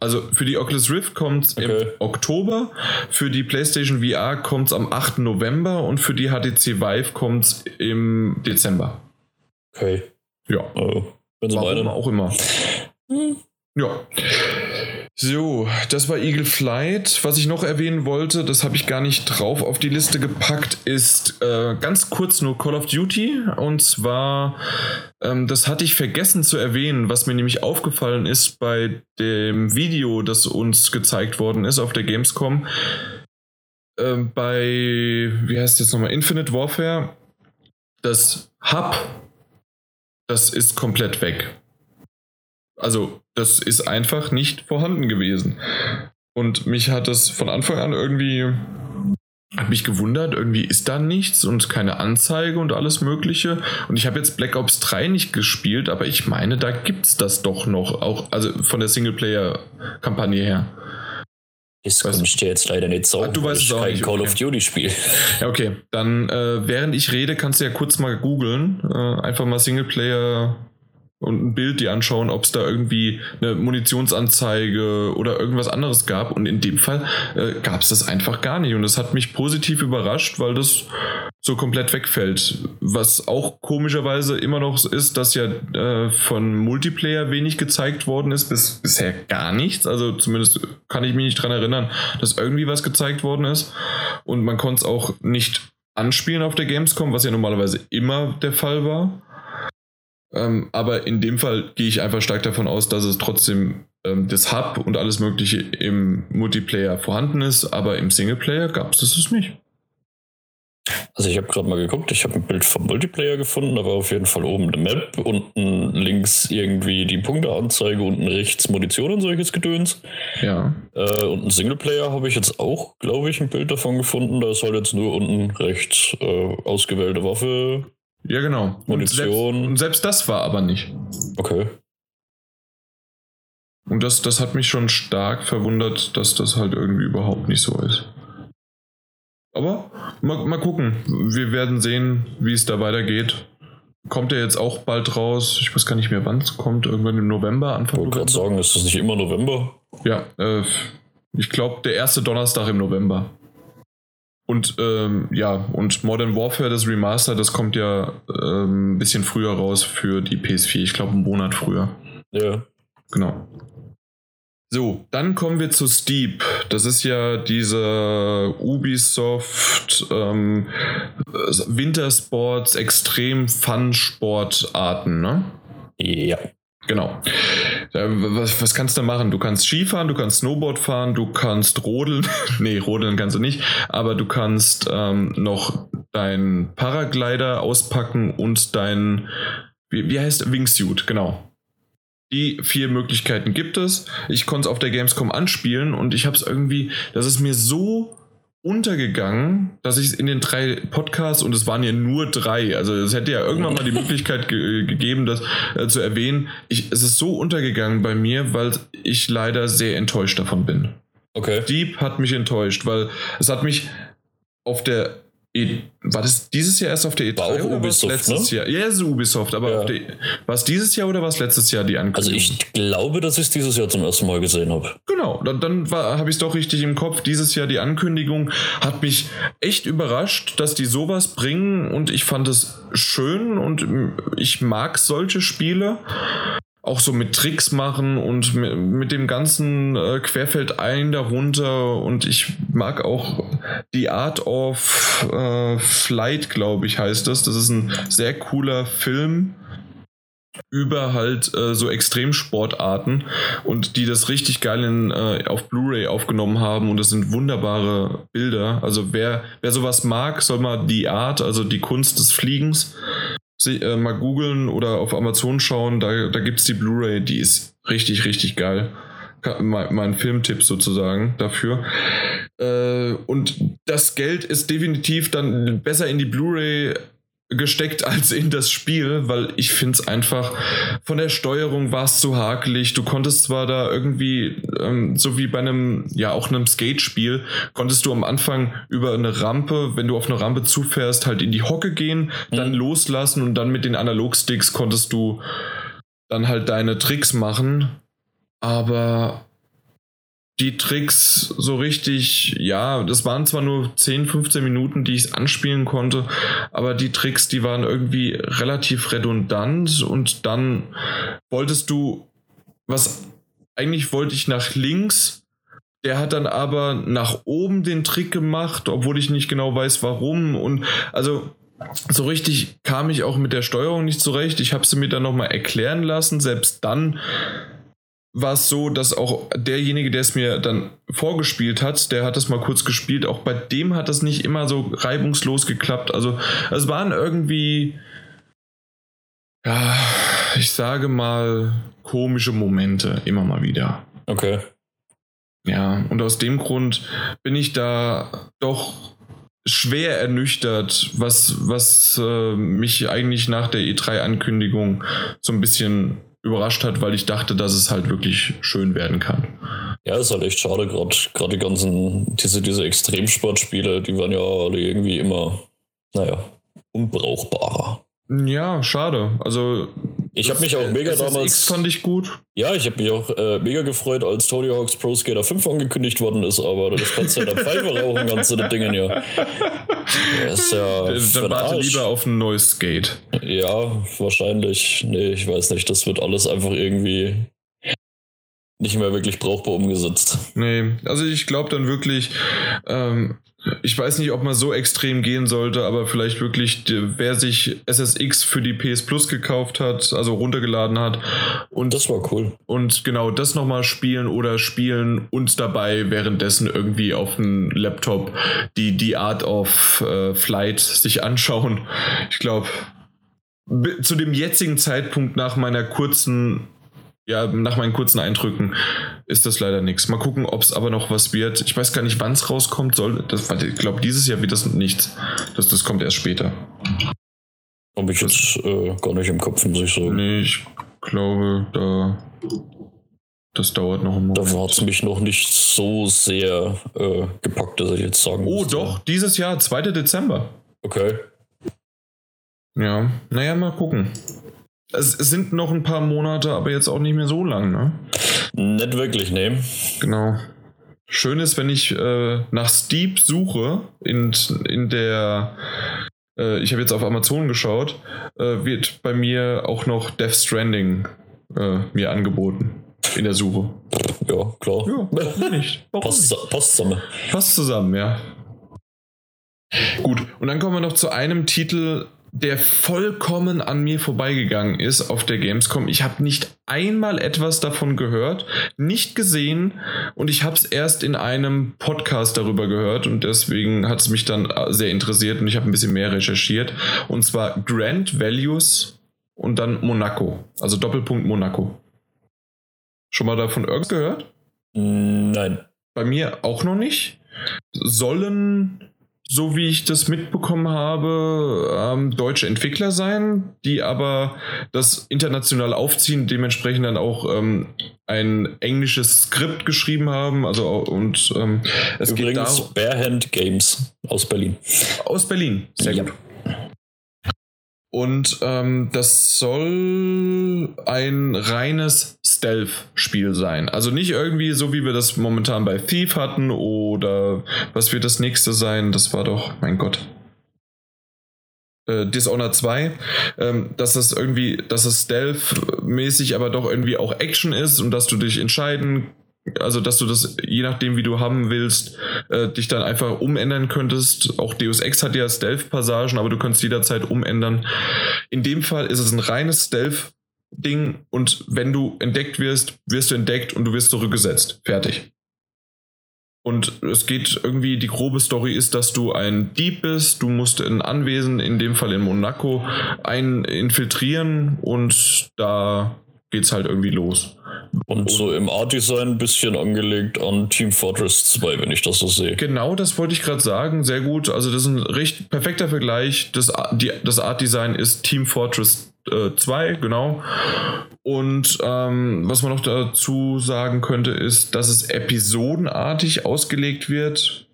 Also für die Oculus Rift kommt es okay. im Oktober, für die PlayStation VR kommt es am 8. November und für die HTC Vive kommt es im Dezember. Okay. Ja. Oh, Warum auch immer. Ja. So, das war Eagle Flight. Was ich noch erwähnen wollte, das habe ich gar nicht drauf auf die Liste gepackt, ist äh, ganz kurz nur Call of Duty. Und zwar, ähm, das hatte ich vergessen zu erwähnen, was mir nämlich aufgefallen ist bei dem Video, das uns gezeigt worden ist auf der Gamescom. Äh, bei, wie heißt jetzt nochmal, Infinite Warfare. Das Hub, das ist komplett weg. Also, das ist einfach nicht vorhanden gewesen. Und mich hat das von Anfang an irgendwie, hat mich gewundert, irgendwie ist da nichts und keine Anzeige und alles Mögliche. Und ich habe jetzt Black Ops 3 nicht gespielt, aber ich meine, da gibt es das doch noch, auch also von der Singleplayer-Kampagne her. Das weißt kommst du jetzt leider nicht so. Ah, du weißt es auch kein nicht. Call okay. of Duty Spiel. Ja, okay. Dann, äh, während ich rede, kannst du ja kurz mal googeln. Äh, einfach mal Singleplayer und ein Bild die anschauen, ob es da irgendwie eine Munitionsanzeige oder irgendwas anderes gab. Und in dem Fall äh, gab es das einfach gar nicht. Und das hat mich positiv überrascht, weil das so komplett wegfällt. Was auch komischerweise immer noch ist, dass ja äh, von Multiplayer wenig gezeigt worden ist, bis, bisher gar nichts. Also zumindest kann ich mich nicht dran erinnern, dass irgendwie was gezeigt worden ist. Und man konnte es auch nicht anspielen auf der Gamescom, was ja normalerweise immer der Fall war. Ähm, aber in dem Fall gehe ich einfach stark davon aus, dass es trotzdem ähm, das Hub und alles Mögliche im Multiplayer vorhanden ist, aber im Singleplayer gab es das nicht. Also ich habe gerade mal geguckt, ich habe ein Bild vom Multiplayer gefunden, da war auf jeden Fall oben eine Map, unten links irgendwie die Punkteanzeige, unten rechts Munition und solches Gedöns. Ja. Äh, und ein Singleplayer habe ich jetzt auch, glaube ich, ein Bild davon gefunden. Da ist halt jetzt nur unten rechts äh, ausgewählte Waffe, ja, genau. Munition. Und selbst, und selbst das war aber nicht. Okay. Und das, das hat mich schon stark verwundert, dass das halt irgendwie überhaupt nicht so ist. Aber mal, mal gucken. Wir werden sehen, wie es da weitergeht. Kommt er jetzt auch bald raus? Ich weiß gar nicht mehr, wann es kommt. Irgendwann im November, Anfang ich November. Ich sagen, ist das nicht immer November? Ja, äh, ich glaube, der erste Donnerstag im November. Und ähm, ja, und Modern Warfare, das Remaster, das kommt ja ähm, ein bisschen früher raus für die PS4. Ich glaube, einen Monat früher. Ja. Genau. So, dann kommen wir zu Steep. Das ist ja diese Ubisoft ähm, Wintersports, extrem Fun-Sportarten, ne? Ja. Genau. Was, was kannst du machen? Du kannst Skifahren, du kannst Snowboard fahren, du kannst rodeln. nee, rodeln kannst du nicht, aber du kannst ähm, noch dein Paraglider auspacken und dein, wie, wie heißt Wingsuit, genau. Die vier Möglichkeiten gibt es. Ich konnte es auf der Gamescom anspielen und ich habe es irgendwie, das ist mir so untergegangen, dass ich es in den drei Podcasts, und es waren ja nur drei, also es hätte ja irgendwann mal die Möglichkeit ge gegeben, das äh, zu erwähnen. Ich, es ist so untergegangen bei mir, weil ich leider sehr enttäuscht davon bin. Okay. Deep hat mich enttäuscht, weil es hat mich auf der E war das dieses Jahr erst auf der E3 war auch oder Ubisoft, letztes ne? Jahr? Ja, ist Ubisoft, aber ja. der, war es dieses Jahr oder war es letztes Jahr die Ankündigung? Also ich glaube, dass ich es dieses Jahr zum ersten Mal gesehen habe. Genau, dann, dann habe ich es doch richtig im Kopf. Dieses Jahr die Ankündigung hat mich echt überrascht, dass die sowas bringen und ich fand es schön und ich mag solche Spiele. Auch so mit Tricks machen und mit, dem ganzen äh, querfeld ein darunter und ich mag auch die Art of äh, Flight, glaube ich, heißt das. Das ist ein sehr cooler Film über halt äh, so Extremsportarten und die das richtig geil in, äh, auf Blu-ray aufgenommen haben und das sind wunderbare Bilder. Also wer, wer sowas mag, soll mal die Art, also die Kunst des Fliegens sie, äh, mal googeln oder auf Amazon schauen. Da, da gibt es die Blu-ray, die ist richtig, richtig geil. Mein, mein Filmtipp sozusagen dafür. Äh, und das Geld ist definitiv dann besser in die Blu-ray gesteckt als in das Spiel, weil ich finde es einfach, von der Steuerung war es zu hakelig. Du konntest zwar da irgendwie, ähm, so wie bei einem, ja auch einem Skate-Spiel, konntest du am Anfang über eine Rampe, wenn du auf eine Rampe zufährst, halt in die Hocke gehen, mhm. dann loslassen und dann mit den Analogsticks konntest du dann halt deine Tricks machen. Aber die Tricks so richtig, ja, das waren zwar nur 10, 15 Minuten, die ich anspielen konnte, aber die Tricks, die waren irgendwie relativ redundant und dann wolltest du, was eigentlich wollte ich nach links, der hat dann aber nach oben den Trick gemacht, obwohl ich nicht genau weiß, warum und also so richtig kam ich auch mit der Steuerung nicht zurecht. Ich habe sie mir dann nochmal erklären lassen. Selbst dann war es so, dass auch derjenige, der es mir dann vorgespielt hat, der hat das mal kurz gespielt, auch bei dem hat das nicht immer so reibungslos geklappt. Also es waren irgendwie, ja, ich sage mal, komische Momente immer mal wieder. Okay. Ja, und aus dem Grund bin ich da doch schwer ernüchtert, was, was äh, mich eigentlich nach der E3-Ankündigung so ein bisschen überrascht hat, weil ich dachte, dass es halt wirklich schön werden kann. Ja, ist halt echt schade, gerade die ganzen, diese, diese Extremsportspiele, die waren ja alle irgendwie immer, naja, unbrauchbarer. Ja, schade. Also ich habe mich auch mega SSX damals. fand ich gut. Ja, ich habe mich auch äh, mega gefreut, als Tony Hawk's Pro Skater 5 angekündigt worden ist, aber das kannst du ja der Pfeife rauchen, ganz so Dingen ja. Das ist ja. Dann warte lieber auf ein neues Skate. Ja, wahrscheinlich. Nee, ich weiß nicht. Das wird alles einfach irgendwie nicht mehr wirklich brauchbar umgesetzt. Nee, also ich glaube dann wirklich, ähm, ich weiß nicht, ob man so extrem gehen sollte, aber vielleicht wirklich, wer sich SSX für die PS Plus gekauft hat, also runtergeladen hat und das war cool. Und genau das nochmal spielen oder spielen und dabei währenddessen irgendwie auf dem Laptop die, die Art of äh, Flight sich anschauen. Ich glaube, zu dem jetzigen Zeitpunkt nach meiner kurzen ja, nach meinen kurzen Eindrücken ist das leider nichts. Mal gucken, ob es aber noch was wird. Ich weiß gar nicht, wann es rauskommt soll. Das, ich glaube, dieses Jahr wird das nichts. Das, das kommt erst später. Habe ich jetzt äh, gar nicht im Kopf, muss ich sagen. Nee, ich glaube, da. Das dauert noch einen Moment. Da hat es mich noch nicht so sehr äh, gepackt, dass ich jetzt sagen Oh, müsste. doch, dieses Jahr, 2. Dezember. Okay. Ja, naja, mal gucken es sind noch ein paar Monate, aber jetzt auch nicht mehr so lang, ne? Nicht wirklich, ne. Genau. Schön ist, wenn ich äh, nach Steep suche, in, in der, äh, ich habe jetzt auf Amazon geschaut, äh, wird bei mir auch noch Death Stranding äh, mir angeboten. In der Suche. Ja, klar. Ja, warum nicht? Warum passt, nicht? passt zusammen. Passt zusammen, ja. Gut, und dann kommen wir noch zu einem Titel, der vollkommen an mir vorbeigegangen ist auf der Gamescom. Ich habe nicht einmal etwas davon gehört, nicht gesehen und ich habe es erst in einem Podcast darüber gehört und deswegen hat es mich dann sehr interessiert und ich habe ein bisschen mehr recherchiert. Und zwar Grand Values und dann Monaco, also Doppelpunkt Monaco. Schon mal davon irgendwas gehört? Nein. Bei mir auch noch nicht. Sollen so wie ich das mitbekommen habe, ähm, deutsche Entwickler sein, die aber das international aufziehen, dementsprechend dann auch ähm, ein englisches Skript geschrieben haben. Also und ähm, es Übrigens geht Barehand Games aus Berlin. Aus Berlin, sehr ja. gut. Und ähm, das soll ein reines Stealth-Spiel sein. Also nicht irgendwie so, wie wir das momentan bei Thief hatten oder was wird das nächste sein? Das war doch, mein Gott. äh, Dishonored 2, ähm, dass es irgendwie, dass es Stealth-mäßig, aber doch irgendwie auch Action ist und dass du dich entscheiden also dass du das, je nachdem wie du haben willst, äh, dich dann einfach umändern könntest. Auch Deus Ex hat ja Stealth-Passagen, aber du kannst jederzeit umändern. In dem Fall ist es ein reines Stealth-Ding und wenn du entdeckt wirst, wirst du entdeckt und du wirst zurückgesetzt. Fertig. Und es geht irgendwie, die grobe Story ist, dass du ein Dieb bist, du musst ein Anwesen, in dem Fall in Monaco, ein infiltrieren und da geht's halt irgendwie los. Und so im Art-Design ein bisschen angelegt an Team Fortress 2, wenn ich das so sehe. Genau, das wollte ich gerade sagen. Sehr gut. Also, das ist ein recht perfekter Vergleich. Das, die, das Art-Design ist Team Fortress 2, äh, genau. Und ähm, was man noch dazu sagen könnte, ist, dass es episodenartig ausgelegt wird.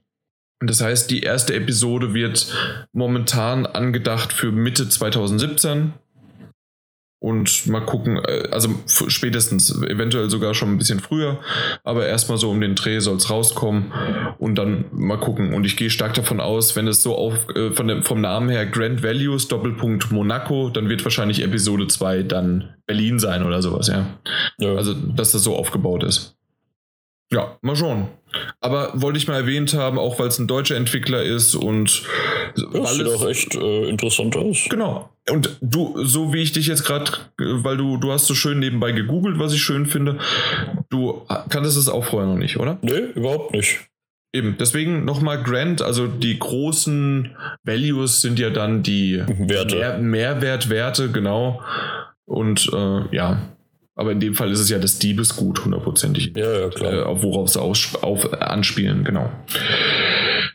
Das heißt, die erste Episode wird momentan angedacht für Mitte 2017. Und mal gucken, äh, also spätestens, eventuell sogar schon ein bisschen früher, aber erstmal so um den Dreh soll es rauskommen und dann mal gucken. Und ich gehe stark davon aus, wenn es so auf, äh, von dem, vom Namen her Grand Values Doppelpunkt Monaco, dann wird wahrscheinlich Episode 2 dann Berlin sein oder sowas, ja. ja. Also, dass das so aufgebaut ist. Ja, mal schauen. Aber wollte ich mal erwähnt haben, auch weil es ein deutscher Entwickler ist und das sieht auch echt äh, interessant aus. Genau. Und du, so wie ich dich jetzt gerade, weil du, du hast so schön nebenbei gegoogelt, was ich schön finde, du kanntest es auch vorher noch nicht, oder? Nee, überhaupt nicht. Eben, deswegen nochmal Grant, also die großen Values sind ja dann die Werte. Mehr, Mehrwertwerte, genau. Und äh, ja, aber in dem Fall ist es ja das Diebesgut, hundertprozentig. Ja, ja, klar. Äh, worauf sie auf, anspielen, genau.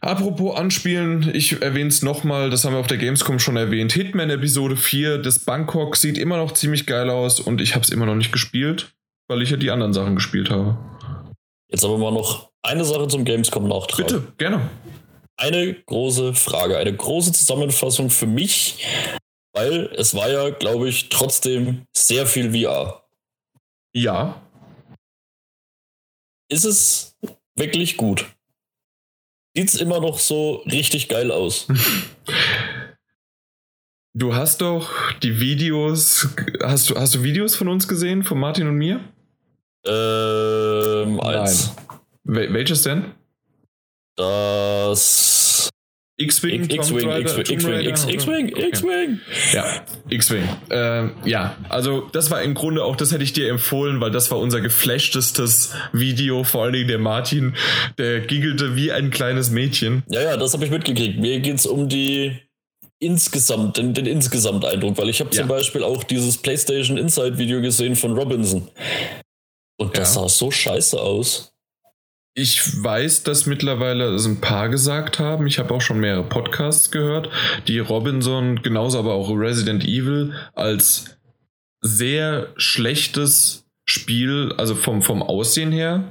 Apropos anspielen, ich erwähne es nochmal, das haben wir auf der Gamescom schon erwähnt. Hitman Episode 4 des Bangkok sieht immer noch ziemlich geil aus und ich habe es immer noch nicht gespielt, weil ich ja die anderen Sachen gespielt habe. Jetzt aber mal noch eine Sache zum Gamescom-Nachtrag. Bitte, gerne. Eine große Frage, eine große Zusammenfassung für mich, weil es war ja, glaube ich, trotzdem sehr viel VR. Ja. Ist es wirklich gut? Sieht es immer noch so richtig geil aus? Du hast doch die Videos. Hast du, hast du Videos von uns gesehen, von Martin und mir? Ähm, eins. Nein. Welches denn? Das X-Wing, X-Wing, X-Wing, X-Wing, X-Wing. Ja, X-Wing. Ähm, ja, also das war im Grunde auch, das hätte ich dir empfohlen, weil das war unser geflashtestes Video, vor allen Dingen der Martin, der giggelte wie ein kleines Mädchen. Ja, ja, das habe ich mitgekriegt. Mir geht es um die insgesamt, den, den Insgesamt-Eindruck, weil ich habe ja. zum Beispiel auch dieses PlayStation Inside-Video gesehen von Robinson. Und das ja. sah so scheiße aus. Ich weiß, dass mittlerweile es ein paar gesagt haben. Ich habe auch schon mehrere Podcasts gehört, die Robinson, genauso aber auch Resident Evil als sehr schlechtes Spiel, also vom, vom Aussehen her,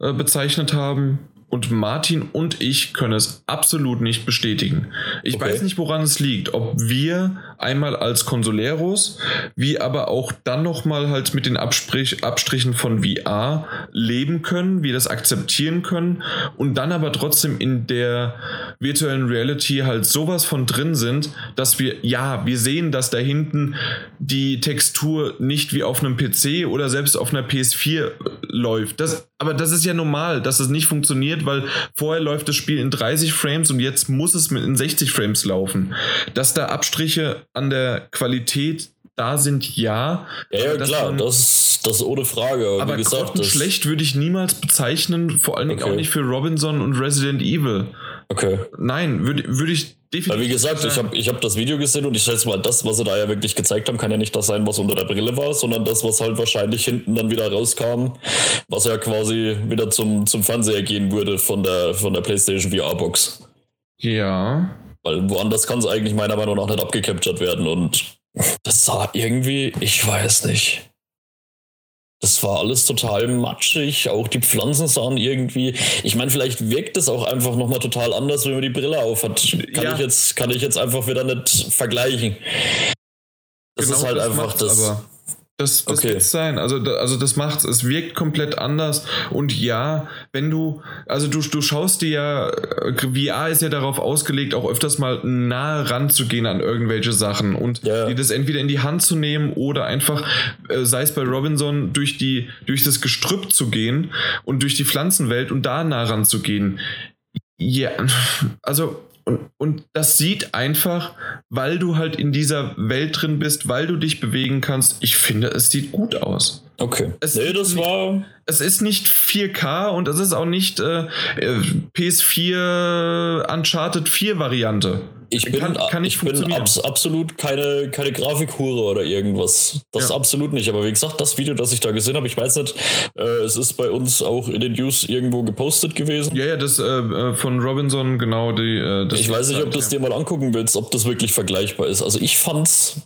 äh, bezeichnet haben. Und Martin und ich können es absolut nicht bestätigen. Ich okay. weiß nicht, woran es liegt. Ob wir einmal als Consoleros, wie aber auch dann nochmal halt mit den Absprich, Abstrichen von VR leben können, wir das akzeptieren können und dann aber trotzdem in der virtuellen Reality halt sowas von drin sind, dass wir, ja, wir sehen, dass da hinten die Textur nicht wie auf einem PC oder selbst auf einer PS4 läuft. Das, aber das ist ja normal, dass es nicht funktioniert, weil vorher läuft das Spiel in 30 Frames und jetzt muss es in 60 Frames laufen. Dass da Abstriche an der Qualität da sind, ja. Ja, ja klar, man, das, das ohne Frage. Aber, aber wie gesagt, schlecht würde ich niemals bezeichnen, vor allen Dingen okay. auch nicht für Robinson und Resident Evil. Okay. Nein, würde würd ich definitiv. Weil wie gesagt, ich habe ich hab das Video gesehen und ich schätze mal, das, was sie da ja wirklich gezeigt haben, kann ja nicht das sein, was unter der Brille war, sondern das, was halt wahrscheinlich hinten dann wieder rauskam, was ja quasi wieder zum, zum Fernseher gehen würde von der, von der PlayStation VR-Box. Ja. Weil woanders kann es eigentlich meiner Meinung nach nicht abgecaptured werden und das sah irgendwie, ich weiß nicht. Das war alles total matschig. Auch die Pflanzen sahen irgendwie. Ich meine, vielleicht wirkt es auch einfach nochmal total anders, wenn man die Brille auf hat. Kann, ja. ich jetzt, kann ich jetzt einfach wieder nicht vergleichen. Das genau ist halt das einfach das. Das, das Okay. wird sein. Also, also das macht's. Es wirkt komplett anders. Und ja, wenn du, also du, du schaust dir ja, äh, VR ist ja darauf ausgelegt, auch öfters mal nah ranzugehen an irgendwelche Sachen und ja. dir das entweder in die Hand zu nehmen oder einfach, äh, sei es bei Robinson, durch die, durch das Gestrüpp zu gehen und durch die Pflanzenwelt und da nah ranzugehen. Ja, also und, und das sieht einfach, weil du halt in dieser Welt drin bist, weil du dich bewegen kannst. Ich finde, es sieht gut aus. Okay. Es nee, das nicht- war. Es ist nicht 4K und es ist auch nicht äh, PS4 Uncharted 4 Variante. Ich bin, kann, kann ich bin abs absolut keine, keine Grafikhure oder irgendwas. Das Ja. absolut nicht. Aber wie gesagt, das Video, das ich da gesehen habe, ich weiß nicht, äh, es ist bei uns auch in den News irgendwo gepostet gewesen. ja, ja, das äh, äh, von Robinson, genau. Die, äh, das ich weiß nicht, ob du es dir mal angucken willst, ob das wirklich vergleichbar ist. Also ich fand's.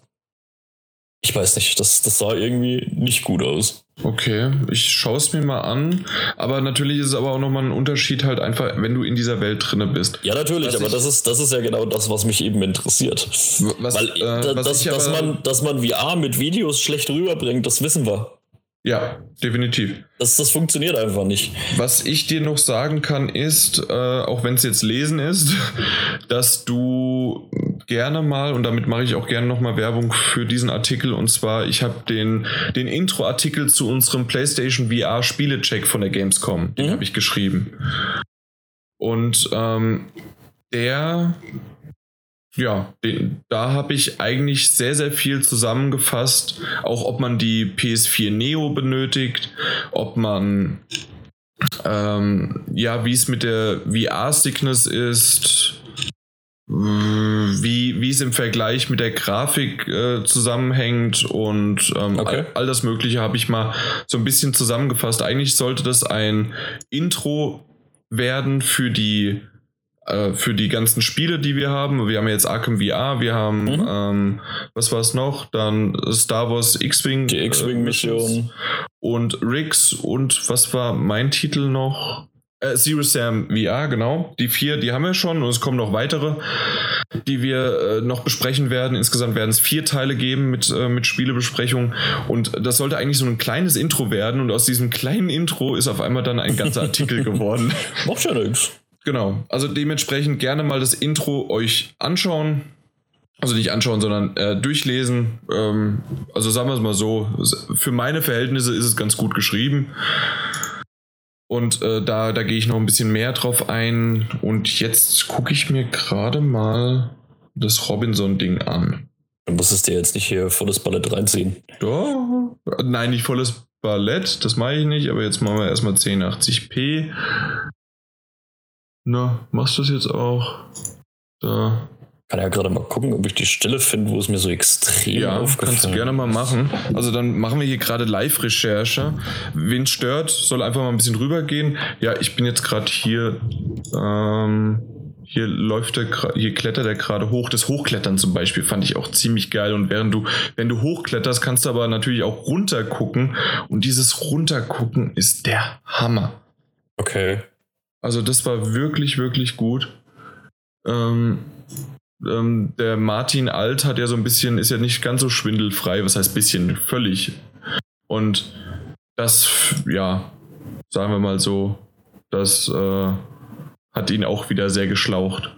Ich weiß nicht, das, das sah irgendwie nicht gut aus. Okay, ich schaue es mir mal an. Aber natürlich ist es aber auch nochmal ein Unterschied halt einfach, wenn du in dieser Welt drinne bist. Ja, natürlich, Was aber ich- das ist, das ist ja genau das, was mich eben interessiert. Was, Weil äh, dass, dass, man, dass man VR mit Videos schlecht rüberbringt, das wissen wir. Ja, definitiv. Das, das funktioniert einfach nicht. Was ich dir noch sagen kann, ist, äh, auch wenn es jetzt lesen ist, dass du gerne mal, und damit mache ich auch gerne nochmal Werbung für diesen Artikel, und zwar, ich habe den, den Intro-Artikel zu unserem PlayStation VR Spielecheck von der Gamescom, den Mhm. habe ich geschrieben. Und ähm, der, ja, den, da habe ich eigentlich sehr, sehr viel zusammengefasst, auch ob man die PS4 Neo benötigt, ob man ähm, ja, wie es mit der VR-Sickness ist, wie es im Vergleich mit der Grafik äh, zusammenhängt und ähm, Okay. all, all das Mögliche habe ich mal so ein bisschen zusammengefasst. Eigentlich sollte das ein Intro werden für die äh, für die ganzen Spiele, die wir haben. Wir haben jetzt Arkham VR, wir haben, Mhm. ähm, was war es noch? Dann Star Wars X-Wing. Die äh, X-Wing-Mission. und Riggs und was war mein Titel noch? Äh, Zero Sam VR, genau. Die vier, die haben wir schon und es kommen noch weitere, die wir äh, noch besprechen werden. Insgesamt werden es vier Teile geben mit, äh, mit Spielebesprechung und das sollte eigentlich so ein kleines Intro werden und aus diesem kleinen Intro ist auf einmal dann ein ganzer Artikel geworden. Macht ja nichts. Genau. Also dementsprechend gerne mal das Intro euch anschauen. Also nicht anschauen, sondern äh, durchlesen. Ähm, also sagen wir es mal so, für meine Verhältnisse ist es ganz gut geschrieben. Und äh, da, da gehe ich noch ein bisschen mehr drauf ein. Und jetzt gucke ich mir gerade mal das Robinson-Ding an. Du musst es dir jetzt nicht hier volles Ballett reinziehen. Da, nein, nicht volles Ballett, das mache ich nicht, aber jetzt machen wir erstmal 1080p. Na, machst du es jetzt auch? Da. Kann ja gerade mal gucken, ob ich die Stelle finde, wo es mir so extrem Ja, aufgefallen kannst du gerne mal machen. Also dann machen wir hier gerade Live-Recherche. Wen stört, soll einfach mal ein bisschen rübergehen. Ja, ich bin jetzt gerade hier. Ähm, hier läuft der, gra- hier klettert er gerade hoch. Das Hochklettern zum Beispiel fand ich auch ziemlich geil. Und während du, wenn du hochkletterst, kannst du aber natürlich auch runtergucken. Und dieses Runtergucken ist der Hammer. Okay. Also das war wirklich, wirklich gut. Ähm, ähm, der Martin Alt hat ja so ein bisschen, ist ja nicht ganz so schwindelfrei, was heißt bisschen, völlig. Und das, ja, sagen wir mal so, das äh, hat ihn auch wieder sehr geschlaucht.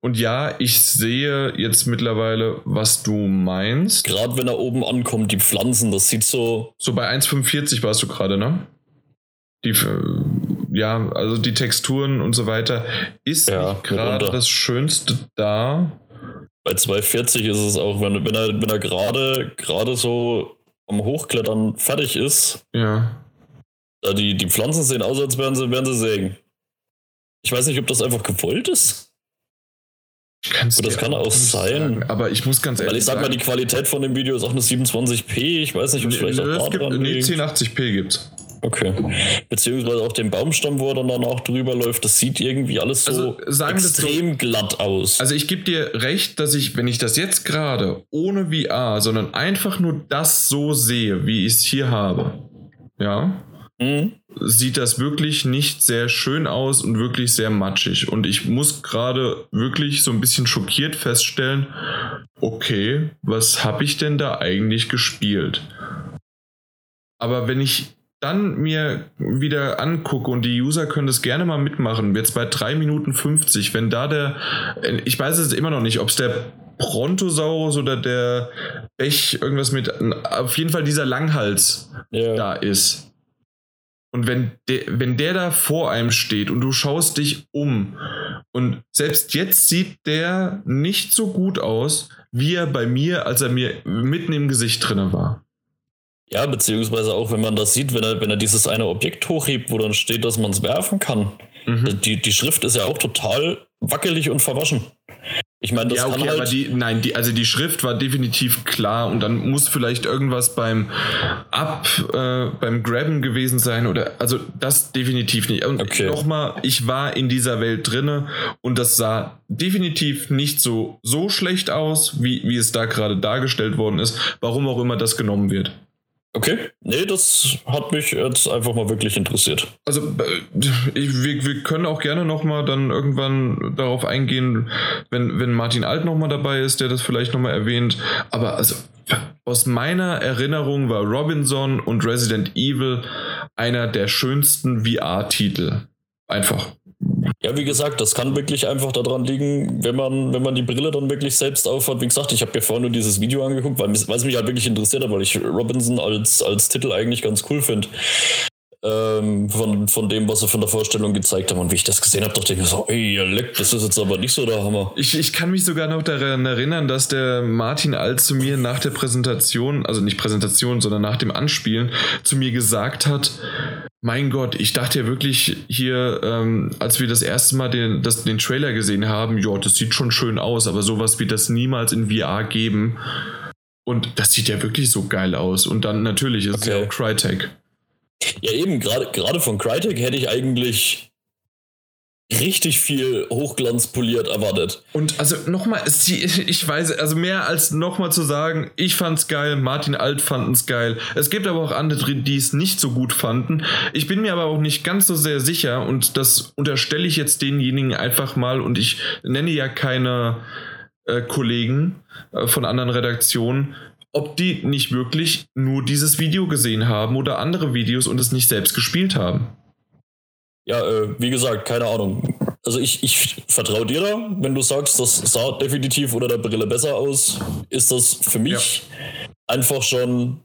Und ja, ich sehe jetzt mittlerweile, was du meinst. Gerade wenn er oben ankommt, die Pflanzen, das sieht so. So bei 1,45 warst du gerade, ne? Die, äh, ja, also die Texturen und so weiter ist Ja, nicht gerade das Schönste da. Bei 240 ist es auch, wenn, wenn er, wenn er gerade gerade so am Hochklettern fertig ist, Ja. da die, die Pflanzen sehen aus, als wären sie, wären sie sägen. Ich weiß nicht, ob das einfach gewollt ist. Kannst Das kann auch sein. sagen. Aber ich muss ganz ehrlich Weil ich sag mal, die Qualität von dem Video ist auch eine 27p. Ich weiß nicht, ob es vielleicht auch es gibt, daran nee, liegt. 1080p gibt's. Okay. Beziehungsweise auch den Baumstamm, wo er dann danach drüber läuft, das sieht irgendwie alles so Also, es so- extrem glatt aus. Also ich gebe dir recht, dass ich, wenn ich das jetzt gerade ohne VR, sondern einfach nur das so sehe, wie ich es hier habe, ja, Hm? sieht das wirklich nicht sehr schön aus und wirklich sehr matschig. Und ich muss gerade wirklich so ein bisschen schockiert feststellen, okay, was habe ich denn da eigentlich gespielt? Aber wenn ich dann mir wieder angucke und die User können das gerne mal mitmachen, jetzt bei 3 Minuten 50, wenn da der, ich weiß es immer noch nicht, ob es der Brontosaurus oder der Bech irgendwas mit, auf jeden Fall dieser Langhals ja. da ist. Und wenn der, wenn der da vor einem steht und du schaust dich um und selbst jetzt sieht der nicht so gut aus, wie er bei mir, als er mir mitten im Gesicht drinne war. Ja, beziehungsweise auch, wenn man das sieht, wenn er, wenn er dieses eine Objekt hochhebt, wo dann steht, dass man es werfen kann. Mhm. Die, die Schrift ist ja auch total wackelig und verwaschen. Ich meine, das ja, okay, kann halt aber die, nein, die, also die Schrift war definitiv klar und dann muss vielleicht irgendwas beim Ab, äh, beim Grabben gewesen sein oder, also das definitiv nicht. Und okay. nochmal, ich war in dieser Welt drinne und das sah definitiv nicht so, so schlecht aus, wie, wie es da gerade dargestellt worden ist, warum auch immer das genommen wird. Okay, nee, das hat mich jetzt einfach mal wirklich interessiert. Also äh, ich, wir, wir können auch gerne nochmal dann irgendwann darauf eingehen, wenn, wenn Martin Alt nochmal dabei ist, der das vielleicht nochmal erwähnt. Aber also aus meiner Erinnerung war Robinson und Resident Evil einer der schönsten VR-Titel. Einfach. Ja, wie gesagt, das kann wirklich einfach daran liegen, wenn man, wenn man die Brille dann wirklich selbst aufhat. Wie gesagt, ich habe mir vorhin nur dieses Video angeguckt, weil, es mich halt wirklich interessiert hat, weil ich Robinson als, als Titel eigentlich ganz cool finde. Ähm, von, von dem, was sie von der Vorstellung gezeigt haben. Und wie ich das gesehen habe, dachte ich mir so, ey, leck, das ist jetzt aber nicht so der Hammer. Ich, ich kann mich sogar noch daran erinnern, dass der Martin Alt zu mir nach der Präsentation, also nicht Präsentation, sondern nach dem Anspielen, zu mir gesagt hat, mein Gott, ich dachte ja wirklich hier, ähm, als wir das erste Mal den, das, den Trailer gesehen haben, ja, das sieht schon schön aus, aber sowas wird das niemals in VR geben. Und das sieht ja wirklich so geil aus. Und dann natürlich ist okay. es ja auch Crytek. Ja, eben, gerade von Crytek hätte ich eigentlich richtig viel hochglanzpoliert erwartet. Und also nochmal, ich weiß, also mehr als nochmal zu sagen, ich fand's geil, Martin Alt fand's geil. Es gibt aber auch andere, die es nicht so gut fanden. Ich bin mir aber auch nicht ganz so sehr sicher und das unterstelle ich jetzt denjenigen einfach mal und ich nenne ja keine äh, Kollegen äh, von anderen Redaktionen, ob die nicht wirklich nur dieses Video gesehen haben oder andere Videos und es nicht selbst gespielt haben. Ja, äh, wie gesagt, keine Ahnung. Also ich, ich vertraue dir da, wenn du sagst, das sah definitiv unter der Brille besser aus, ist das für mich ja. einfach schon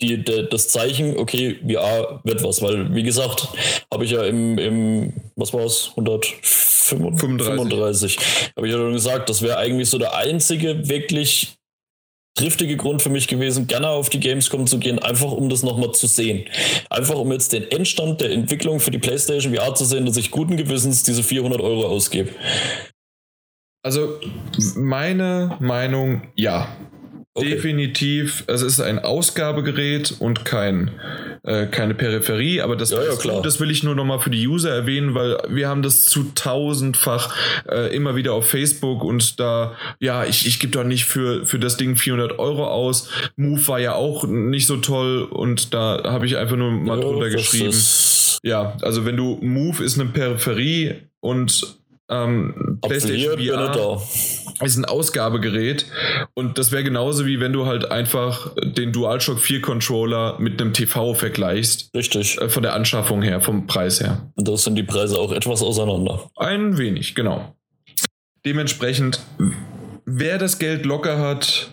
die, de, das Zeichen, okay, VR wird was, weil wie gesagt, habe ich ja im, im was war es, 135, habe ich ja schon gesagt, das wäre eigentlich so der einzige wirklich triftige Grund für mich gewesen, gerne auf die Gamescom zu gehen, einfach um das nochmal zu sehen. Einfach um jetzt den Endstand der Entwicklung für die PlayStation VR zu sehen, dass ich guten Gewissens diese 400 Euro ausgebe. Also meine Meinung, ja. Okay. Definitiv, es ist ein Ausgabegerät und kein, äh, keine Peripherie, aber das, ja, ja, das will ich nur nochmal für die User erwähnen, weil wir haben das zu tausendfach äh, immer wieder auf Facebook und da, ja, ich, ich gebe doch nicht für, für das Ding 400 Euro aus. Move war ja auch nicht so toll und da habe ich einfach nur mal ja, drunter geschrieben. Ja, also wenn du Move ist eine Peripherie und ähm, PlayStation VR ist ein Ausgabegerät und das wäre genauso wie wenn du halt einfach den DualShock 4 Controller mit einem TV vergleichst. Richtig. Äh, von der Anschaffung her, vom Preis her. Und da sind die Preise auch etwas auseinander. Ein wenig, genau. Dementsprechend, wer das Geld locker hat,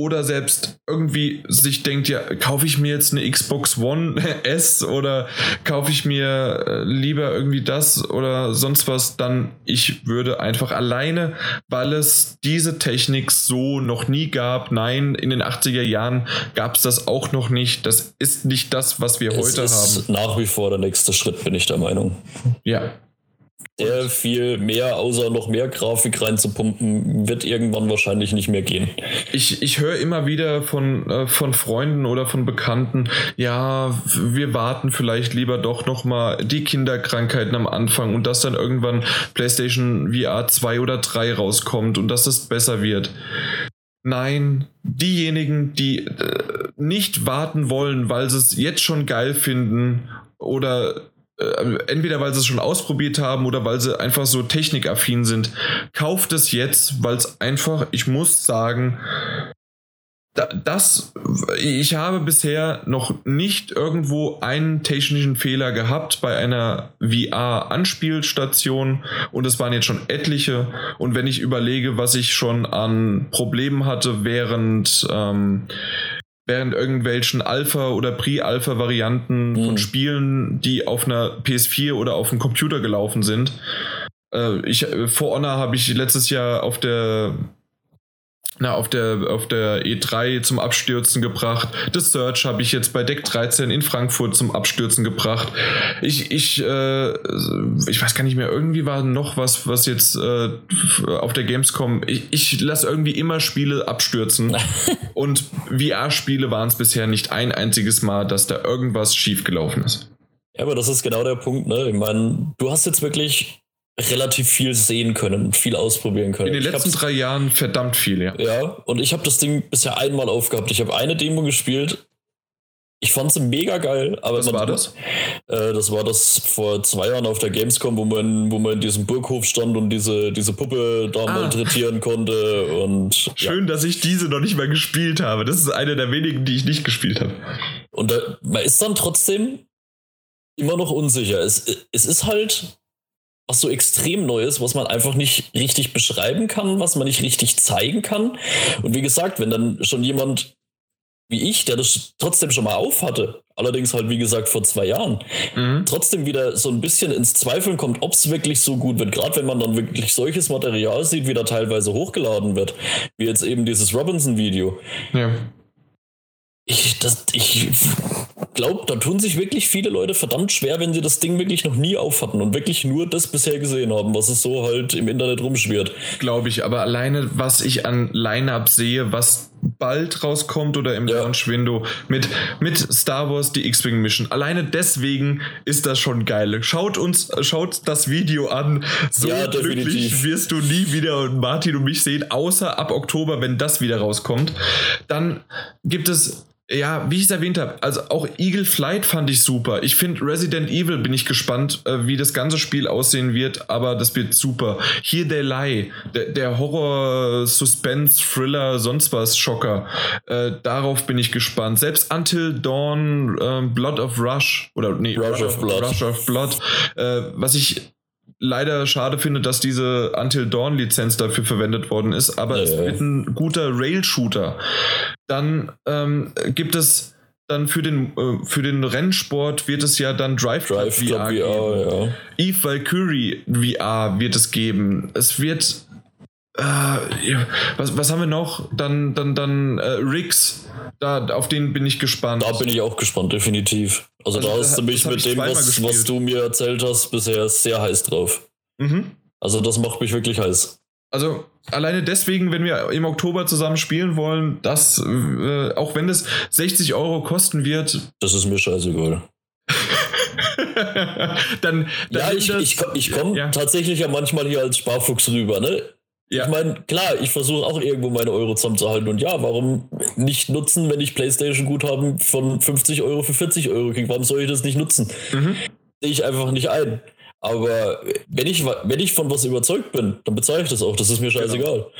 oder selbst irgendwie sich denkt, ja, kaufe ich mir jetzt eine Xbox One S oder kaufe ich mir äh, lieber irgendwie das oder sonst was, dann ich würde einfach alleine, weil es diese Technik so noch nie gab. Nein, in den 80er Jahren gab es das auch noch nicht. Das ist nicht das, was wir es heute ist haben. Nach wie vor der nächste Schritt, bin ich der Meinung. Ja, sehr viel mehr, außer noch mehr Grafik reinzupumpen, wird irgendwann wahrscheinlich nicht mehr gehen. Ich, ich höre immer wieder von, äh, von Freunden oder von Bekannten, ja, wir warten vielleicht lieber doch nochmal die Kinderkrankheiten am Anfang und dass dann irgendwann PlayStation VR 2 oder 3 rauskommt und dass es besser wird. Nein, diejenigen, die äh, nicht warten wollen, weil sie es jetzt schon geil finden oder entweder weil sie es schon ausprobiert haben oder weil sie einfach so technikaffin sind, kauft es jetzt, weil es einfach, ich muss sagen, das, ich habe bisher noch nicht irgendwo einen technischen Fehler gehabt bei einer VR-Anspielstation und es waren jetzt schon etliche. Und wenn ich überlege, was ich schon an Problemen hatte während, ähm, während irgendwelchen Alpha- oder Pre-Alpha-Varianten mhm. von Spielen, die auf einer PS4 oder auf einem Computer gelaufen sind. Äh, ich, For Honor habe ich letztes Jahr auf der na, auf der, auf der E3 zum Abstürzen gebracht. Das Search habe ich jetzt bei Deck 13 in Frankfurt zum Abstürzen gebracht. Ich, ich, äh, ich weiß gar nicht mehr, irgendwie war noch was, was jetzt äh, auf der Gamescom. Ich, ich lasse irgendwie immer Spiele abstürzen. Und VR-Spiele waren es bisher nicht ein einziges Mal, dass da irgendwas schiefgelaufen ist. Ja, aber das ist genau der Punkt, ne? Ich meine, du hast jetzt wirklich relativ viel sehen können, viel ausprobieren können. In den letzten drei Jahren verdammt viel, ja. Ja, und ich habe das Ding bisher einmal aufgehabt. Ich habe eine Demo gespielt. Ich fand sie mega geil, aber was war das? Äh, das war das vor zwei Jahren auf der Gamescom, wo man, wo man in diesem Burghof stand und diese, diese Puppe da ah. malträtieren konnte. Und schön, ja. dass ich diese noch nicht mal gespielt habe. Das ist eine der wenigen, die ich nicht gespielt habe. Und da, man ist dann trotzdem immer noch unsicher. Es, es ist halt was so extrem Neues, was man einfach nicht richtig beschreiben kann, was man nicht richtig zeigen kann. Und wie gesagt, wenn dann schon jemand wie ich, der das trotzdem schon mal auf hatte, allerdings halt wie gesagt vor zwei Jahren, mhm. trotzdem wieder so ein bisschen ins Zweifeln kommt, ob es wirklich so gut wird. Gerade wenn man dann wirklich solches Material sieht, wie da teilweise hochgeladen wird, wie jetzt eben dieses Robinson-Video. Ja. Ich, ich glaube, da tun sich wirklich viele Leute verdammt schwer, wenn sie das Ding wirklich noch nie aufhatten und wirklich nur das bisher gesehen haben, was es so halt im Internet rumschwirrt. Glaube ich, aber alleine, was ich an Line-Up sehe, was bald rauskommt oder im ja. Launch-Window mit, mit Star Wars die X-Wing Mission. Alleine deswegen ist das schon geil. Schaut uns, schaut das Video an. So ja, glücklich wirst du nie wieder Martin und mich sehen, außer ab Oktober, wenn das wieder rauskommt. Dann gibt es ja, wie ich es erwähnt habe, also auch Eagle Flight fand ich super. Ich finde Resident Evil bin ich gespannt, äh, wie das ganze Spiel aussehen wird, aber das wird super. Here They Lie, der, der Horror, Suspense, Thriller, sonst was Schocker. Äh, darauf bin ich gespannt. Selbst Until Dawn, äh, Blood of Rush oder nee, Rush, Rush of Blood, Rush of Blood, äh, was ich leider schade finde, dass diese Until Dawn Lizenz dafür verwendet worden ist, aber ja, es wird ein guter Rail-Shooter. Dann ähm, gibt es dann für den, äh, für den Rennsport wird es ja dann Drive, Drive VR, VR geben. Ja. Eve Valkyrie VR wird es geben. Es wird äh, was, was haben wir noch? Dann, dann, dann äh, Riggs. Da, auf den bin ich gespannt. Da bin ich auch gespannt, definitiv. Also, also da hast du mich mit dem, was, was, du mir erzählt hast, bisher sehr heiß drauf. Mhm. Also das macht mich wirklich heiß. Also alleine deswegen, wenn wir im Oktober zusammen spielen wollen, das, äh, auch wenn es 60 Euro kosten wird. Das ist mir scheißegal. dann, dann, ja, ich, ich, ich komme ja. tatsächlich ja manchmal hier als Sparfuchs rüber, ne? Ja. Ich meine, klar, ich versuche auch irgendwo meine Euro zusammenzuhalten. Und ja, warum nicht nutzen, wenn ich PlayStation-Guthaben von 50 Euro für 40 Euro kriege? Warum soll ich das nicht nutzen? Mhm. Sehe ich einfach nicht ein. Aber wenn ich, wenn ich von was überzeugt bin, dann bezahle ich das auch. Das ist mir scheißegal. Genau.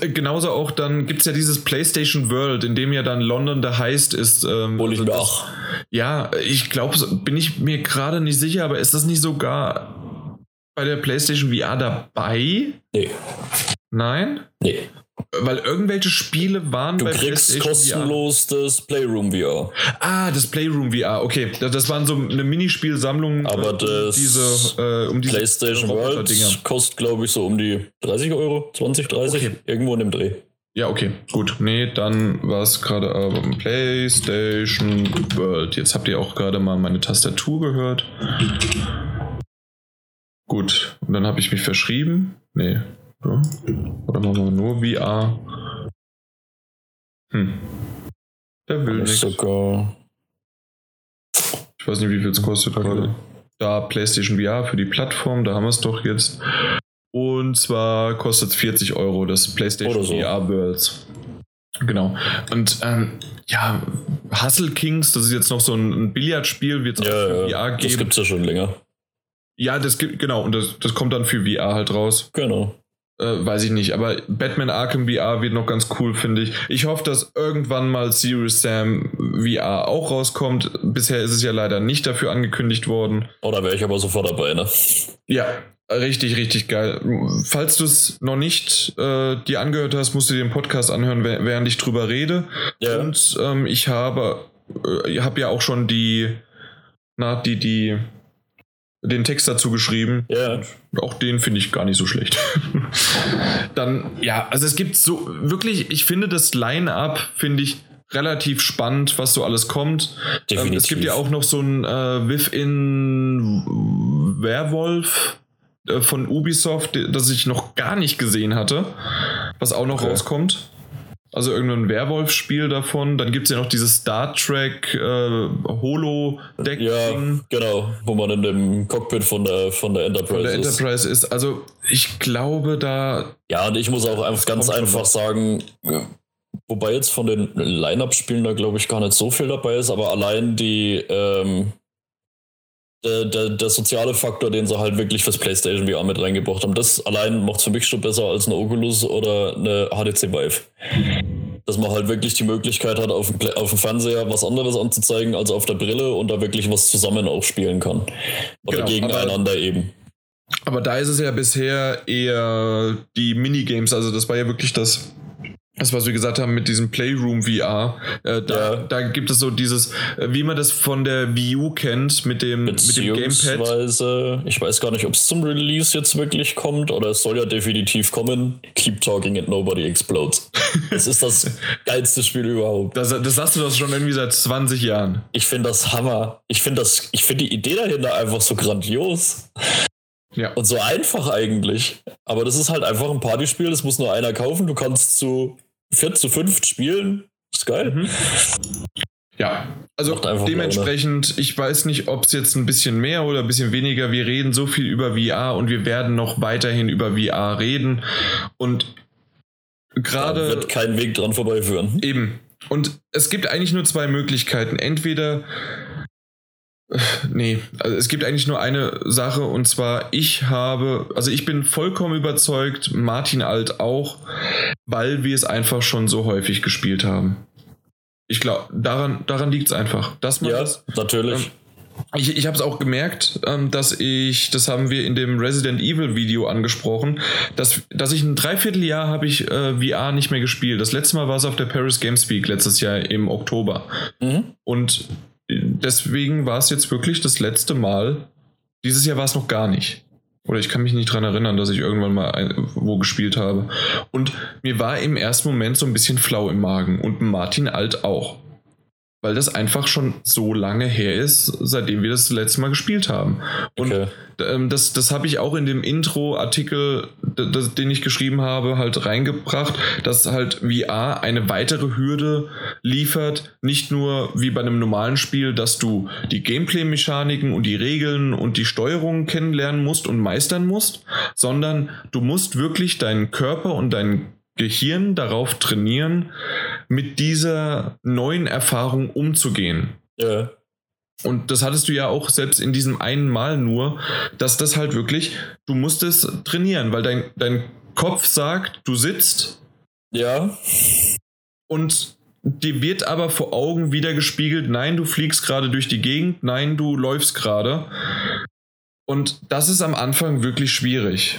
Genauso auch, dann gibt es ja dieses PlayStation World, in dem ja dann London der Heist ist. Ähm, Hol ich also mir auch. Ja, ich glaube, bin ich mir gerade nicht sicher, aber ist das nicht sogar bei der PlayStation VR dabei? Nee. Nein? Nee. Weil irgendwelche Spiele waren du bei kriegst kostenlos VR. das Playroom VR. Ah, das Playroom VR, okay. Das waren so eine Minispielsammlung Aber das diese, äh, um diese PlayStation World kostet, glaube ich, so um die 30 Euro, 20, 30, okay. irgendwo in dem Dreh. Ja, okay, gut. Nee, dann war es gerade äh, PlayStation World. Jetzt habt ihr auch gerade mal meine Tastatur gehört. Gut, und dann habe ich mich verschrieben. Nee. Oder, oder machen wir nur VR? Hm. Der will nicht. Sogar. Ich weiß nicht, wie viel es kostet gerade. Da PlayStation VR für die Plattform, da haben wir es doch jetzt. Und zwar kostet es 40 Euro, das PlayStation so. VR Worlds. Genau. Und ähm, ja, Hustle Kings, das ist jetzt noch so ein Billardspiel, wird es ja, auch für ja, VR geben. Das gibt es ja schon länger. Ja, das gibt, genau, und das, das kommt dann für VR halt raus. Genau. Äh, weiß ich nicht, aber Batman Arkham VR wird noch ganz cool, finde ich. Ich hoffe, dass irgendwann mal Serious Sam VR auch rauskommt. Bisher ist es ja leider nicht dafür angekündigt worden. Oh, da wäre ich aber sofort dabei, ne? Ja, richtig, richtig geil. Falls du es noch nicht äh, dir angehört hast, musst du dir den Podcast anhören, während ich drüber rede. Ja. Und ähm, ich habe, äh, habe ja auch schon die, na, die, die, den Text dazu geschrieben. Ja. Auch den finde ich gar nicht so schlecht. Dann, ja, also es gibt so wirklich, ich finde das Line-Up, finde ich relativ spannend, was so alles kommt. Ähm, es gibt ja auch noch so ein äh, Within Werwolf äh, von Ubisoft, das ich noch gar nicht gesehen hatte, was auch noch okay. rauskommt. Also irgendein Werwolf-Spiel davon. Dann gibt es ja noch dieses Star Trek äh, Holo-Deck. Ja, genau, wo man in dem Cockpit von der, von der Enterprise von der ist. Enterprise ist. Also ich glaube da. Ja, und ich muss auch einfach ganz einfach sagen, wobei jetzt von den Line-Up-Spielen da glaube ich gar nicht so viel dabei ist, aber allein die. Ähm, der, der, der, soziale Faktor, den sie halt wirklich fürs PlayStation VR mit reingebracht haben. Das allein macht es für mich schon besser als eine Oculus oder eine HTC Vive. Dass man halt wirklich die Möglichkeit hat, auf dem, auf dem Fernseher was anderes anzuzeigen als auf der Brille und da wirklich was zusammen auch spielen kann. Oder genau, gegeneinander aber, eben. Aber da ist es ja bisher eher die Minigames, also das war ja wirklich das das, was wir gesagt haben mit diesem Playroom VR, äh, da, ja. da gibt es so dieses, äh, wie man das von der Wii U kennt, mit dem, mit dem Gamepad. Ich weiß gar nicht, ob es zum Release jetzt wirklich kommt oder es soll ja definitiv kommen. Keep talking and nobody explodes. Das ist das geilste Spiel überhaupt. Das, das sagst du doch schon irgendwie seit 20 Jahren. Ich finde das Hammer. Ich finde das, ich finde die Idee dahinter einfach so grandios. Ja. Und so einfach eigentlich. Aber das ist halt einfach ein Partyspiel, das muss nur einer kaufen. Du kannst zu 4 zu 5 spielen. Ist geil. Mhm. Ja, also dementsprechend, Laune. ich weiß nicht, ob es jetzt ein bisschen mehr oder ein bisschen weniger, wir reden so viel über VR und wir werden noch weiterhin über VR reden und gerade... Wird kein Weg dran vorbeiführen. Eben. Und es gibt eigentlich nur zwei Möglichkeiten. Entweder Nee, also es gibt eigentlich nur eine Sache und zwar ich habe, also ich bin vollkommen überzeugt, Martin Alt auch, weil wir es einfach schon so häufig gespielt haben. Ich glaube, daran, daran liegt es einfach. Man ja, das, natürlich. Ähm, ich, ich habe es auch gemerkt, ähm, dass ich, das haben wir in dem Resident Evil Video angesprochen, dass, dass ich ein Dreivierteljahr habe ich äh, VR nicht mehr gespielt. Das letzte Mal war es auf der Paris Games Week letztes Jahr im Oktober. Mhm. Und deswegen war es jetzt wirklich das letzte Mal. Dieses Jahr war es noch gar nicht. Oder ich kann mich nicht dran erinnern, dass ich irgendwann mal wo gespielt habe. Und mir war im ersten Moment so ein bisschen flau im Magen. Und Martin Alt auch weil das einfach schon so lange her ist, seitdem wir das, letzte Mal gespielt haben. Und okay. ähm, das, das habe ich auch in dem Intro-Artikel, den ich geschrieben habe, halt reingebracht, dass halt VR eine weitere Hürde liefert, nicht nur wie bei einem normalen Spiel, dass du die Gameplay-Mechaniken und die Regeln und die Steuerung kennenlernen musst und meistern musst, sondern du musst wirklich deinen Körper und dein Gehirn darauf trainieren, mit dieser neuen Erfahrung umzugehen. Ja. Und das hattest du ja auch selbst in diesem einen Mal nur, dass das halt wirklich, du musst es trainieren, weil dein, dein Kopf sagt, du sitzt. Ja. Und dir wird aber vor Augen wieder gespiegelt, nein, du fliegst gerade durch die Gegend, nein, du läufst gerade. Und das ist am Anfang wirklich schwierig.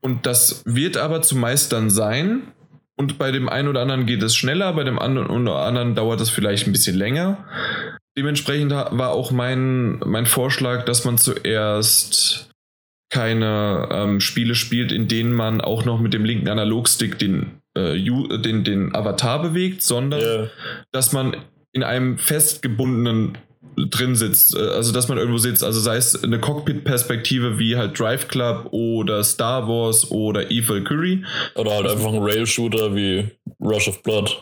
Und das wird aber zumeist dann sein, und bei dem einen oder anderen geht es schneller, bei dem anderen oder anderen dauert es vielleicht ein bisschen länger. Dementsprechend war auch mein, mein Vorschlag, dass man zuerst keine ähm, Spiele spielt, in denen man auch noch mit dem linken Analogstick den, äh, den, den Avatar bewegt, sondern yeah. dass man in einem festgebundenen drin sitzt, äh, also dass man irgendwo sitzt, also sei es eine Cockpit-Perspektive wie halt Drive Club oder Star Wars oder Evil Curry. Oder halt einfach ein Rail-Shooter wie Rush of Blood.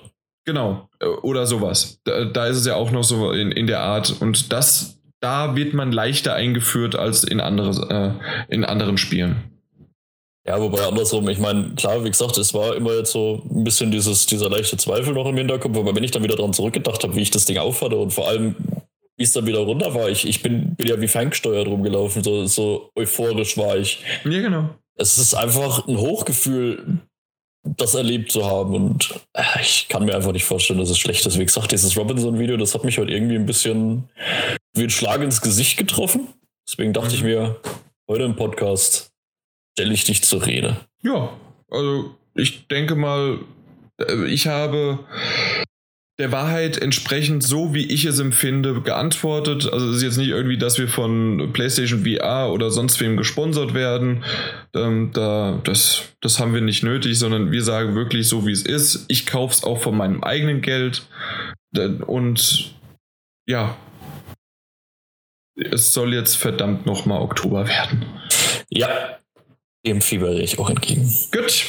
Genau, äh, oder sowas. Da, da, ist es ja auch noch so in, in der Art und das, da wird man leichter eingeführt als in, andere, äh, in anderen Spielen. Ja, wobei andersrum, ich meine, klar, wie gesagt, es war immer jetzt so ein bisschen dieses, dieser leichte Zweifel noch im Hinterkopf, aber wenn ich dann wieder daran zurückgedacht habe, wie ich das Ding aufhatte und vor allem, wie es dann wieder runter war. Ich, ich bin, bin ja wie ferngesteuert rumgelaufen, so, so euphorisch war ich. Ja, genau. es ist einfach ein Hochgefühl, das erlebt zu haben. Und äh, ich kann mir einfach nicht vorstellen, dass es schlecht ist. Wie gesagt, dieses Robinson-Video, das hat mich heute irgendwie ein bisschen wie ein Schlag ins Gesicht getroffen. Deswegen dachte ich mhm. mir, heute im Podcast stelle ich dich zur Rede. Ja, also ich denke mal, äh, ich habe der Wahrheit entsprechend so, wie ich es empfinde, geantwortet. Also es ist jetzt nicht irgendwie, dass wir von PlayStation VR oder sonst wem gesponsert werden. Ähm, da, das, das haben wir nicht nötig, sondern wir sagen wirklich so, wie es ist. Ich kaufe es auch von meinem eigenen Geld. Und ja, es soll jetzt verdammt nochmal Oktober werden. Ja, dem fiebere ich auch entgegen. Gut.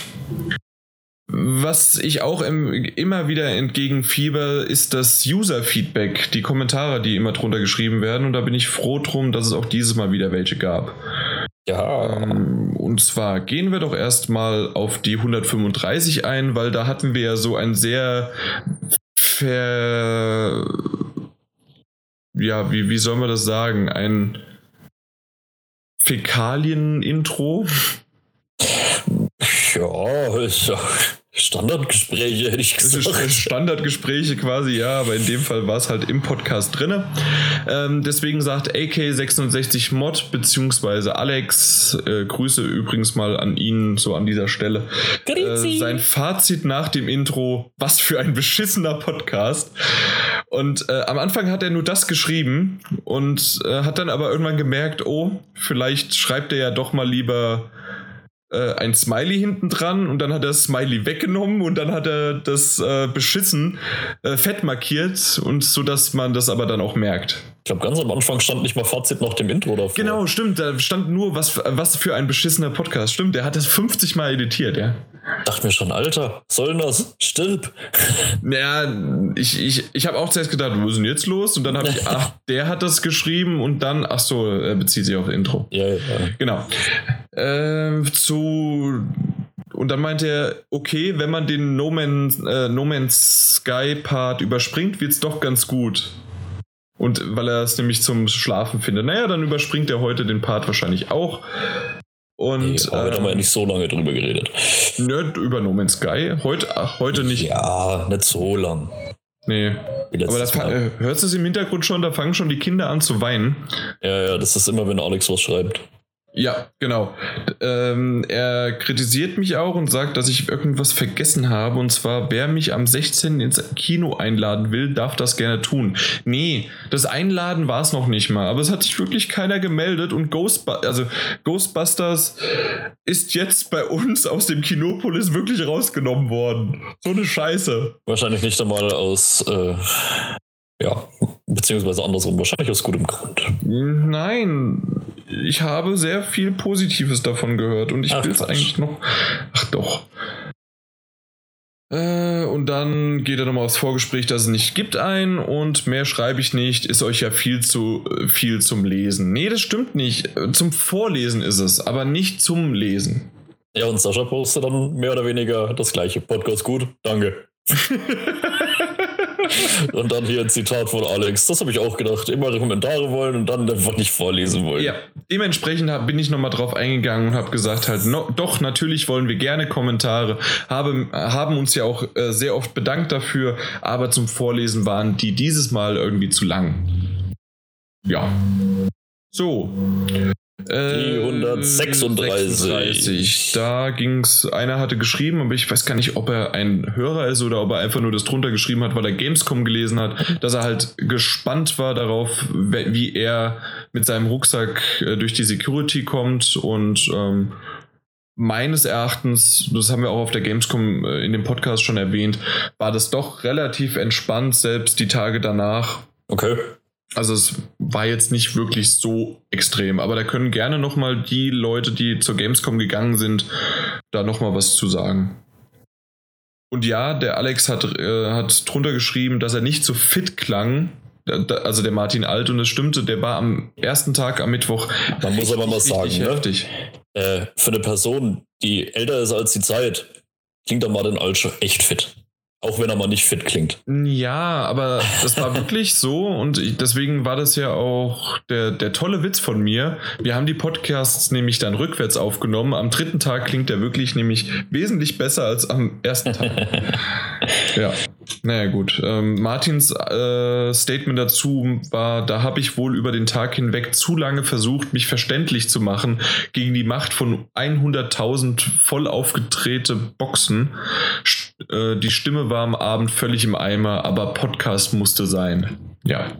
Was ich auch im, immer wieder entgegenfieber, ist das User-Feedback, die Kommentare, die immer drunter geschrieben werden. Und da bin ich froh drum, dass es auch dieses Mal wieder welche gab. Ja. Ähm, und zwar gehen wir doch erstmal auf die 135 ein, weil da hatten wir ja so ein sehr ver. Ja, wie, wie soll man das sagen? Ein Fäkalien-Intro. Ja, ist ja Standardgespräche, hätte ich gesagt. Standardgespräche quasi, ja, aber in dem Fall war es halt im Podcast drin. Ähm, deswegen sagt AK66 Mod beziehungsweise Alex, äh, Grüße übrigens mal an ihn so an dieser Stelle. Äh, sein Fazit nach dem Intro, was für ein beschissener Podcast. Und äh, am Anfang hat er nur das geschrieben und äh, hat dann aber irgendwann gemerkt, oh, vielleicht schreibt er ja doch mal lieber äh, ein Smiley hinten dran und dann hat er das Smiley weggenommen und dann hat er das äh, beschissen äh, fett markiert und so dass man das aber dann auch merkt. Ich glaube, ganz am Anfang stand nicht mal Fazit nach dem Intro davor. Genau, stimmt. Da stand nur, was, was für ein beschissener Podcast. Stimmt, der hat das 50 Mal editiert, ja. Dachte mir schon, Alter, soll das? Stirb. Naja, ich, ich, ich habe auch zuerst gedacht, wo ist denn jetzt los? Und dann habe ich, ach, der hat das geschrieben und dann, ach so, er bezieht sich auf Intro. Ja, ja. Genau. Äh, zu und dann meinte er, okay, wenn man den No Man's, äh, no Man's Sky Part überspringt, wird es doch ganz gut. Und weil er es nämlich zum Schlafen findet. Naja, dann überspringt er heute den Part wahrscheinlich auch. Und nee, heute ähm, haben wir ja nicht so lange drüber geredet. Nö, über No Man's Sky. Heute, ach, heute nicht. Ja, nicht so lang. Nee. Aber da äh, hörst du es im Hintergrund schon, da fangen schon die Kinder an zu weinen. Ja, ja, das ist immer, wenn Alex was schreibt. Ja, genau. Ähm, er kritisiert mich auch und sagt, dass ich irgendwas vergessen habe. Und zwar, wer mich am 16. ins Kino einladen will, darf das gerne tun. Nee, das Einladen war es noch nicht mal. Aber es hat sich wirklich keiner gemeldet. Und Ghostbusters, also Ghostbusters ist jetzt bei uns aus dem Kinopolis wirklich rausgenommen worden. So eine Scheiße. Wahrscheinlich nicht einmal aus äh, ja, beziehungsweise andersrum, wahrscheinlich aus gutem Grund. Nein, ich habe sehr viel Positives davon gehört und ich will es eigentlich noch. Ach doch. Äh, und dann geht er nochmal aufs Vorgespräch, dass es nicht gibt ein und mehr schreibe ich nicht, ist euch ja viel zu viel zum Lesen. Nee, das stimmt nicht. Zum Vorlesen ist es, aber nicht zum Lesen. Ja, und Sascha postet dann mehr oder weniger das gleiche. Podcast gut, danke. und dann hier ein Zitat von Alex. Das habe ich auch gedacht. Immer Kommentare wollen und dann einfach nicht vorlesen wollen. Ja, dementsprechend hab, bin ich nochmal drauf eingegangen und habe gesagt halt, no, doch, natürlich wollen wir gerne Kommentare. Habe, haben uns ja auch äh, sehr oft bedankt dafür, aber zum Vorlesen waren die dieses Mal irgendwie zu lang. Ja. So. Die 136. Äh, da ging es, einer hatte geschrieben, aber ich weiß gar nicht, ob er ein Hörer ist oder ob er einfach nur das drunter geschrieben hat, weil er Gamescom gelesen hat, dass er halt gespannt war darauf, wie er mit seinem Rucksack äh, durch die Security kommt und ähm, meines Erachtens, das haben wir auch auf der Gamescom äh, in dem Podcast schon erwähnt, war das doch relativ entspannt, selbst die Tage danach. Okay. Also es war jetzt nicht wirklich so extrem, aber da können gerne noch mal die Leute, die zur Gamescom gegangen sind, da noch mal was zu sagen. Und ja, der Alex hat, äh, hat drunter geschrieben, dass er nicht so fit klang. Also der Martin Alt und es stimmte, der war am ersten Tag am Mittwoch. Man muss aber mal sagen, ne? Äh, für eine Person, die älter ist als die Zeit, klingt der Martin Alt schon echt fit. Auch wenn er mal nicht fit klingt. Ja, aber das war wirklich so und ich, deswegen war das ja auch der, der tolle Witz von mir. Wir haben die Podcasts nämlich dann rückwärts aufgenommen. Am dritten Tag klingt er wirklich nämlich wesentlich besser als am ersten Tag. ja, naja gut. Ähm, Martins äh, Statement dazu war, da habe ich wohl über den Tag hinweg zu lange versucht, mich verständlich zu machen gegen die Macht von 100.000 voll aufgedrehte Boxen. Äh, die Stimme war am Abend völlig im Eimer, aber Podcast musste sein. Ja.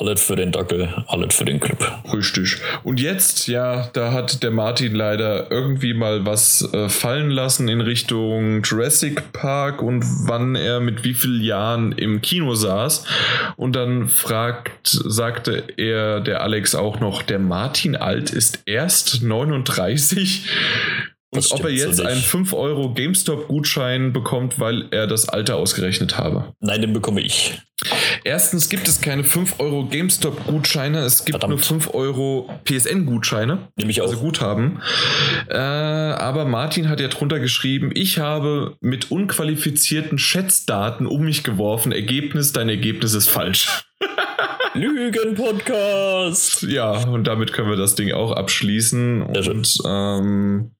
Alles für den Dackel, alles für den Club. Richtig. Und jetzt, ja, da hat der Martin leider irgendwie mal was äh, fallen lassen in Richtung Jurassic Park und wann er mit wie vielen Jahren im Kino saß. Und dann fragt, sagte er, der Alex auch noch, der Martin alt ist erst 39. Und ob er jetzt so einen 5 Euro GameStop-Gutschein bekommt, weil er das Alter ausgerechnet habe. Nein, den bekomme ich. Erstens gibt es keine 5 Euro GameStop-Gutscheine, es gibt Verdammt. nur 5 Euro PSN-Gutscheine. Nämlich auch. Also Guthaben. Äh, aber Martin hat ja drunter geschrieben, ich habe mit unqualifizierten Schätzdaten um mich geworfen. Ergebnis, dein Ergebnis ist falsch. Lügen-Podcast. Ja, und damit können wir das Ding auch abschließen. Und ähm,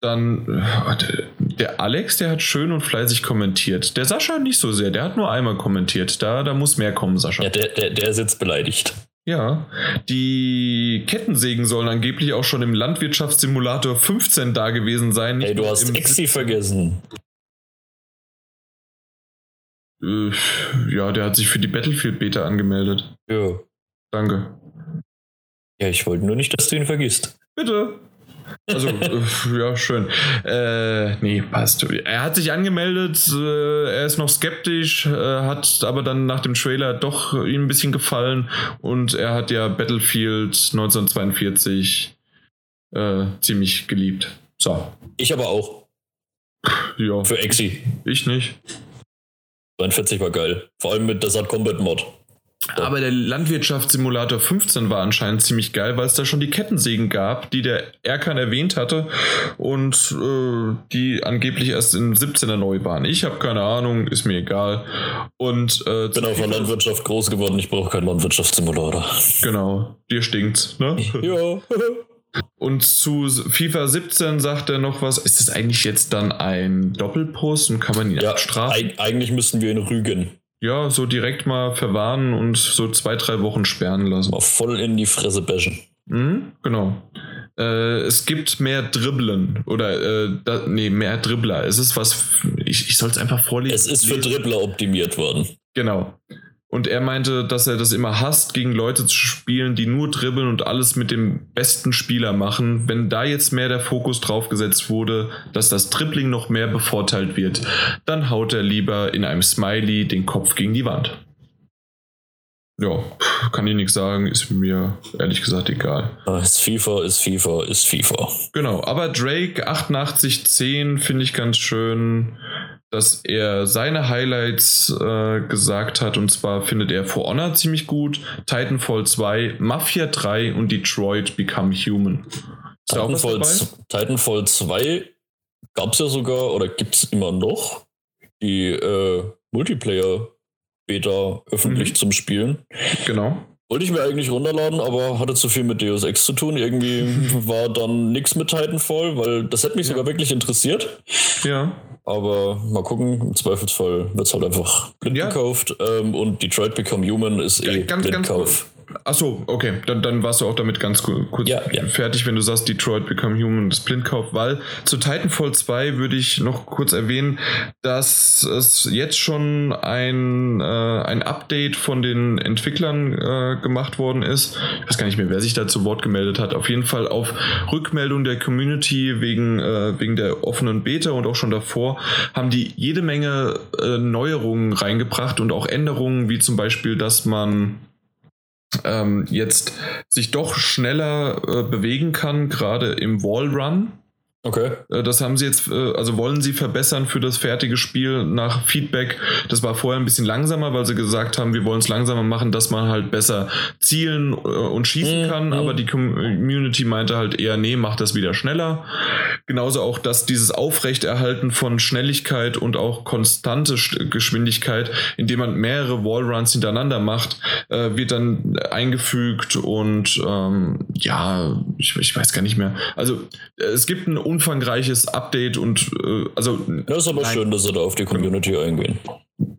dann äh, der Alex, der hat schön und fleißig kommentiert. Der Sascha nicht so sehr, der hat nur einmal kommentiert. Da, da muss mehr kommen, Sascha. Ja, der, der, der ist jetzt beleidigt. Ja, die Kettensägen sollen angeblich auch schon im Landwirtschaftssimulator 15 da gewesen sein. Ey, du hast Exi vergessen. Äh, ja, der hat sich für die Battlefield Beta angemeldet. Ja. Danke. Ja, ich wollte nur nicht, dass du ihn vergisst. Bitte. Also, äh, ja, schön. Äh, nee, passt. Er hat sich angemeldet, äh, er ist noch skeptisch, äh, hat aber dann nach dem Trailer doch ihm ein bisschen gefallen und er hat ja Battlefield 1942 äh, ziemlich geliebt. So. Ich aber auch. Ja. Für Exi. Ich nicht. 42 war geil. Vor allem mit Desert Combat Mod. Aber der Landwirtschaftssimulator 15 war anscheinend ziemlich geil, weil es da schon die Kettensägen gab, die der Erkan erwähnt hatte und äh, die angeblich erst in 17er neu waren. Ich habe keine Ahnung, ist mir egal. Und äh, bin auf der Landwirtschaft groß geworden, ich brauche keinen Landwirtschaftssimulator. Genau, dir stinkt's, ne? ja. Und zu FIFA 17 sagt er noch was. Ist das eigentlich jetzt dann ein Doppelpost und kann man ihn ja, abstrafen? Eigentlich müssten wir ihn rügen. Ja, so direkt mal verwarnen und so zwei, drei Wochen sperren lassen. Mal voll in die Fresse bashen. Mhm, genau. Äh, es gibt mehr Dribblen oder äh, da, nee, mehr Dribbler. Es ist was, ich, ich soll es einfach vorlesen. Es ist für Dribbler optimiert worden. Genau. Und er meinte, dass er das immer hasst, gegen Leute zu spielen, die nur dribbeln und alles mit dem besten Spieler machen. Wenn da jetzt mehr der Fokus drauf gesetzt wurde, dass das Dribbling noch mehr bevorteilt wird, dann haut er lieber in einem Smiley den Kopf gegen die Wand. Ja, kann ich nichts sagen, ist mir ehrlich gesagt egal. Ah, ist FIFA, ist FIFA, ist FIFA. Genau, aber Drake 8810 finde ich ganz schön dass er seine Highlights äh, gesagt hat. Und zwar findet er For Honor ziemlich gut, Titanfall 2, Mafia 3 und Detroit Become Human. Ist Titanfall, Titanfall 2 gab es ja sogar oder gibt es immer noch die äh, Multiplayer-Beta öffentlich mhm. zum Spielen. Genau. Wollte ich mir eigentlich runterladen, aber hatte zu viel mit Deus Ex zu tun. Irgendwie war dann nichts mit Titanfall, weil das hätte mich ja. sogar wirklich interessiert. Ja. Aber mal gucken, im Zweifelsfall wird es halt einfach blind ja. gekauft. Ähm, und Detroit Become Human ist eh ganz, Blindkauf. Ganz, Achso, okay. Dann, dann warst du auch damit ganz kurz ja, ja. fertig, wenn du sagst, Detroit Become Human das Blindkauf, weil zu Titanfall 2 würde ich noch kurz erwähnen, dass es jetzt schon ein, äh, ein Update von den Entwicklern äh, gemacht worden ist. Ich weiß gar nicht mehr, wer sich da zu Wort gemeldet hat. Auf jeden Fall auf Rückmeldung der Community wegen, äh, wegen der offenen Beta und auch schon davor haben die jede Menge äh, Neuerungen reingebracht und auch Änderungen, wie zum Beispiel, dass man ähm, jetzt sich doch schneller äh, bewegen kann, gerade im Wallrun. Okay. Äh, Das haben sie jetzt, äh, also wollen sie verbessern für das fertige Spiel nach Feedback. Das war vorher ein bisschen langsamer, weil sie gesagt haben, wir wollen es langsamer machen, dass man halt besser zielen äh, und schießen Mhm, kann. mhm. Aber die Community meinte halt eher, nee, mach das wieder schneller. Genauso auch, dass dieses Aufrechterhalten von Schnelligkeit und auch konstante Sch- Geschwindigkeit, indem man mehrere Wallruns hintereinander macht, wird dann eingefügt und ähm, ja, ich, ich weiß gar nicht mehr. Also es gibt ein umfangreiches Update und äh, also Das ist aber Nein. schön, dass sie da auf die Community eingehen.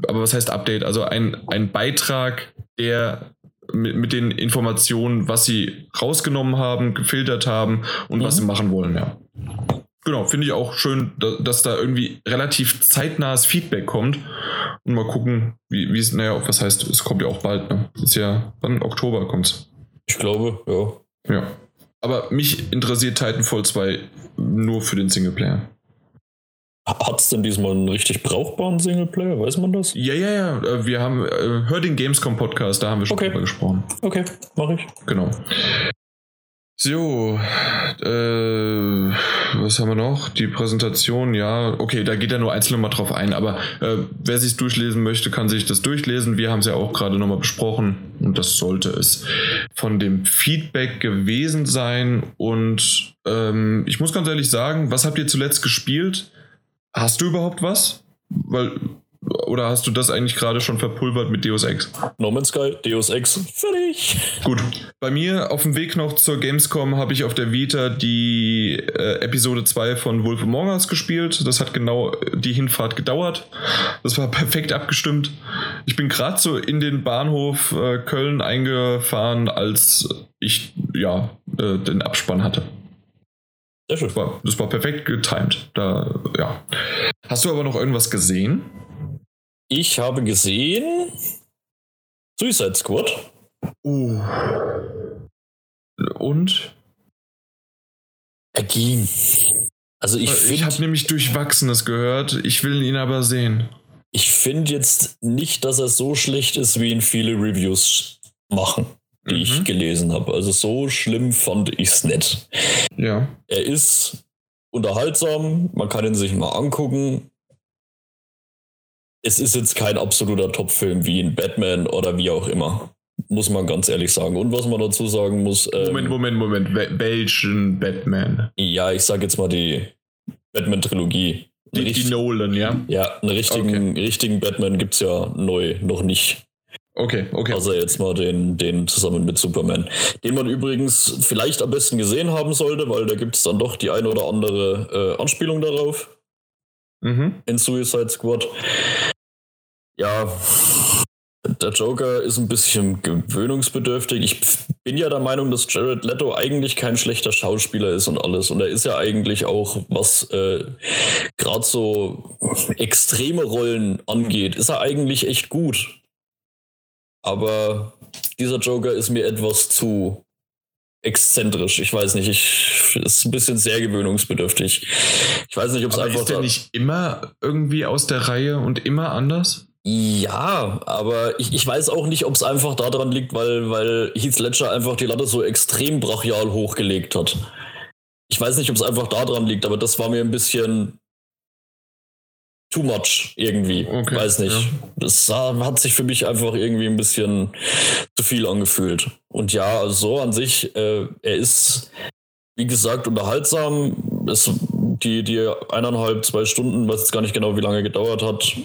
aber was heißt Update? Also ein, ein Beitrag, der mit, mit den Informationen, was sie rausgenommen haben, gefiltert haben und was Mhm. sie machen wollen, ja. Genau, finde ich auch schön, da- dass da irgendwie relativ zeitnahes Feedback kommt. Und mal gucken, wie wie es, naja, was heißt, es kommt ja auch bald, ne? Ist ja, wann? Oktober kommt's. Ich glaube, ja. Ja. Aber mich interessiert Titanfall 2 nur für den Singleplayer. Hat es denn diesmal einen richtig brauchbaren Singleplayer? Weiß man das? Ja, ja, ja. äh, Wir haben, äh, hör den Gamescom Podcast, da haben wir schon Okay. drüber gesprochen. Okay, mache ich. Genau. So, äh, was haben wir noch? Die Präsentation, ja, okay, da geht er nur einzeln mal drauf ein, aber äh, wer sich durchlesen möchte, kann sich das durchlesen. Wir haben es ja auch gerade nochmal besprochen und das sollte es von dem Feedback gewesen sein. Und ähm, ich muss ganz ehrlich sagen, was habt ihr zuletzt gespielt? Hast du überhaupt was? Weil, oder hast du das eigentlich gerade schon verpulvert mit Deus Ex? No Man's Sky, Deus Ex, fertig. Gut. Bei mir auf dem Weg noch zur Gamescom habe ich auf der Vita die äh, Episode 2 von Wolf Among Us gespielt. Das hat genau die Hinfahrt gedauert. Das war perfekt abgestimmt. Ich bin gerade so in den Bahnhof äh, Köln eingefahren, als ich ja äh, den Abspann hatte. Sehr schön. Das war, das war perfekt getimed. Da, ja. Hast du aber noch irgendwas gesehen? Ich habe gesehen Suicide Squad. Uh. Und? Er ging. Also ich Ich, finde habe nämlich Durchwachsenes gehört. Ich will ihn aber sehen. ich find jetzt nicht, dass er so schlecht ist, wie ihn viele Reviews machen, die Mhm. ich gelesen habe. Also so schlimm fand ich es nicht. Ja. Er ist unterhaltsam, man kann ihn sich mal angucken. Es ist jetzt kein absoluter Top-Film wie in Batman oder wie auch immer. Muss man ganz ehrlich sagen. Und was man dazu sagen muss, ähm, Moment, Moment, Moment. Wel- Welchen Batman? ja, ich sag jetzt mal die Batman-Trilogie. Die, die Nolan, ja? Ja, einen richtigen, richtigen Batman gibt es ja neu noch nicht. Okay, okay. Außer jetzt mal den, den zusammen mit Superman. Den man übrigens vielleicht am besten gesehen haben sollte, weil da gibt es dann doch die eine oder andere äh, Anspielung darauf Mhm. in Suicide Squad. Ja, der Joker ist ein bisschen gewöhnungsbedürftig. Ich bin ja der Meinung, dass Jared Leto eigentlich kein schlechter Schauspieler ist und alles. Und er ist ja eigentlich auch, was äh, gerade so extreme Rollen angeht, ist er eigentlich echt gut. Aber dieser Joker ist mir etwas zu exzentrisch. Ich weiß nicht, ich ist ein bisschen sehr gewöhnungsbedürftig. Ich weiß nicht, ob es einfach ist der nicht immer irgendwie aus der Reihe und immer anders? Ja, aber ich, ich weiß auch nicht, ob es einfach daran liegt, weil, weil Heath Ledger einfach die Latte so extrem brachial hochgelegt hat. Ich weiß nicht, ob es einfach daran liegt, aber das war mir ein bisschen too much irgendwie. Okay, weiß nicht. ja. Das hat sich für mich einfach irgendwie ein bisschen zu viel angefühlt. Und ja, also so an sich, äh, er ist, wie gesagt, unterhaltsam. Es, die, die eineinhalb, zwei Stunden, weiß jetzt gar nicht genau, wie lange gedauert hat,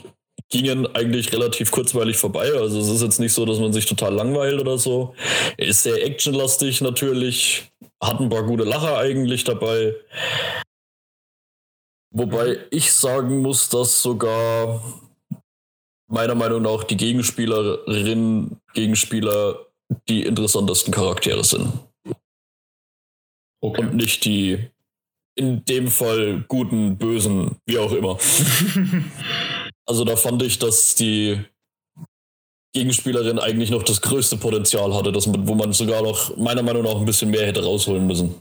gingen eigentlich relativ kurzweilig vorbei. Also es ist jetzt nicht so, dass man sich total langweilt oder so. Er ist sehr actionlastig natürlich, hat ein paar gute Lacher eigentlich dabei. Wobei ich sagen muss, dass sogar meiner Meinung nach die Gegenspielerinnen, Gegenspieler die interessantesten Charaktere sind. Okay. Und nicht die in dem Fall guten, bösen, wie auch immer. Also da fand ich, dass die Gegenspielerin eigentlich noch das größte Potenzial hatte, dass man, wo man sogar noch meiner Meinung nach ein bisschen mehr hätte rausholen müssen.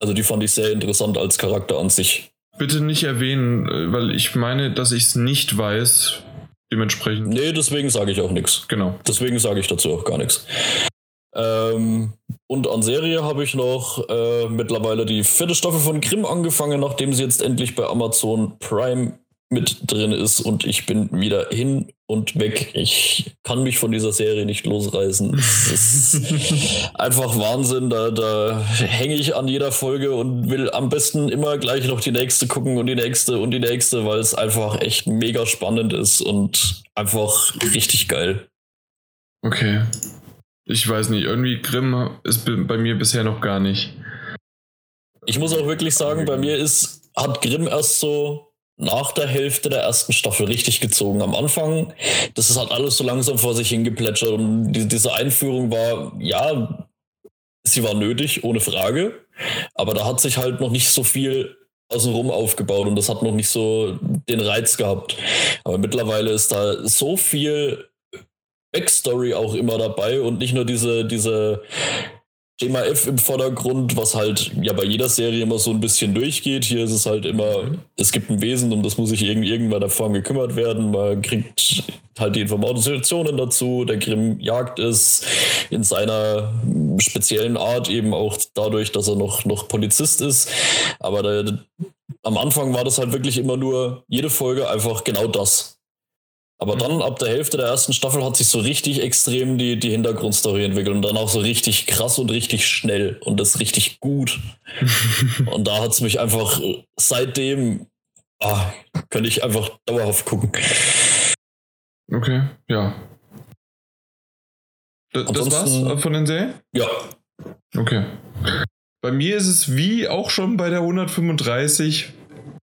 Also die fand ich sehr interessant als Charakter an sich. Bitte nicht erwähnen, äh, weil ich meine, dass ich es nicht weiß. Dementsprechend. Nee, deswegen sage ich auch nichts. Genau. Deswegen sage ich dazu auch gar nichts. Ähm, und an Serie habe ich noch äh, mittlerweile die vierte Staffel von Grimm angefangen, nachdem sie jetzt endlich bei Amazon Prime mit drin ist und ich bin wieder hin und weg. Ich kann mich von dieser Serie nicht losreißen. Es ist einfach Wahnsinn. Da, da hänge ich an jeder Folge und will am besten immer gleich noch die nächste gucken und die nächste und die nächste, weil es einfach echt mega spannend ist und einfach richtig geil. Okay. Ich weiß nicht, irgendwie Grimm ist bei mir bisher noch gar nicht. Ich muss auch wirklich sagen, bei mir ist, hat Grimm erst so nach der Hälfte der ersten Staffel richtig gezogen. Am Anfang, das ist halt alles so langsam vor sich hingeplätschert und die, diese Einführung war, ja, sie war nötig, ohne Frage, aber da hat sich halt noch nicht so viel außenrum aufgebaut und das hat noch nicht so den Reiz gehabt. Aber mittlerweile ist da so viel Backstory auch immer dabei und nicht nur diese, diese Thema F im Vordergrund, was halt ja bei jeder Serie immer so ein bisschen durchgeht. Hier ist es halt immer, es gibt ein Wesen, um das muss sich in irgendeiner Form gekümmert werden. Man kriegt halt die Informationen dazu. Der Grimm jagt es in seiner speziellen Art, eben auch dadurch, dass er noch, noch Polizist ist. Aber der, am Anfang war das halt wirklich immer nur jede Folge einfach genau das. Aber mhm. dann ab der Hälfte der ersten Staffel hat sich so richtig extrem die, die Hintergrundstory entwickelt und dann auch so richtig krass und richtig schnell und das richtig gut. und da hat es mich einfach seitdem, ah, könnte ich einfach dauerhaft gucken. Okay, ja. D das war's von den Serien? Ja. Okay. Bei mir ist es wie auch schon bei der 135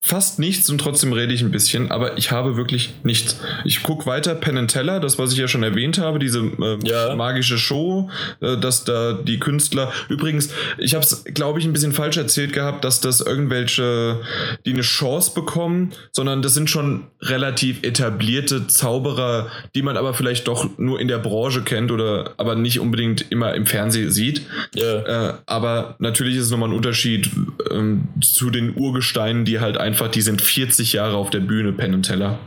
fast nichts und trotzdem rede ich ein bisschen, aber ich habe wirklich nichts. Ich gucke weiter Penn and Teller, das was ich ja schon erwähnt habe, diese äh, ja. magische Show, äh, dass da die Künstler. Übrigens, ich habe es, glaube ich, ein bisschen falsch erzählt gehabt, dass das irgendwelche, die eine Chance bekommen, sondern das sind schon relativ etablierte Zauberer, die man aber vielleicht doch nur in der Branche kennt oder aber nicht unbedingt immer im Fernsehen sieht. Ja. Äh, aber natürlich ist es nochmal ein Unterschied ähm, zu den Urgesteinen, die halt einfach, die sind 40 Jahre auf der Bühne, Penn und Teller.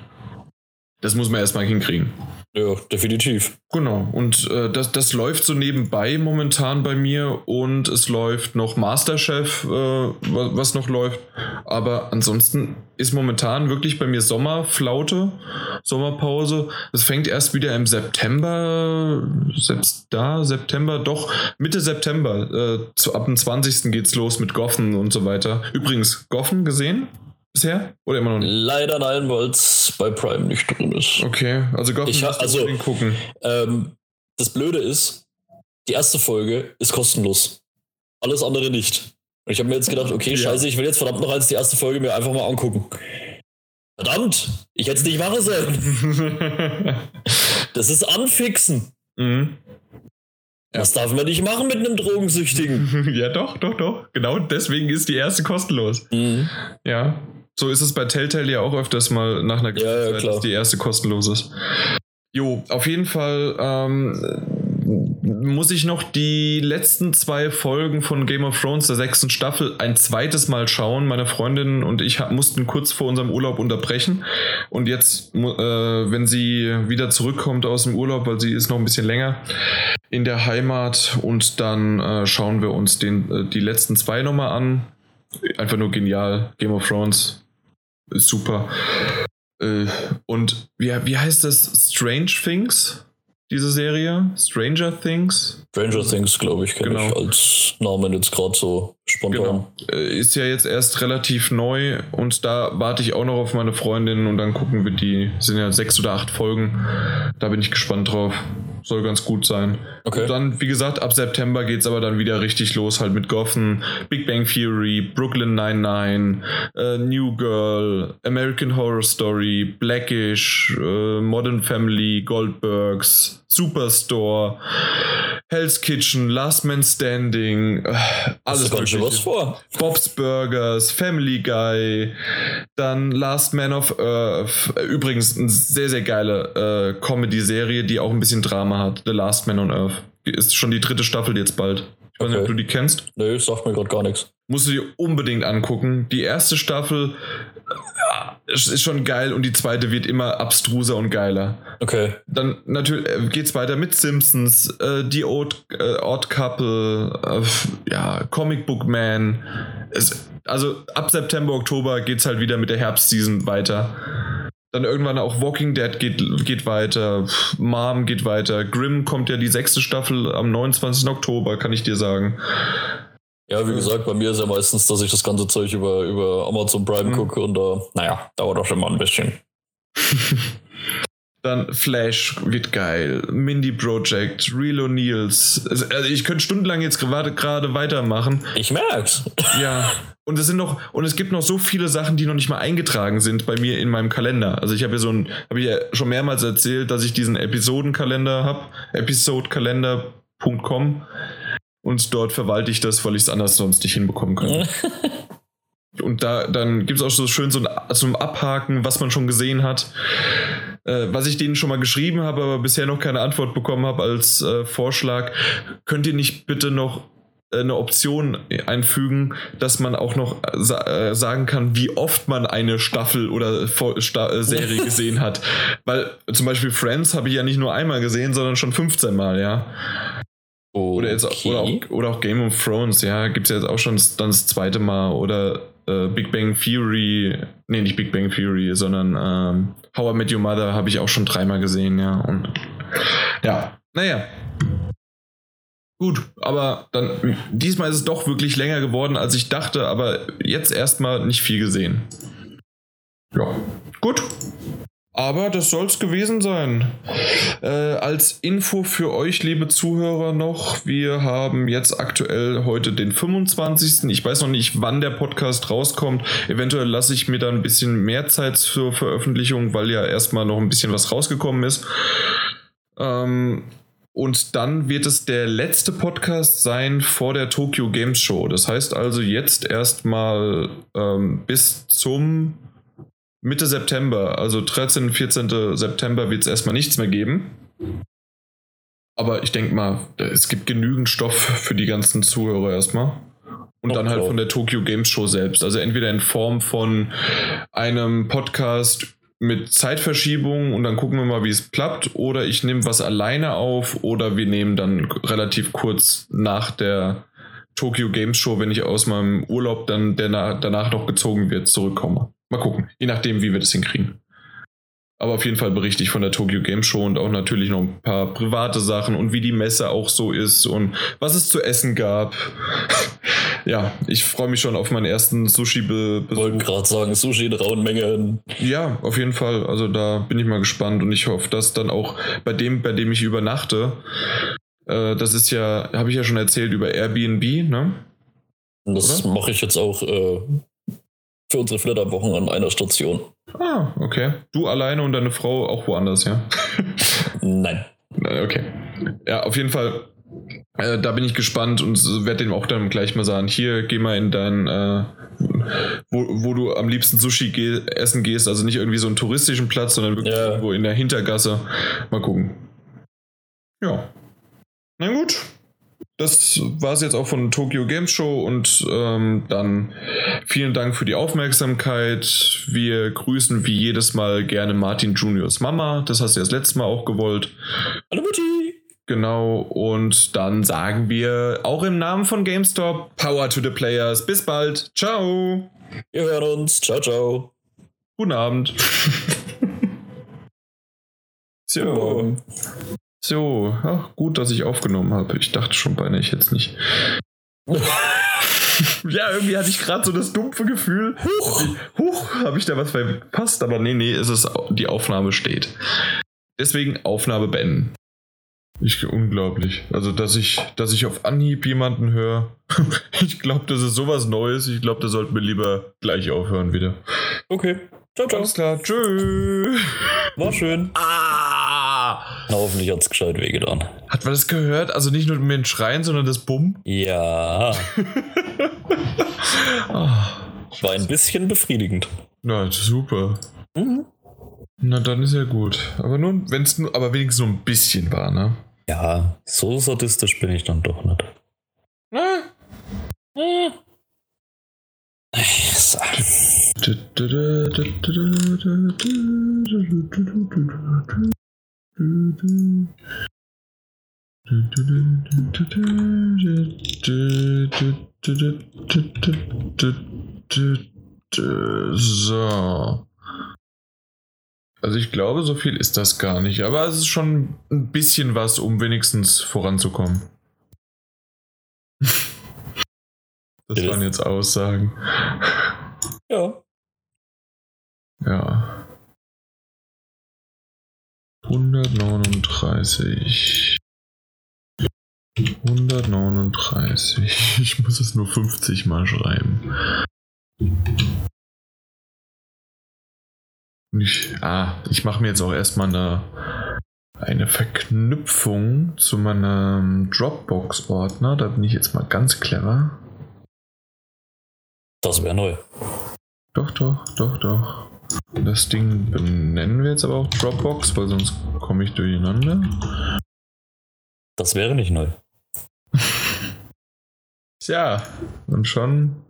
Das muss man erstmal hinkriegen. Ja, definitiv. Genau. Und äh, das, das läuft so nebenbei momentan bei mir und es läuft noch Masterchef, äh, was noch läuft. Aber ansonsten ist momentan wirklich bei mir Sommerflaute, Sommerpause. Es fängt erst wieder im September, selbst da, September, doch, Mitte September. Äh, zu, ab dem 20. geht's los mit Goffen und so weiter. Übrigens, Goffen gesehen? Bisher? Oder immer noch nicht? Leider nein, weil es bei Prime nicht drin ist. Okay, also Gotham ich, also, gucken. Ähm, das Blöde ist, die erste Folge ist kostenlos. Alles andere nicht. Und ich habe mir jetzt gedacht, okay, ja. scheiße, ich will jetzt verdammt noch als die erste Folge mir einfach mal angucken. Verdammt, ich hätte es nicht machen sollen. das ist Anfixen. Mhm. Das darf man nicht machen mit einem Drogensüchtigen. ja, doch, doch, doch. Genau deswegen ist die erste kostenlos. Mhm. Ja. So ist es bei Telltale ja auch öfters mal nach einer ja, ja, Zeit, dass die erste kostenlos ist. Jo, auf jeden Fall ähm, muss ich noch die letzten zwei Folgen von Game of Thrones der sechsten Staffel ein zweites Mal schauen. Meine Freundin und ich mussten kurz vor unserem Urlaub unterbrechen. Und jetzt, äh, wenn sie wieder zurückkommt aus dem Urlaub, weil sie ist noch ein bisschen länger in der Heimat und dann äh, schauen wir uns den, äh, die letzten zwei nochmal an. Einfach nur genial. Game of Thrones super. Äh, und wie, wie heißt das? Strange Things? Diese Serie? Stranger Things? Stranger Things, glaube ich, kenne genau. ich als Namen jetzt gerade so spontan. Genau. Äh, ist ja jetzt erst relativ neu und da warte ich auch noch auf meine Freundin und dann gucken wir die. Sind ja sechs oder acht Folgen. Da bin ich gespannt drauf soll ganz gut sein. Okay. Und dann, wie gesagt, ab September geht es aber dann wieder richtig los, halt mit Gotham, Big Bang Theory, Brooklyn 99, äh, New Girl, American Horror Story, Blackish, äh, Modern Family, Goldbergs, Superstore, Hell's Kitchen, Last Man Standing, äh, alles schon was vor. Bob's Burgers, Family Guy, dann Last Man of Earth. Übrigens eine sehr, sehr geile äh, Comedy-Serie, die auch ein bisschen Drama hat. The Last Man on Earth. Ist schon die dritte Staffel jetzt bald. Ich weiß nicht, ob du die kennst. Nö, sagt mir gerade gar nichts. Musst du dir unbedingt angucken. Die erste Staffel es ist schon geil und die zweite wird immer abstruser und geiler. Okay. Dann natürlich äh, geht's weiter mit Simpsons, äh, die Odd, äh, Odd Couple, äh, ja, Comic Book Man. Es, also ab September, Oktober geht's halt wieder mit der Herbstseason weiter. Dann irgendwann auch Walking Dead geht, geht weiter, Mom geht weiter, Grimm kommt ja die sechste Staffel am 29. Oktober, kann ich dir sagen. Ja, wie gesagt, bei mir ist ja meistens, dass ich das ganze Zeug über, über Amazon Prime mhm. gucke und da, naja, dauert auch schon mal ein bisschen. Dann Flash wird geil, Mindy Project, Real O'Neills. Also ich könnte stundenlang jetzt gerade weitermachen. Ich merk's. Ja. Und es sind noch, und es gibt noch so viele Sachen, die noch nicht mal eingetragen sind bei mir in meinem Kalender. Also ich habe ja so ein, habe ich ja schon mehrmals erzählt, dass ich diesen Episodenkalender habe, episodekalender.com und dort verwalte ich das, weil ich es anders sonst nicht hinbekommen kann. und da dann gibt es auch so schön so ein, so ein Abhaken, was man schon gesehen hat. Äh, was ich denen schon mal geschrieben habe, aber bisher noch keine Antwort bekommen habe als äh, Vorschlag. Könnt ihr nicht bitte noch eine Option einfügen, dass man auch noch sa äh, sagen kann, wie oft man eine Staffel oder Sta äh, Serie gesehen hat. Weil zum Beispiel Friends habe ich ja nicht nur einmal gesehen, sondern schon 15 Mal, ja. Okay. Oder, jetzt, oder, auch, oder auch Game of Thrones, ja, gibt es ja jetzt auch schon dann das zweite Mal. Oder äh, Big Bang Theory, nee, nicht Big Bang Theory, sondern ähm, How I Met Your Mother habe ich auch schon dreimal gesehen, ja. Und ja, naja, Gut, aber dann diesmal ist es doch wirklich länger geworden, als ich dachte, aber jetzt erstmal nicht viel gesehen. Ja, gut. Aber das soll es gewesen sein. Äh, als Info für euch, liebe Zuhörer, noch, wir haben jetzt aktuell heute den 25. Ich weiß noch nicht, wann der Podcast rauskommt. Eventuell lasse ich mir da ein bisschen mehr Zeit zur Veröffentlichung, weil ja erstmal noch ein bisschen was rausgekommen ist. Ähm, und dann wird es der letzte Podcast sein vor der Tokyo Games Show. Das heißt also jetzt erstmal ähm, bis zum Mitte September, also 13. 14. September wird es erstmal nichts mehr geben. Aber ich denke mal, es gibt genügend Stoff für die ganzen Zuhörer erstmal. Und oh, dann halt von der Tokyo Games Show selbst. Also entweder in Form von einem Podcast mit Zeitverschiebung und dann gucken wir mal, wie es klappt. Oder ich nehme was alleine auf oder wir nehmen dann relativ kurz nach der Tokyo Games Show, wenn ich aus meinem Urlaub dann, danach noch gezogen wird, zurückkomme. Mal gucken, je nachdem, wie wir das hinkriegen. Aber auf jeden Fall berichte ich von der Tokyo Game Show und auch natürlich noch ein paar private Sachen und wie die Messe auch so ist und was es zu essen gab. ja, ich freue mich schon auf meinen ersten Sushi-Besuch. Wollte gerade sagen, Sushi in rauen Mengen. Ja, auf jeden Fall. Also da bin ich mal gespannt und ich hoffe, dass dann auch bei dem, bei dem ich übernachte, äh, das ist ja, habe ich ja schon erzählt über Airbnb, ne? Das mache ich jetzt auch äh, für unsere Flitterwochen an einer Station. Ah, okay. Du alleine und deine Frau auch woanders, ja? Nein. Okay. Ja, auf jeden Fall. Äh, da bin ich gespannt und werde dem auch dann gleich mal sagen: Hier, geh mal in dein, äh, wo, wo du am liebsten Sushi geh essen gehst. Also nicht irgendwie so einen touristischen Platz, sondern wirklich ja. irgendwo in der Hintergasse. Mal gucken. Ja. Na gut das war es jetzt auch von Tokyo Games Show und ähm, dann vielen Dank für die Aufmerksamkeit. Wir grüßen wie jedes Mal gerne Martin Juniors Mama. Das hast du ja das letzte Mal auch gewollt. Hallo Mutti! Genau, und dann sagen wir auch im Namen von GameStop Power to the Players. Bis bald. Ciao. Wir hören uns. Ciao, ciao. Guten Abend. so. So, ach, gut, dass ich aufgenommen habe. Ich dachte schon beinahe, ich jetzt nicht. ja, irgendwie hatte ich gerade so das dumpfe Gefühl. Huch, huch habe ich da was verpasst? Aber nee, nee, es ist, die Aufnahme steht. Deswegen Aufnahme beenden. Ich, unglaublich. Also, dass ich, dass ich auf Anhieb jemanden höre. ich glaube, das ist sowas Neues. Ich glaube, da sollten wir lieber gleich aufhören wieder. Okay. Ciao, ciao. Alles klar. Tschüss. War schön. Ah. Na, hoffentlich hat es gescheit wehgetan. Hat man das gehört? Also nicht nur mit dem Schreien, sondern das Bumm? Ja. oh, War ein bisschen befriedigend. Na, super. Mhm. Na, dann ist ja gut. Aber nun, wenn es nur, aber wenigstens nur ein bisschen war, ne? Ja, so sadistisch bin ich dann doch nicht. Na? Hm. So. Also ich glaube, so viel ist das gar nicht, aber es ist schon ein bisschen was, um wenigstens voranzukommen. Das waren jetzt Aussagen. Ja. Ja. 139. 139. Ich muss es nur 50 mal schreiben. Ich, ah, ich mache mir jetzt auch erstmal eine, eine Verknüpfung zu meinem Dropbox-Ordner. Da bin ich jetzt mal ganz clever. Das wäre neu. Doch, doch, doch, doch. Das Ding benennen wir jetzt aber auch Dropbox, weil sonst komme ich durcheinander. Das wäre nicht neu. Tja, und schon